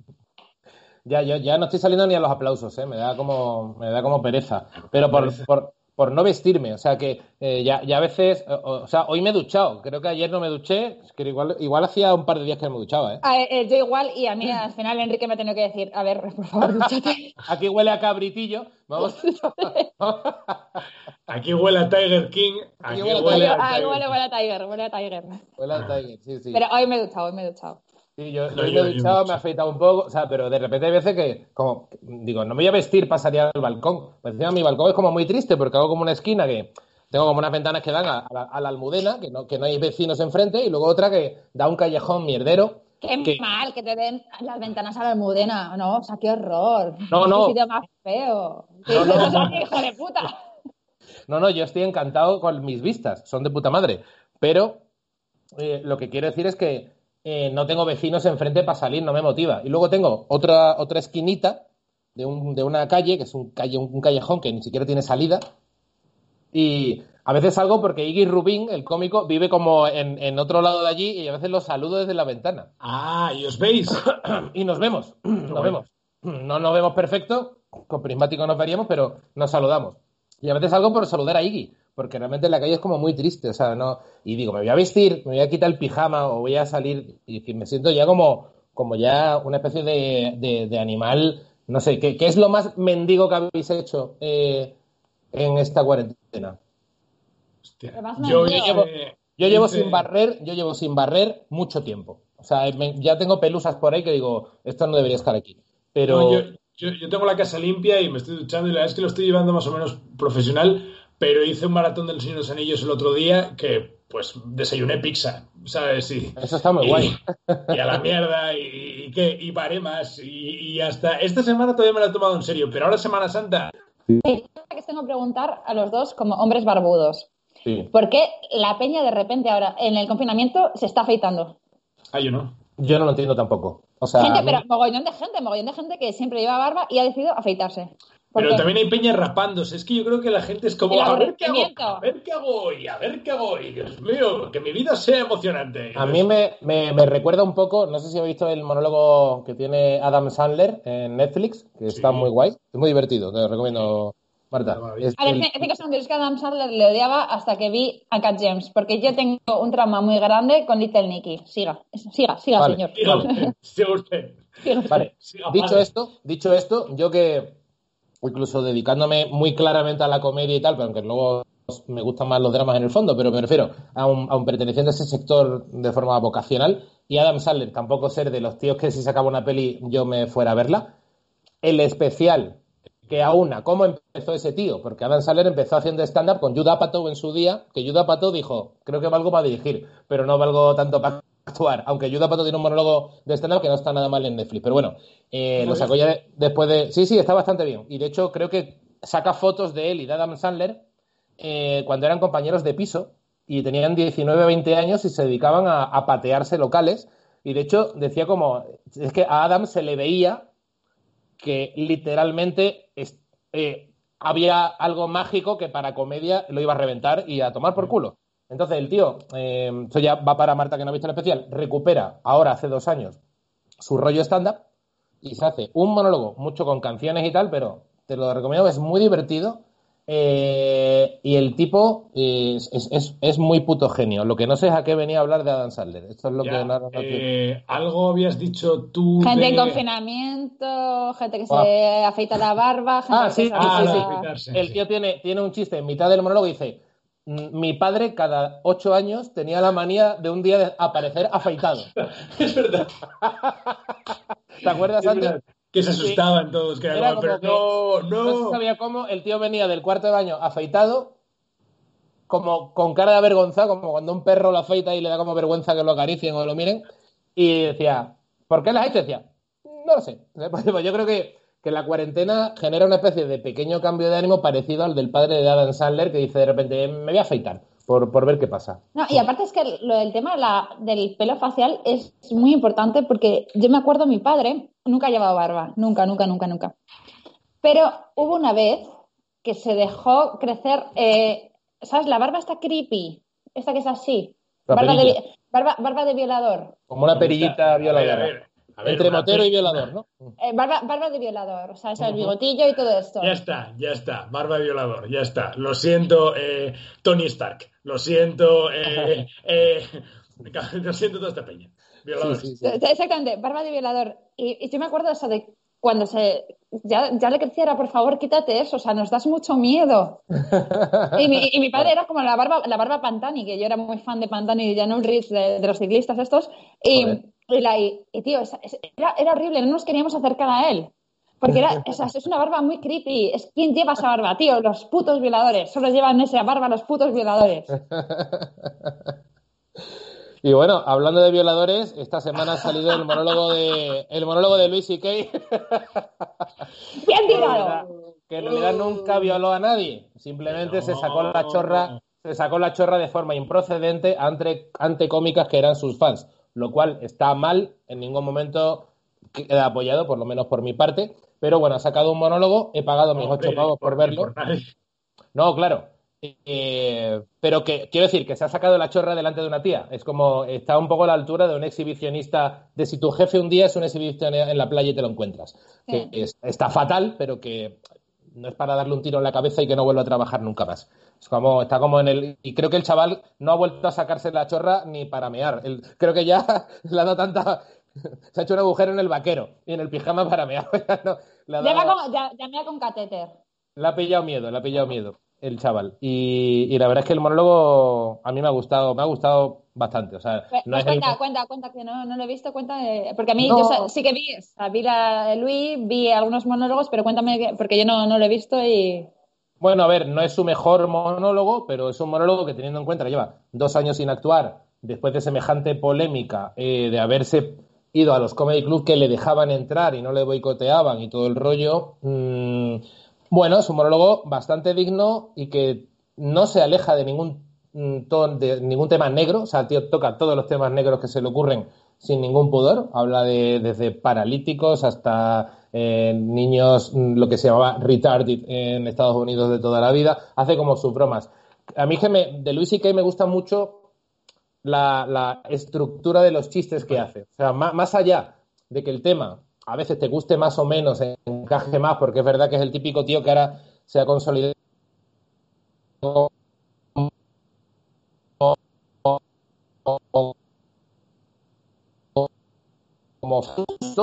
Speaker 3: Ya, yo ya no estoy saliendo ni a los aplausos, ¿eh? Me da como, me da como pereza. Pero por, por, por no vestirme. O sea que eh, ya, ya, a veces, o, o, sea, hoy me he duchado. Creo que ayer no me duché, que igual, igual hacía un par de días que no me duchaba, ¿eh?
Speaker 1: Ah, eh, yo igual, y a mí al final Enrique me ha tenido que decir, a ver, por favor, dúchate. <laughs>
Speaker 3: Aquí huele a cabritillo. Vamos. <laughs>
Speaker 2: aquí huele a Tiger King. Aquí, huele, huele, a
Speaker 1: Tiger. huele, huele a Tiger, huele a Tiger.
Speaker 3: Huele a Tiger, sí, sí.
Speaker 1: Pero hoy me he duchado, hoy me he duchado.
Speaker 3: Sí, yo, no, yo me he duchado, me he afeitado un poco, o sea, pero de repente hay veces que, como, digo, no me voy a vestir para salir al balcón. Pues encima mi balcón es como muy triste porque hago como una esquina que tengo como unas ventanas que dan a, a, la, a la, almudena, que no, que no hay vecinos enfrente, y luego otra que da un callejón mierdero.
Speaker 1: Qué
Speaker 3: que...
Speaker 1: mal que te den las ventanas a la almudena, no, o sea, qué horror.
Speaker 3: No, no.
Speaker 1: Qué sitio más feo.
Speaker 3: No, no,
Speaker 1: no. hijo de puta.
Speaker 3: No, no, yo estoy encantado con mis vistas, son de puta madre. Pero eh, lo que quiero decir es que eh, no tengo vecinos enfrente para salir, no me motiva. Y luego tengo otra, otra esquinita de, un, de una calle, que es un, calle, un callejón que ni siquiera tiene salida. Y a veces salgo porque Iggy Rubin, el cómico, vive como en, en, otro lado de allí y a veces lo saludo desde la ventana.
Speaker 2: Ah, ¿y os veis? <clears throat>
Speaker 3: y nos vemos, <clears throat> nos bueno. vemos. <clears throat> No nos vemos perfecto, con prismático nos veríamos, pero nos saludamos. Y a veces salgo por saludar a Iggy, porque realmente en la calle es como muy triste, o sea, no. Y digo, me voy a vestir, me voy a quitar el pijama o voy a salir y me siento ya como, como ya una especie de, de, de animal, no sé, ¿qué, ¿qué, es lo más mendigo que habéis hecho eh, en esta cuarentena?
Speaker 2: Hostia. Yo,
Speaker 3: yo, llevo, yo llevo sin barrer, yo llevo sin barrer mucho tiempo. O sea, me, ya tengo pelusas por ahí que digo, esto no debería estar aquí. Pero.
Speaker 2: No, yo, yo, yo, tengo la casa limpia y me estoy duchando y la verdad es que lo estoy llevando más o menos profesional, pero hice un maratón del Señor de los Anillos el otro día que, pues, desayuné pizza, ¿sabes? Y,
Speaker 3: Eso está muy
Speaker 2: y,
Speaker 3: guay.
Speaker 2: Y a la mierda, y, y, que, y paré más, y, y, hasta esta semana todavía me la he tomado en serio, pero ahora Semana Santa...
Speaker 1: que tengo que preguntar a los dos como hombres barbudos.
Speaker 3: Sí.
Speaker 1: ¿Por qué la peña de repente ahora en el confinamiento se está afeitando?
Speaker 2: Ah, yo no.
Speaker 3: Yo no lo entiendo tampoco. O sea,
Speaker 1: gente, pero mogollón de gente, mogollón de gente que siempre lleva barba y ha decidido afeitarse.
Speaker 2: Pero también hay peña rapándose. Es que yo creo que la gente es como, a ver qué hago, a ver qué hago hoy, a ver qué hago hoy. Dios mío, que mi vida sea emocionante.
Speaker 3: A mí me, me, me, recuerda un poco, no sé si habéis visto el monólogo que tiene Adam Sandler en Netflix, que sí. está muy guay. Es muy divertido, te lo recomiendo. Marta.
Speaker 1: Es a ver, el... es que es que Adam Sandler le odiaba hasta que vi a Cat James, porque yo tengo un trauma muy grande con Little Nicky. Siga, siga, siga,
Speaker 3: vale.
Speaker 1: señor.
Speaker 2: Siga usted, <laughs> siga usted.
Speaker 1: Siga usted.
Speaker 3: Vale,
Speaker 2: Siga,
Speaker 3: dicho
Speaker 2: vale.
Speaker 3: esto, dicho esto, yo que incluso dedicándome muy claramente a la comedia y tal, pero aunque luego me gustan más los dramas en el fondo, pero me refiero a un, a perteneciente a ese sector de forma vocacional, y Adam Sandler tampoco ser de los tíos que si sacaba una peli yo me fuera a verla. El especial que aúna cómo empezó ese tío, porque Adam Sandler empezó haciendo stand-up con Judd Apatow en su día, que Judd Apatow dijo, creo que valgo para dirigir, pero no valgo tanto para actuar, aunque Judd Apatow tiene un monólogo de stand-up que no está nada mal en Netflix, pero bueno, eh, lo sacó ya de, después de... Sí, sí, está bastante bien, y de hecho creo que saca fotos de él y de Adam Sandler eh, cuando eran compañeros de piso y tenían 19 o 20 años y se dedicaban a, a patearse locales, y de hecho decía como, es que a Adam se le veía que literalmente es, eh, había algo mágico que para comedia lo iba a reventar y a tomar por culo. Entonces el tío, eh, esto ya va para Marta que no ha visto el especial, recupera ahora hace dos años su rollo stand-up y se hace un monólogo, mucho con canciones y tal, pero te lo recomiendo, es muy divertido. Eh, y el tipo es, es, es, es, muy puto genio. Lo que no sé es a qué venía a hablar de Adam Sandler. Esto es lo
Speaker 2: ya,
Speaker 3: que no, no
Speaker 2: eh, Algo habías dicho tú.
Speaker 1: Gente
Speaker 2: de...
Speaker 1: en confinamiento, gente que ah. se afeita la barba. Gente
Speaker 3: ah, sí,
Speaker 1: que
Speaker 3: ah,
Speaker 1: se...
Speaker 3: sí, sí. El tío tiene, tiene un chiste en mitad del monólogo y dice: Mi padre, cada ocho años, tenía la manía de un día de aparecer afeitado. <laughs>
Speaker 2: es verdad.
Speaker 3: ¿Te acuerdas, Sandler?
Speaker 2: que se asustaban sí. todos, que era, era como, pero que no, no.
Speaker 3: No se sabía cómo, el tío venía del cuarto de baño afeitado, como con cara de avergonzado, como cuando un perro lo afeita y le da como vergüenza que lo acaricien o lo miren, y decía, ¿por qué lo has hecho? decía, no lo sé. <laughs> Pues yo creo que, que la cuarentena genera una especie de pequeño cambio de ánimo parecido al del padre de Adam Sandler, que dice de repente, me voy a afeitar. Por, por, ver qué pasa.
Speaker 1: No, y aparte es que lo del tema la, del pelo facial es muy importante porque yo me acuerdo mi padre nunca ha llevado barba, nunca, nunca, nunca, nunca. Pero hubo una vez que se dejó crecer, eh, ¿sabes? La barba está creepy, esta que es así. Barba de, barba, barba de, violador.
Speaker 3: Como una perillita violadora.
Speaker 2: A ver.
Speaker 3: Entre motero y violador, ¿no?
Speaker 1: Eh, barba, barba, de violador, o sea, es el bigotillo y todo esto.
Speaker 2: Ya está, ya está, barba de violador, ya está. Lo siento, eh, Tony Stark, lo siento, eh, <laughs> <laughs> lo siento toda esta peña. Violador.
Speaker 1: Exactamente, barba de violador. Y, y, yo me acuerdo eso de cuando se ya, ya, le creciera, por favor, quítate eso, o sea, nos das mucho miedo. Y mi, y mi padre era como la barba, la barba Pantani, que yo era muy fan de Pantani y de Janul Rees, de, de, los ciclistas estos, y, y, la, y, tío, era, era, horrible, no nos queríamos acercar a él. Porque era, es, es una barba muy creepy. Es quién lleva esa barba, tío. Los putos violadores. Solo llevan esa barba los putos violadores. <laughs>
Speaker 3: Y bueno, hablando de violadores, esta semana ha salido el monólogo de el monólogo de Luis y Kay. <laughs>
Speaker 1: Bien tirado.
Speaker 3: Que en realidad nunca violó a nadie. Simplemente se sacó la chorra, se sacó la chorra de forma improcedente ante, ante cómicas que eran sus fans. Lo cual está mal, en ningún momento queda apoyado, por lo menos por mi parte. Pero bueno, ha sacado un monólogo, he pagado mis ocho pavos por, verlo. no, claro. Eh, pero que quiero decir que se ha sacado la chorra delante de una tía. Es como está un poco a la altura de un exhibicionista de si tu jefe un día es un exhibicionista en la playa y te lo encuentras. Sí. Que es, está fatal, pero que no es para darle un tiro en la cabeza y que no vuelva a trabajar nunca más. Es como está como en el y creo que el chaval no ha vuelto a sacarse la chorra ni para mear. El, creo que ya <laughs> le ha dado tanta se ha hecho un agujero en el vaquero y en el pijama para mear. <laughs> no,
Speaker 1: ya, dado... con, ya, ya mea con catéter.
Speaker 3: Le ha pillado miedo, le ha pillado miedo el chaval. Y, y, la verdad es que el monólogo a mí me ha gustado, me ha gustado bastante. O sea,
Speaker 1: pues, no pues cuenta, el... cuenta, cuenta, que no, no, lo he visto, cuenta, de... porque a mí no. yo sí que vi, o sea, vi la de Luis, vi algunos monólogos, pero cuéntame, porque yo no, no lo he visto y...
Speaker 3: Bueno, a ver, no es su mejor monólogo, pero es un monólogo que teniendo en cuenta que lleva dos años sin actuar, después de semejante polémica, eh, de haberse ido a los comedy club que le dejaban entrar y no le boicoteaban y todo el rollo, mmm, bueno, es un monólogo bastante digno y que no se aleja de ningún, ton, de ningún tema negro. O sea, el tío toca todos los temas negros que se le ocurren sin ningún pudor. Habla de desde paralíticos hasta eh, niños, lo que se llamaba retarded en Estados Unidos de toda la vida. Hace como sus bromas. A mí que me, de Luis y Kay me gusta mucho la, la, estructura de los chistes que hace. O sea, más allá de que el tema a veces te guste más o menos, encaje más, porque es verdad que es el típico tío que ahora se ha consolidado como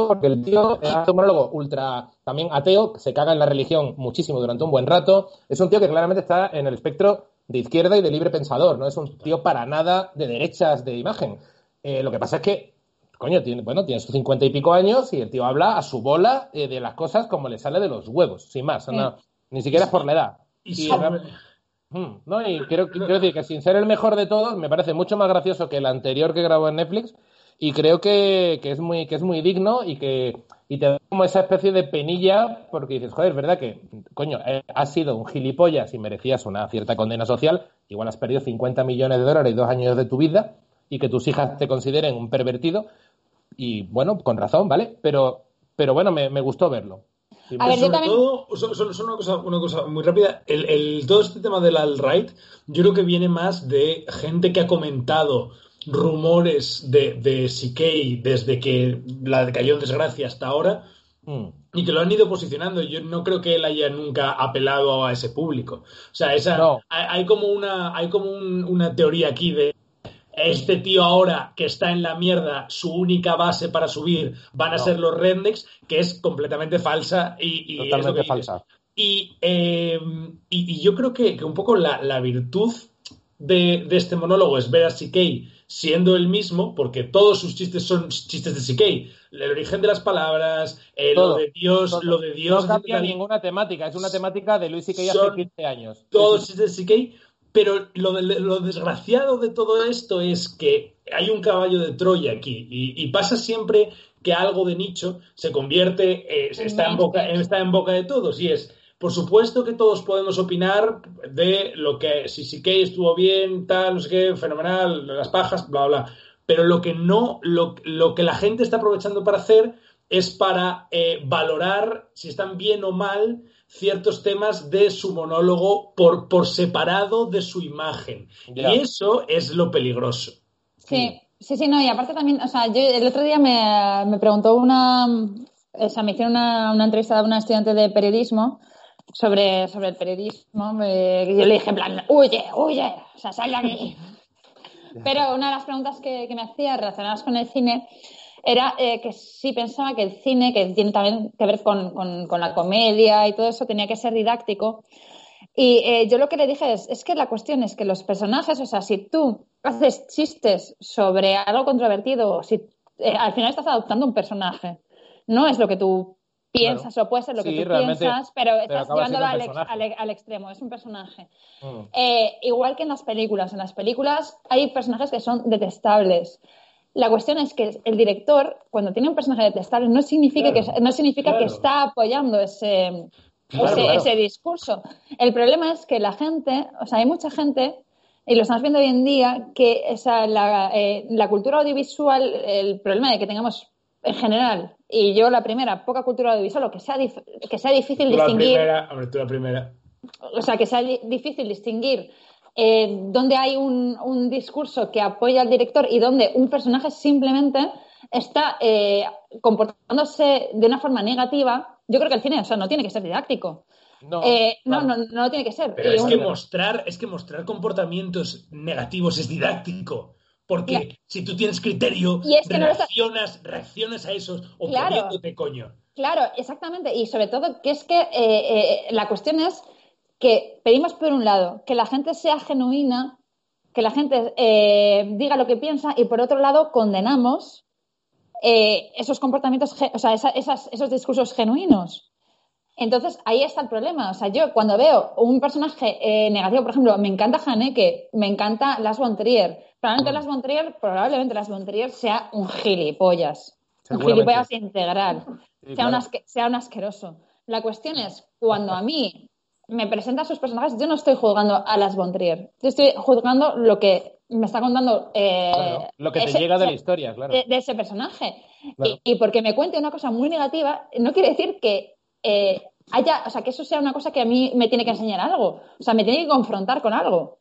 Speaker 3: porque el tío hace un monólogo ultra también ateo, se caga en la religión muchísimo durante un buen rato. Es un tío que claramente está en el espectro de izquierda y de libre pensador, no es un tío para nada de derechas de imagen. Eh, lo que pasa es que coño, tiene, bueno, tiene sus cincuenta y pico años y el tío habla a su bola eh, de las cosas como le sale de los huevos, sin más. Sí. No, ni siquiera es por la edad.
Speaker 2: Y,
Speaker 3: y, mm, no, y quiero, quiero, decir que sin ser el mejor de todos, me parece mucho más gracioso que el anterior que grabó en Netflix y creo que, que es, muy, que es muy digno y que y te da como esa especie de penilla porque dices, joder, es verdad que, coño, eh, has sido un gilipollas y merecías una cierta condena social, igual has perdido 50 millones de dólares y dos años de tu vida y que tus hijas te consideren un pervertido, y bueno, con razón, ¿vale? Pero, pero bueno, me, me gustó verlo.
Speaker 1: A ver,
Speaker 2: sobre
Speaker 1: también...
Speaker 2: todo, solo, solo una, cosa, una cosa muy rápida, el, el, todo este tema del alt-right, yo creo que viene más de gente que ha comentado rumores de, de CK desde que la cayó en desgracia hasta ahora mm. y que lo han ido posicionando. Yo no creo que él haya nunca apelado a ese público. O sea, esa, no. hay, hay, como una, hay como un, una teoría aquí de este tío ahora que está en la mierda, su única base para subir van a no. ser los Rendex, que es completamente falsa y, y
Speaker 3: totalmente falsa.
Speaker 2: Y, eh, y, y, yo creo que, que un poco la, la virtud de, de, este monólogo es ver a CK siendo el mismo, porque todos sus chistes son chistes de CK. El origen de las palabras, eh, lo de Dios, todo. lo de Dios.
Speaker 3: No cambia ninguna temática, es una temática de Luis CK hace 15 años.
Speaker 2: Todos chistes de CK pero lo, de, lo, desgraciado de todo esto es que hay un caballo de Troya aquí y, y pasa siempre que algo de nicho se convierte, eh, está, en boca, está en boca de todos y es, por supuesto que todos podemos opinar de lo que, si sí que estuvo bien, tal, no sé qué, fenomenal, las pajas, bla, bla, pero lo que no, lo, lo que la gente está aprovechando para hacer es para eh, valorar si están bien o mal ciertos temas de su monólogo por, por separado de su imagen. Yeah. Y eso es lo peligroso.
Speaker 1: Sí. Sí, sí, no, y aparte también, o sea, yo el otro día me, me preguntó una, o sea, me hicieron una, una entrevista a una estudiante de periodismo sobre, sobre el periodismo. Eh, yo le dije, en plan, huye, huye, o sea, sal de aquí. Pero una de las preguntas que, que me hacía relacionadas con el cine era eh, que sí pensaba que el cine, que tiene también que ver con, con, con la comedia y todo eso, tenía que ser didáctico. Y eh, yo lo que le dije es, es que la cuestión es que los personajes, o sea, si tú haces chistes sobre algo controvertido, si eh, al final estás adoptando un personaje, no es lo que tú piensas
Speaker 4: Claro.
Speaker 1: o puede ser lo que
Speaker 4: Sí,
Speaker 1: tú
Speaker 4: realmente,
Speaker 1: piensas, pero
Speaker 4: pero
Speaker 1: estás llevándolo al, ex- al al extremo, es un personaje.
Speaker 4: Mm.
Speaker 1: Eh, igual que en las películas. En las películas hay personajes que son detestables. La cuestión es que el director, cuando tiene un personaje detestable, no significa,
Speaker 2: Claro,
Speaker 1: que, no significa que está apoyando ese,
Speaker 2: Claro,
Speaker 1: ese, discurso. El problema es que la gente, o sea, hay mucha gente, y lo estamos viendo hoy en día, que esa, la, eh, la cultura audiovisual, el problema de que tengamos en general, y yo la primera, poca cultura audiovisual, o que sea, dif- que sea difícil
Speaker 2: la
Speaker 1: distinguir
Speaker 2: primera, hombre, tú la primera.
Speaker 1: o sea, que sea di- difícil distinguir eh, dónde hay un, un discurso que apoya al director y dónde un personaje simplemente está eh, comportándose de una forma negativa. Yo creo que el cine, o sea, no tiene que ser didáctico.
Speaker 4: No,
Speaker 1: Eh, no,
Speaker 4: claro.
Speaker 1: no, no lo tiene que ser.
Speaker 2: Pero es que mostrar, es que mostrar comportamientos negativos es didáctico. Porque si tú tienes criterio,
Speaker 1: Y es que no
Speaker 2: reaccionas, reaccionas a esos
Speaker 1: Claro.
Speaker 2: oponiéndote, coño.
Speaker 1: Claro, exactamente. Y sobre todo que es que eh, eh, la cuestión es que pedimos por un lado que la gente sea genuina, que la gente eh, diga lo que piensa y por otro lado condenamos eh, esos comportamientos, o sea, esa- esas- esos discursos genuinos. Entonces ahí está el problema. O sea, yo cuando veo un personaje eh, negativo, por ejemplo, me encanta Haneke, me encanta Las von Trier. Probablemente Las von Trier, probablemente Las von Trier sea un gilipollas. Un gilipollas integral.
Speaker 4: Sí,
Speaker 1: sea, un
Speaker 4: claro.
Speaker 1: asque- sea un asqueroso. La cuestión es, cuando a mí me presentan sus personajes, yo no estoy juzgando a las von Trier. Yo estoy juzgando lo que me está contando eh,
Speaker 4: Claro, lo que te
Speaker 1: ese-
Speaker 4: llega de la historia, claro.
Speaker 1: de, de ese personaje.
Speaker 4: Claro.
Speaker 1: Y, y porque me cuente una cosa muy negativa, no quiere decir que eh, haya, o sea, que eso sea una cosa que a mí me tiene que enseñar algo. O sea, me tiene que confrontar con algo.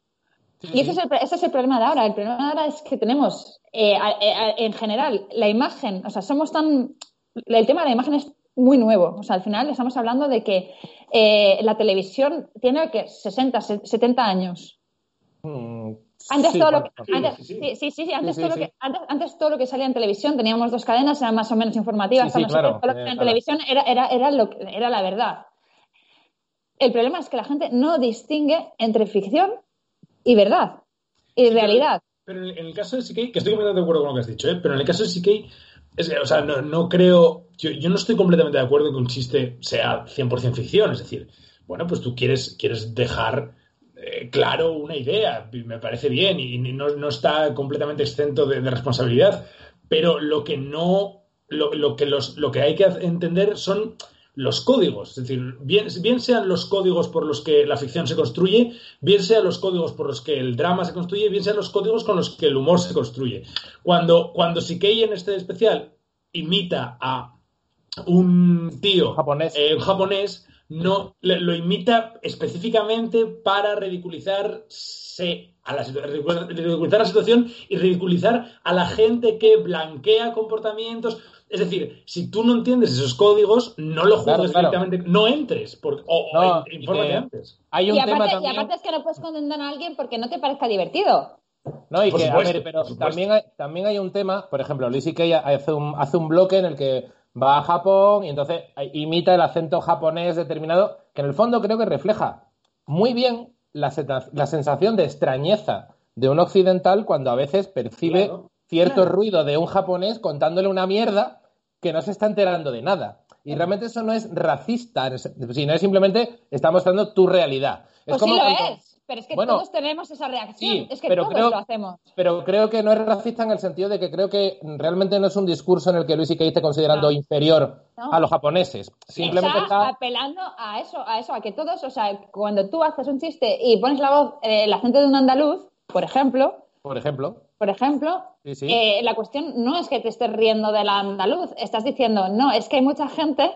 Speaker 4: Sí,
Speaker 1: Y ese
Speaker 4: sí.
Speaker 1: es, el, ese es el problema de ahora. El problema de ahora es que tenemos, eh, a- a- en general, la imagen, o sea, somos tan... El tema de la imagen es muy nuevo. O sea, al final estamos hablando de que eh, la televisión tiene que 60, se- 70 años.
Speaker 4: Mm,
Speaker 1: Antes
Speaker 4: sí,
Speaker 1: todo lo que, antes, todo lo que, salía en televisión teníamos dos cadenas, eran más o menos informativas,
Speaker 4: Sí, claro,
Speaker 1: todo lo que
Speaker 4: eh,
Speaker 1: salía en
Speaker 4: claro.
Speaker 1: televisión era, era, era, lo, era la verdad. El problema es que la gente no distingue entre ficción y verdad y realidad.
Speaker 2: Pero en en el caso de CK, que estoy completamente de acuerdo con lo que has dicho, ¿eh? pero en el caso de CK, es que, o sea, no, no creo, yo, yo no estoy completamente de acuerdo en que un chiste sea 100% ficción, es decir, bueno, pues tú quieres, quieres dejar eh, claro una idea, me parece bien, y no, no está completamente exento de, de responsabilidad, pero lo que no, lo, lo que los, lo que hay que entender son los códigos, es decir, bien, bien sean los códigos por los que la ficción se construye, bien sean los códigos por los que el drama se construye, bien sean los códigos con los que el humor se construye. Cuando, cuando Sikei en este especial imita a un tío
Speaker 4: Japonés.
Speaker 2: eh, un japonés, no le- lo imita específicamente para ridiculizarse a la, ridiculizar la situación y ridiculizar a la gente que blanquea comportamientos. Es decir, si tú no entiendes esos códigos, no lo
Speaker 4: Claro, claro.
Speaker 2: directamente, no entres, por- o, o
Speaker 4: No, y
Speaker 2: infórmate
Speaker 4: que-
Speaker 2: antes.
Speaker 4: Hay un
Speaker 1: Y
Speaker 4: tema
Speaker 1: aparte, y
Speaker 4: también.
Speaker 1: aparte es que no puedes condenar a alguien porque no te parezca divertido.
Speaker 4: No, y
Speaker 2: Por
Speaker 4: que,
Speaker 2: supuesto,
Speaker 4: a ver, pero también hay, también hay un tema, por ejemplo, Luis Kay hace un, hace un bloque en el que va a Japón y entonces imita el acento japonés determinado, que en el fondo creo que refleja muy bien la, la sensación de extrañeza de un occidental cuando a veces percibe
Speaker 2: Claro,
Speaker 4: cierto
Speaker 2: claro.
Speaker 4: ruido de un japonés contándole una mierda que no se está enterando de nada. Y realmente eso no es racista, sino es simplemente está mostrando tu realidad. Es
Speaker 1: Pues sí lo
Speaker 4: cuando-
Speaker 1: es, pero es que
Speaker 4: Bueno,
Speaker 1: todos tenemos esa reacción.
Speaker 4: sí,
Speaker 1: es que
Speaker 4: pero
Speaker 1: todos
Speaker 4: creo-
Speaker 1: lo hacemos.
Speaker 4: pero creo que no es racista en el sentido de que creo que realmente no es un discurso en el que Luis Kay esté considerando
Speaker 1: No.
Speaker 4: inferior
Speaker 1: No.
Speaker 4: a los japoneses. Simplemente
Speaker 1: está,
Speaker 4: está.
Speaker 1: apelando a eso, a eso, a que todos, o sea, cuando tú haces un chiste y pones la voz, eh, el acento de un andaluz, por ejemplo,
Speaker 4: Por ejemplo.
Speaker 1: Por ejemplo,
Speaker 4: Sí, sí.
Speaker 1: eh, la cuestión no es que te estés riendo del andaluz, estás diciendo, no, es que hay mucha gente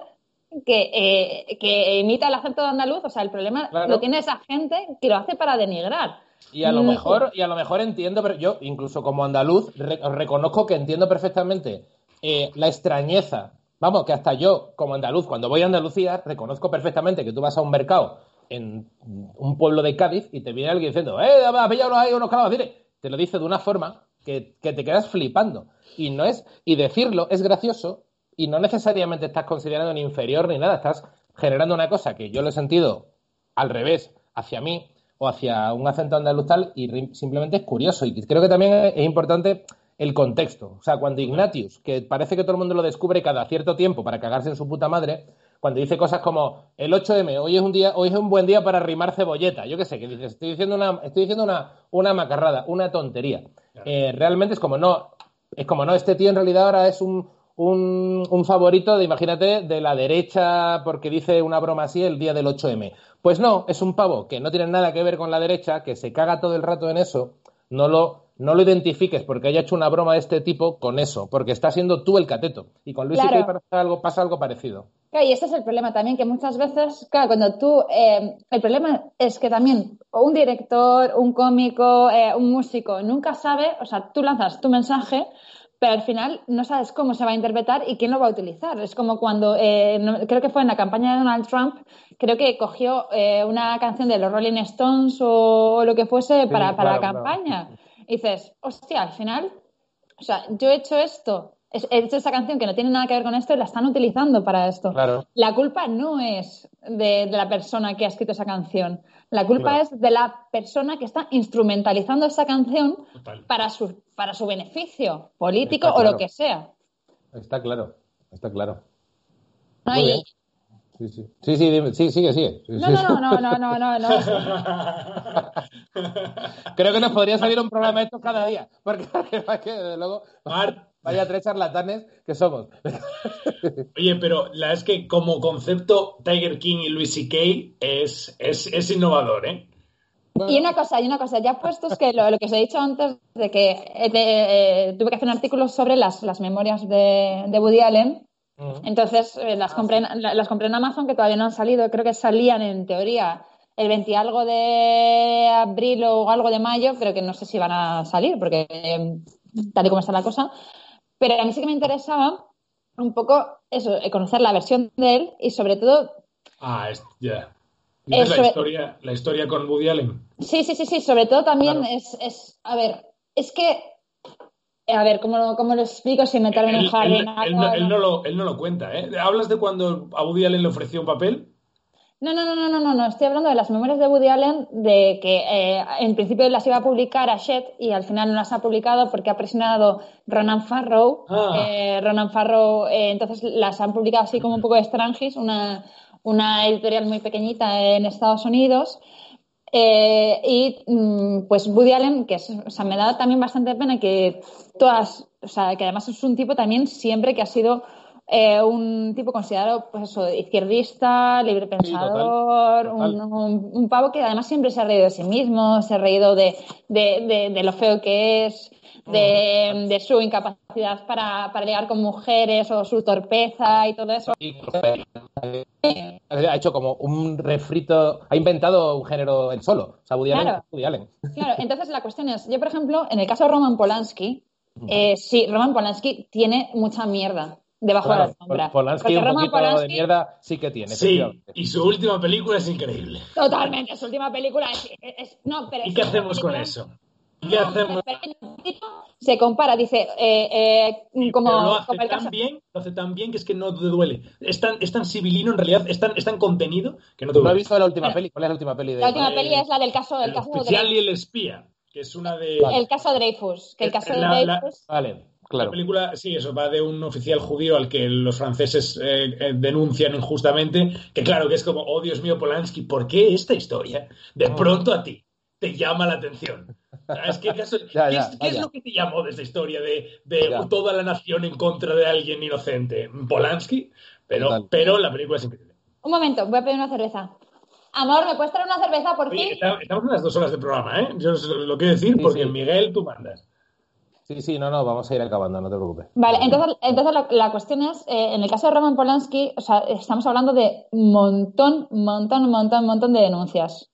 Speaker 1: que, eh, que imita el acento de andaluz, o sea, el problema
Speaker 4: Claro.
Speaker 1: lo tiene esa gente que lo hace para denigrar.
Speaker 3: Y a lo mejor, y a lo mejor entiendo, pero yo, incluso como andaluz, re- reconozco que entiendo perfectamente eh, la extrañeza. Vamos, que hasta yo, como andaluz, cuando voy a Andalucía, reconozco perfectamente que tú vas a un mercado en un pueblo de Cádiz y te viene alguien diciendo, ¡eh, ha pillado ahí unos calabacines! Te lo dice de una forma que, que te quedas flipando. Y no es, y decirlo es gracioso y no necesariamente estás considerando ni inferior ni nada, estás generando una cosa que yo lo he sentido al revés, hacia mí o hacia un acento andaluz tal, y simplemente es curioso. Y creo que también es importante el contexto. O sea, cuando Ignatius, que parece que todo el mundo lo descubre cada cierto tiempo para cagarse en su puta madre, cuando dice cosas como el 8M, hoy es un día, hoy es un buen día para rimar cebolleta, yo qué sé, que dices, estoy diciendo una, estoy diciendo una, una macarrada, una tontería. Eh, realmente es como no, es como no, este tío en realidad ahora es un, un, un favorito de, imagínate, de la derecha porque dice una broma así el día del 8M. Pues no, es un pavo que no tiene nada que ver con la derecha, que se caga todo el rato en eso, no lo, no lo identifiques porque haya hecho una broma de este tipo con eso, porque está siendo tú el cateto. Y con Luis
Speaker 1: Claro.
Speaker 3: C.K. pasa algo, pasa algo parecido.
Speaker 1: Claro, y ese es el problema también, que muchas veces, claro, cuando tú, eh, el problema es que también un director, un cómico, eh, un músico, nunca sabe, o sea, tú lanzas tu mensaje, pero al final no sabes cómo se va a interpretar y quién lo va a utilizar. Es como cuando, eh, no- creo que fue en la campaña de Donald Trump, creo que cogió una canción de los Rolling Stones o lo que fuese para, para la
Speaker 3: claro.
Speaker 1: campaña. Y dices, hostia, al final o sea, yo he hecho esto, he he hecho esta canción que no tiene nada que ver con esto y la están utilizando para esto.
Speaker 3: Claro.
Speaker 1: La culpa no es de, de la persona que ha escrito esa canción. La culpa
Speaker 3: Claro.
Speaker 1: es de la persona que está instrumentalizando esa canción
Speaker 2: Total.
Speaker 1: para su, para su beneficio político
Speaker 3: Está
Speaker 1: o
Speaker 3: claro.
Speaker 1: lo que sea.
Speaker 3: Está claro, está claro.
Speaker 1: ¿no?
Speaker 3: Muy
Speaker 1: Y-
Speaker 3: bien. Sí, sí. Sí, sí, dime. sí, sigue, sigue. Sí,
Speaker 1: no,
Speaker 3: sí.
Speaker 1: no, no, no, no, no, no, no. <laughs>
Speaker 3: Creo que nos podría salir un programa de estos cada día. Porque, <laughs> porque desde luego,
Speaker 2: Mar,
Speaker 3: vaya tres charlatanes que somos. <laughs>
Speaker 2: Oye, pero la es que como concepto Tiger King y Louis C.K. es, es, es innovador, ¿eh?
Speaker 1: Y una cosa, y una cosa, ya puestos que lo, lo que os he dicho antes de que eh, de- eh, tuve que hacer un artículo sobre las, las memorias de, de Woody Allen, entonces eh, las, compré en, la- las compré en Amazon que todavía no han salido, creo que salían en teoría el 20 y algo de abril o algo de mayo, pero que no sé si van a salir porque eh, tal y como está la cosa, pero a mí sí que me interesaba un poco eso, eh, conocer la versión de él y sobre todo
Speaker 2: Ah, es, ya. Dices
Speaker 1: Eso
Speaker 2: la
Speaker 1: es-
Speaker 2: historia, la historia con Woody Allen.
Speaker 1: Sí, sí, sí, sí, sobre todo también
Speaker 3: Claro.
Speaker 1: es, es, a ver, es que, a ver, ¿cómo, lo- cómo lo explico sin meterme en
Speaker 2: Él,
Speaker 1: un jardín?
Speaker 2: él- él no, no él no lo cuenta, ¿eh? ¿Hablas de cuando a Woody Allen le ofreció un papel?
Speaker 1: No, no, no, no, no, no, no, estoy hablando de las memorias de Woody Allen, de que eh, en principio las iba a publicar a Shed y al final no las ha publicado porque ha presionado Ronan Farrow.
Speaker 2: Ah.
Speaker 1: Eh, Ronan Farrow, eh, entonces las han publicado así como un poco de Strangis, una, una editorial muy pequeñita en Estados Unidos. Eh, y mm, pues Woody Allen, que es, o sea, me da también bastante pena que todas, o sea, que además es un tipo también siempre que ha sido eh, un tipo considerado, pues eso, izquierdista, libre pensador,
Speaker 3: total, total.
Speaker 1: Un, un- un pavo que además siempre se ha reído de sí mismo, se ha reído de, de, de- de lo feo que es, de, de su incapacidad para, para ligar con mujeres o su torpeza y todo eso.
Speaker 3: Y ha hecho como un refrito, ha inventado un género en solo. O sea, Woody Allen,
Speaker 1: Claro.
Speaker 3: Woody Allen.
Speaker 1: Claro, entonces la cuestión es, yo por ejemplo, en el caso de Roman Polanski, eh, sí, Roman Polanski tiene mucha mierda debajo de la alfombra.
Speaker 3: Polanski un poquito de
Speaker 1: Polanski,
Speaker 3: mierda sí que tiene,
Speaker 2: Sí, y su última película es increíble.
Speaker 1: totalmente, su última película es, es- no, pero
Speaker 2: ¿Y qué hacemos con eso? ¿Qué
Speaker 1: No,
Speaker 2: hacemos?
Speaker 1: se compara, dice, eh, eh, como,
Speaker 2: Pero lo hace
Speaker 1: como el
Speaker 2: tan
Speaker 1: caso.
Speaker 2: bien, lo hace tan bien que es que no te duele. Es tan, es tan civilino en realidad, es tan, es tan contenido que no te
Speaker 3: No he
Speaker 2: duele.
Speaker 3: visto la última
Speaker 1: Bueno,
Speaker 3: peli. ¿Cuál es la última peli de
Speaker 1: La última
Speaker 2: Eh,
Speaker 1: peli es la del caso, el
Speaker 2: El
Speaker 1: caso de
Speaker 2: y
Speaker 1: Dreyfus.
Speaker 2: el espía, que es una de...
Speaker 1: El caso Dreyfus, que el caso de
Speaker 2: La- la-
Speaker 1: Dreyfus.
Speaker 3: Vale,
Speaker 2: La
Speaker 3: claro.
Speaker 2: película, sí, eso va de un oficial judío al que los franceses eh, eh, denuncian injustamente, que claro, que es como, oh Dios mío, Polanski, ¿por qué esta historia de pronto a ti te llama la atención? ¿Sabes qué, caso- <laughs>
Speaker 3: Ya,
Speaker 2: qué
Speaker 3: ya,
Speaker 2: es, qué es lo que te llamó de esta historia de, de toda la nación en contra de alguien inocente? Polanski, pero,
Speaker 3: Total.
Speaker 2: pero la película es increíble.
Speaker 1: Un momento, voy a pedir una cerveza. Amor, ¿me puedes traer una cerveza por
Speaker 2: Oye,
Speaker 1: fin?
Speaker 2: está- estamos en las dos horas de programa, ¿eh? Yo os lo quiero decir
Speaker 3: Sí,
Speaker 2: porque
Speaker 3: sí.
Speaker 2: Miguel, tú mandas.
Speaker 3: Sí, sí, no, no, vamos a ir acabando, no te preocupes.
Speaker 1: Vale, entonces, entonces la, la cuestión es, eh, en el caso de Roman Polanski, o sea, estamos hablando de montón, montón, montón, montón de denuncias.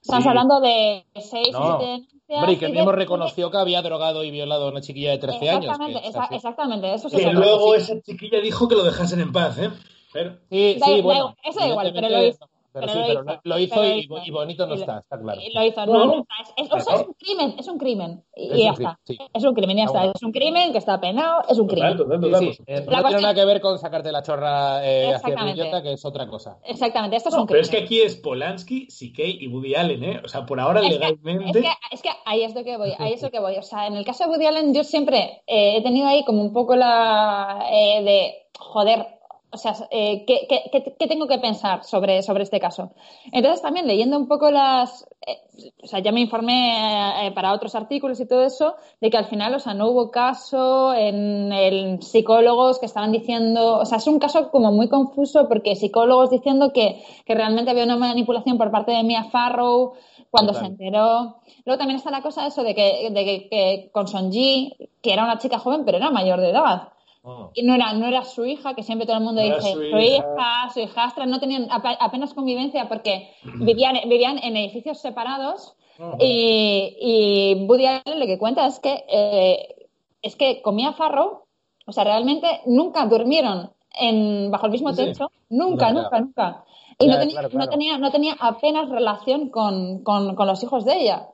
Speaker 1: Estamos
Speaker 2: Sí.
Speaker 1: hablando de 6,
Speaker 4: No.
Speaker 1: 7
Speaker 4: Hombre, y que él mismo reconoció que había drogado y violado a una chiquilla de 13 años.
Speaker 1: Exactamente,
Speaker 4: que-
Speaker 1: exa- exactamente, eso sí.
Speaker 2: Que luego esa chiquilla dijo que lo dejasen en paz, ¿eh? Pero,
Speaker 4: Sí,
Speaker 1: Da-
Speaker 4: sí,
Speaker 1: da
Speaker 4: bueno.
Speaker 1: eso da igual, pero lo hizo.
Speaker 4: Pero
Speaker 1: Pero
Speaker 4: sí,
Speaker 1: lo
Speaker 4: pero
Speaker 1: hizo,
Speaker 4: lo- lo hizo
Speaker 1: pero lo
Speaker 4: y,
Speaker 1: hizo.
Speaker 4: y bonito no
Speaker 1: lo-
Speaker 4: está, está claro.
Speaker 1: Y Lo hizo, no,
Speaker 2: No.
Speaker 1: no está. Es, es- o sea, es un crimen, es un crimen. Y,
Speaker 4: Es
Speaker 1: y ya
Speaker 4: crimen,
Speaker 1: está.
Speaker 4: sí.
Speaker 1: Es un crimen, ya
Speaker 4: Está
Speaker 1: está. Es un crimen que está penado, es un
Speaker 2: total,
Speaker 1: crimen.
Speaker 2: total, total.
Speaker 4: sí, eh, no tiene nada que ver con sacarte la chorra eh, hacia
Speaker 1: Exactamente.
Speaker 4: idiota, que es otra cosa.
Speaker 1: Exactamente, esto es
Speaker 2: No,
Speaker 1: un
Speaker 2: pero
Speaker 1: crimen.
Speaker 2: es que aquí es Polanski, CK y Woody Allen, ¿eh? O sea, por ahora
Speaker 1: Es que-
Speaker 2: legalmente.
Speaker 1: Es que, es que ahí es lo que voy, ahí es lo que voy. O sea, en el caso de Woody Allen, yo siempre eh, he tenido ahí como un poco la eh, de joder. O sea, eh, ¿qué, qué, qué- tengo que pensar sobre, sobre este caso? Entonces, también leyendo un poco las. eh, o sea, ya me informé eh, para otros artículos y todo eso, de que al final, o sea, no hubo caso en, en psicólogos que estaban diciendo. O sea, es un caso como muy confuso porque psicólogos diciendo que, que realmente había una manipulación por parte de Mia Farrow cuando
Speaker 4: Total.
Speaker 1: se enteró. Luego también está la cosa eso de que, de que, que con Sonji, que era una chica joven, pero era mayor de edad.
Speaker 4: Mm.
Speaker 1: Y no era, no era su hija, que siempre todo el mundo
Speaker 2: No
Speaker 1: dice,
Speaker 2: su
Speaker 1: su
Speaker 2: hija".
Speaker 1: su hijastra, no tenían apenas convivencia porque vivían, vivían en edificios separados. Y, y Woody Allen lo que cuenta es que, eh, es que comía farro, o sea, realmente nunca durmieron en, bajo el mismo
Speaker 2: Sí.
Speaker 1: techo, nunca,
Speaker 4: No,
Speaker 1: nunca, nunca. Y
Speaker 4: Claro,
Speaker 1: no, tenía,
Speaker 4: claro,
Speaker 1: no, tenía, no tenía apenas relación con, con, con los hijos de ella.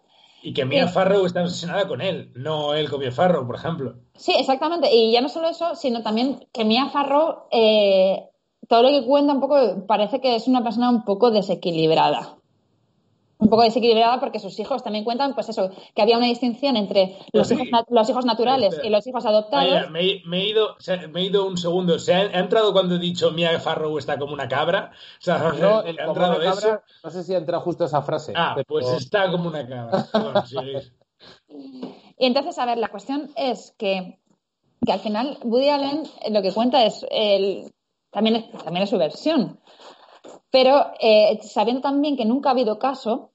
Speaker 2: Y que Mia
Speaker 1: Sí.
Speaker 2: Farrow está obsesionada con él, no él con Mia Farrow, por ejemplo.
Speaker 1: Sí, exactamente. Y ya no solo eso, sino también que Mia Farrow, eh, todo lo que cuenta un poco, parece que es una persona un poco desequilibrada. Un poco desequilibrada porque sus hijos también cuentan, pues eso, que había una distinción entre los,
Speaker 2: Sí.
Speaker 1: hijos, na- los hijos naturales
Speaker 2: Espera.
Speaker 1: y los hijos adoptados.
Speaker 2: Me, me he ido, o sea, me he ido un segundo. ¿Se ha, ha entrado cuando he dicho Mia Farrow está como una cabra? O sea,
Speaker 4: No, el
Speaker 2: ¿ha
Speaker 4: como
Speaker 2: entrado
Speaker 4: una
Speaker 2: eso?
Speaker 4: cabra, no sé si entra justo esa frase.
Speaker 2: Ah,
Speaker 4: pero-
Speaker 2: pues está como una cabra. Bueno, sí.
Speaker 1: Y entonces, a ver, la cuestión es que, que al final Woody Allen lo que cuenta es, el, también, es también es su versión, pero eh, sabiendo también que nunca ha habido caso,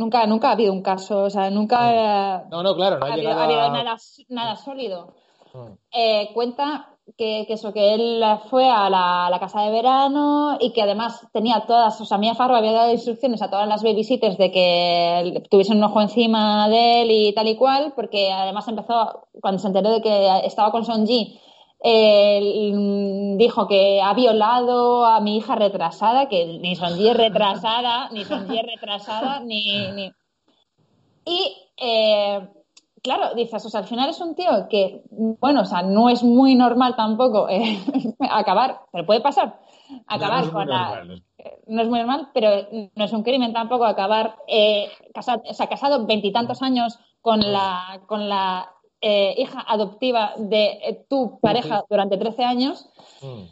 Speaker 1: nunca, nunca ha habido un caso, o sea, nunca
Speaker 4: No, no, claro, no
Speaker 1: ha,
Speaker 4: ha,
Speaker 1: habido,
Speaker 4: a...
Speaker 1: nada, nada sólido.
Speaker 4: Mm.
Speaker 1: Eh, cuenta que, que eso, que él fue a la, a la casa de verano y que además tenía todas, o sea, Mia Farrow había dado instrucciones a todas las babysitters de que tuviesen un ojo encima de él y tal y cual, porque además empezó, cuando se enteró de que estaba con Sonji, él dijo que ha violado a mi hija retrasada, que ni Sonji es retrasada, ni Sonji es retrasada, ni... ni... Y eh, claro, dices, o sea, al final es un tío que, bueno, o sea, no es muy normal tampoco eh, <laughs> acabar, pero puede pasar, acabar
Speaker 2: No,
Speaker 1: con la...
Speaker 2: normal.
Speaker 1: No es muy normal, pero no es un crimen tampoco acabar eh, casado, o sea, casado veintitantos años con la, con la eh, hija adoptiva de eh, tu pareja durante 13 años.
Speaker 4: Mm.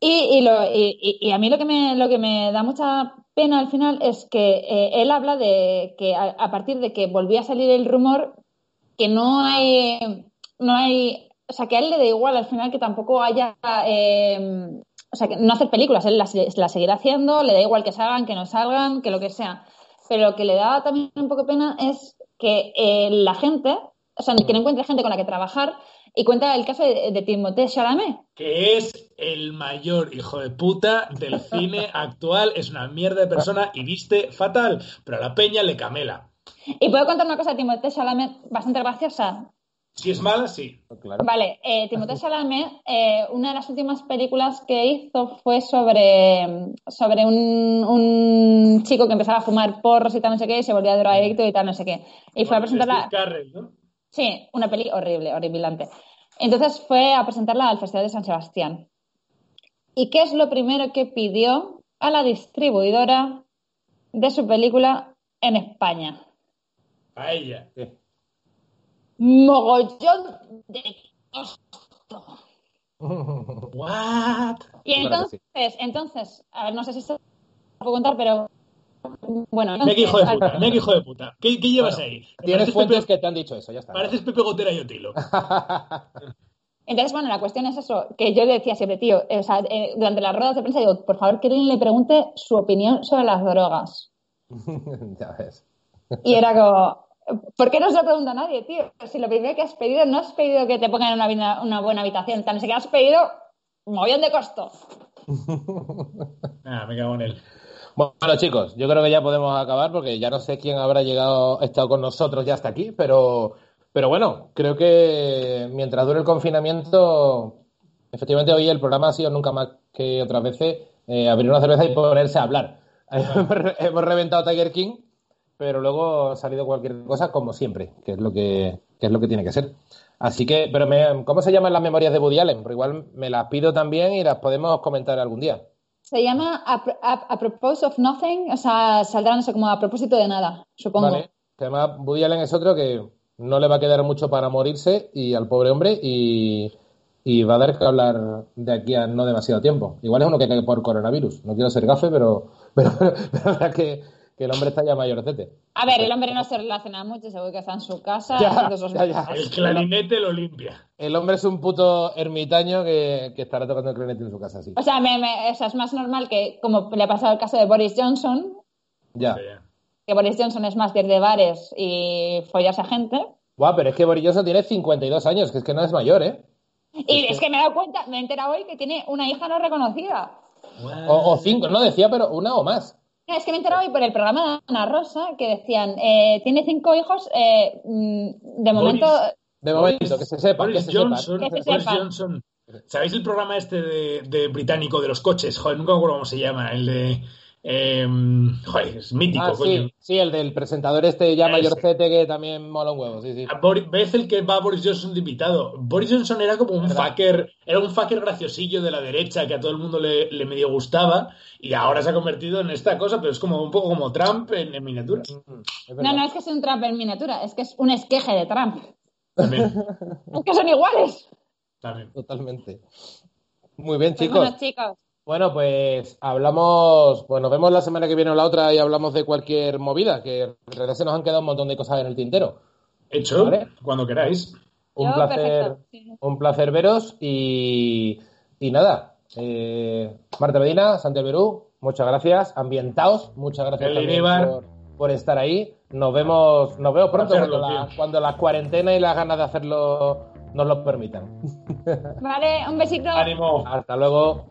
Speaker 1: Y, y, lo, y, y- y a mí lo que, me, lo que me da mucha pena al final es que eh, él habla de que a, a partir de que volvía a salir el rumor, que no hay, no hay, o sea, que a él le da igual al final que tampoco haya, eh, o sea, que no hacer películas, él las, las seguirá haciendo, le da igual que salgan, que no salgan, que lo que sea. Pero lo que le da también un poco pena es que eh, la gente, o sea, que no encuentre gente con la que trabajar, y cuenta el caso de, de Timothée Chalamet,
Speaker 2: Que es el mayor hijo de puta del <laughs> cine actual. Es una mierda de persona y viste fatal. Pero a la peña le camela.
Speaker 1: Y puedo contar una cosa de Timothée Chalamet bastante graciosa.
Speaker 2: Si es mala, sí.
Speaker 4: Claro.
Speaker 1: Vale, eh, Timothée Chalamet, eh, una de las últimas películas que hizo fue sobre, sobre un, un chico que empezaba a fumar porros y tal, no sé qué, y se volvía drogadicto y tal, no sé qué. Y fue a presentarla...
Speaker 2: ¿no?
Speaker 1: Sí, una peli horrible, horripilante. Entonces fue a presentarla al Festival de San Sebastián. ¿Y qué es lo primero que pidió a la distribuidora de su película en España?
Speaker 2: A ella.
Speaker 4: Sí.
Speaker 1: Mogollón de costo.
Speaker 2: What?
Speaker 1: Y entonces, entonces, a ver, no sé si se puedo contar, pero bueno,
Speaker 2: Mira qué hijo de puta, qué hijo de puta. ¿Qué, qué llevas
Speaker 4: Bueno,
Speaker 2: ahí?
Speaker 4: Tienes fuentes
Speaker 2: Pepe,
Speaker 4: que te han dicho eso, ya está.
Speaker 2: pareces Pepe Gotera y Otilo. <laughs>
Speaker 1: entonces, bueno, la cuestión es eso, que yo decía siempre, tío, eh, o sea, eh, durante las ruedas de prensa digo, por favor, que alguien le pregunte su opinión sobre las drogas. <laughs>
Speaker 4: ya ves.
Speaker 1: Y era como, ¿por qué no se lo pregunta a nadie, tío? Si lo primero que has pedido, no has pedido que te pongan en una, vida- una buena habitación, tan siquiera has pedido un mollón de costo. <laughs>
Speaker 2: Ah, me cago en él.
Speaker 3: Bueno, chicos, yo creo que ya podemos acabar porque ya no sé quién habrá llegado, estado con nosotros ya hasta aquí, pero, pero bueno, creo que mientras dure el confinamiento, efectivamente hoy el programa ha sido nunca más que otras veces eh, abrir una cerveza y ponerse a hablar. <laughs> Hemos reventado Tiger King, pero luego ha salido cualquier cosa como siempre, que es lo que, que es lo que tiene que ser. Así que, pero me, ¿cómo se llaman las memorias de Woody Allen? Porque igual me las pido también y las podemos comentar algún día.
Speaker 1: Se llama a, a, a Propose of Nothing, o sea, saldrá, no sé, como a propósito de nada, supongo.
Speaker 3: Vale. Que además Woody Allen es otro que no le va a quedar mucho para morirse y al pobre hombre y, y va a dar que hablar de aquí a no demasiado tiempo. Igual es uno que cae por coronavirus. No quiero ser gafe, pero, <laughs> pero, pero la verdad que, que el hombre está ya mayorcete.
Speaker 1: A ver, el hombre no se relaciona mucho, seguro que está en su casa.
Speaker 3: Ya,
Speaker 1: haciendo sus
Speaker 3: ya, ya.
Speaker 1: cosas.
Speaker 2: El clarinete lo limpia.
Speaker 3: El hombre es un puto ermitaño que, que estará tocando el clarinete en su casa, sí.
Speaker 1: O sea, me- me- o sea, es más normal que, como le ha pasado el caso de Boris Johnson,
Speaker 3: Ya.
Speaker 1: Que Boris Johnson es más de ir de bares y follarse a gente.
Speaker 3: Guau, pero es que Boris Johnson tiene 52 años, que es que no es mayor, ¿eh?
Speaker 1: Y es que me he dado cuenta, me he enterado hoy que tiene una hija no reconocida.
Speaker 3: O, o cinco, no decía, pero una o más.
Speaker 1: Es que me he enterado hoy por el programa de Ana Rosa que decían, eh, tiene cinco hijos, eh, mm, de momento...
Speaker 2: Boris.
Speaker 3: De momento, que se sepa, que
Speaker 2: Boris
Speaker 3: se sepa.
Speaker 2: Johnson,
Speaker 1: Que se
Speaker 2: Boris
Speaker 1: sepa.
Speaker 2: Johnson. ¿Sabéis el programa este de, de británico de los coches? Joder, nunca me acuerdo cómo se llama. El de. Eh, joder, es mítico,
Speaker 3: Ah,
Speaker 2: coño.
Speaker 3: sí, sí, el del presentador este ya mayorcete que también mola un huevo, sí, sí.
Speaker 2: ¿Ves el que va a Boris Johnson de invitado? Boris Johnson era como un
Speaker 3: ¿Verdad?
Speaker 2: fucker, era un fucker graciosillo de la derecha que a todo el mundo le, le medio gustaba y ahora se ha convertido en esta cosa, pero es como un poco como Trump en, en miniatura.
Speaker 3: Es
Speaker 1: No, no es que sea un Trump en miniatura, es que es un esqueje de Trump.
Speaker 2: También, <laughs>
Speaker 1: Es que son iguales.
Speaker 2: también.
Speaker 3: Totalmente. Muy bien,
Speaker 1: Pues
Speaker 3: chicos.
Speaker 1: bueno, chicos.
Speaker 3: Bueno, pues hablamos, pues nos vemos la semana que viene o la otra y hablamos de cualquier movida, que en realidad se nos han quedado un montón de cosas en el tintero.
Speaker 2: Hecho,
Speaker 3: Vale.
Speaker 2: cuando queráis.
Speaker 3: Un
Speaker 1: Yo,
Speaker 3: placer,
Speaker 1: perfecto,
Speaker 3: un placer veros y, y nada. Eh, Marta Medina, Santiago Berú, muchas gracias. Ambientaos, muchas gracias también por, por estar ahí. Nos vemos, nos vemos pronto
Speaker 2: Hacerlo,
Speaker 3: cuando, la, cuando la cuarentena y las ganas de hacerlo nos lo permitan. <laughs>
Speaker 1: Vale, un besito.
Speaker 2: Ánimo.
Speaker 3: Hasta luego.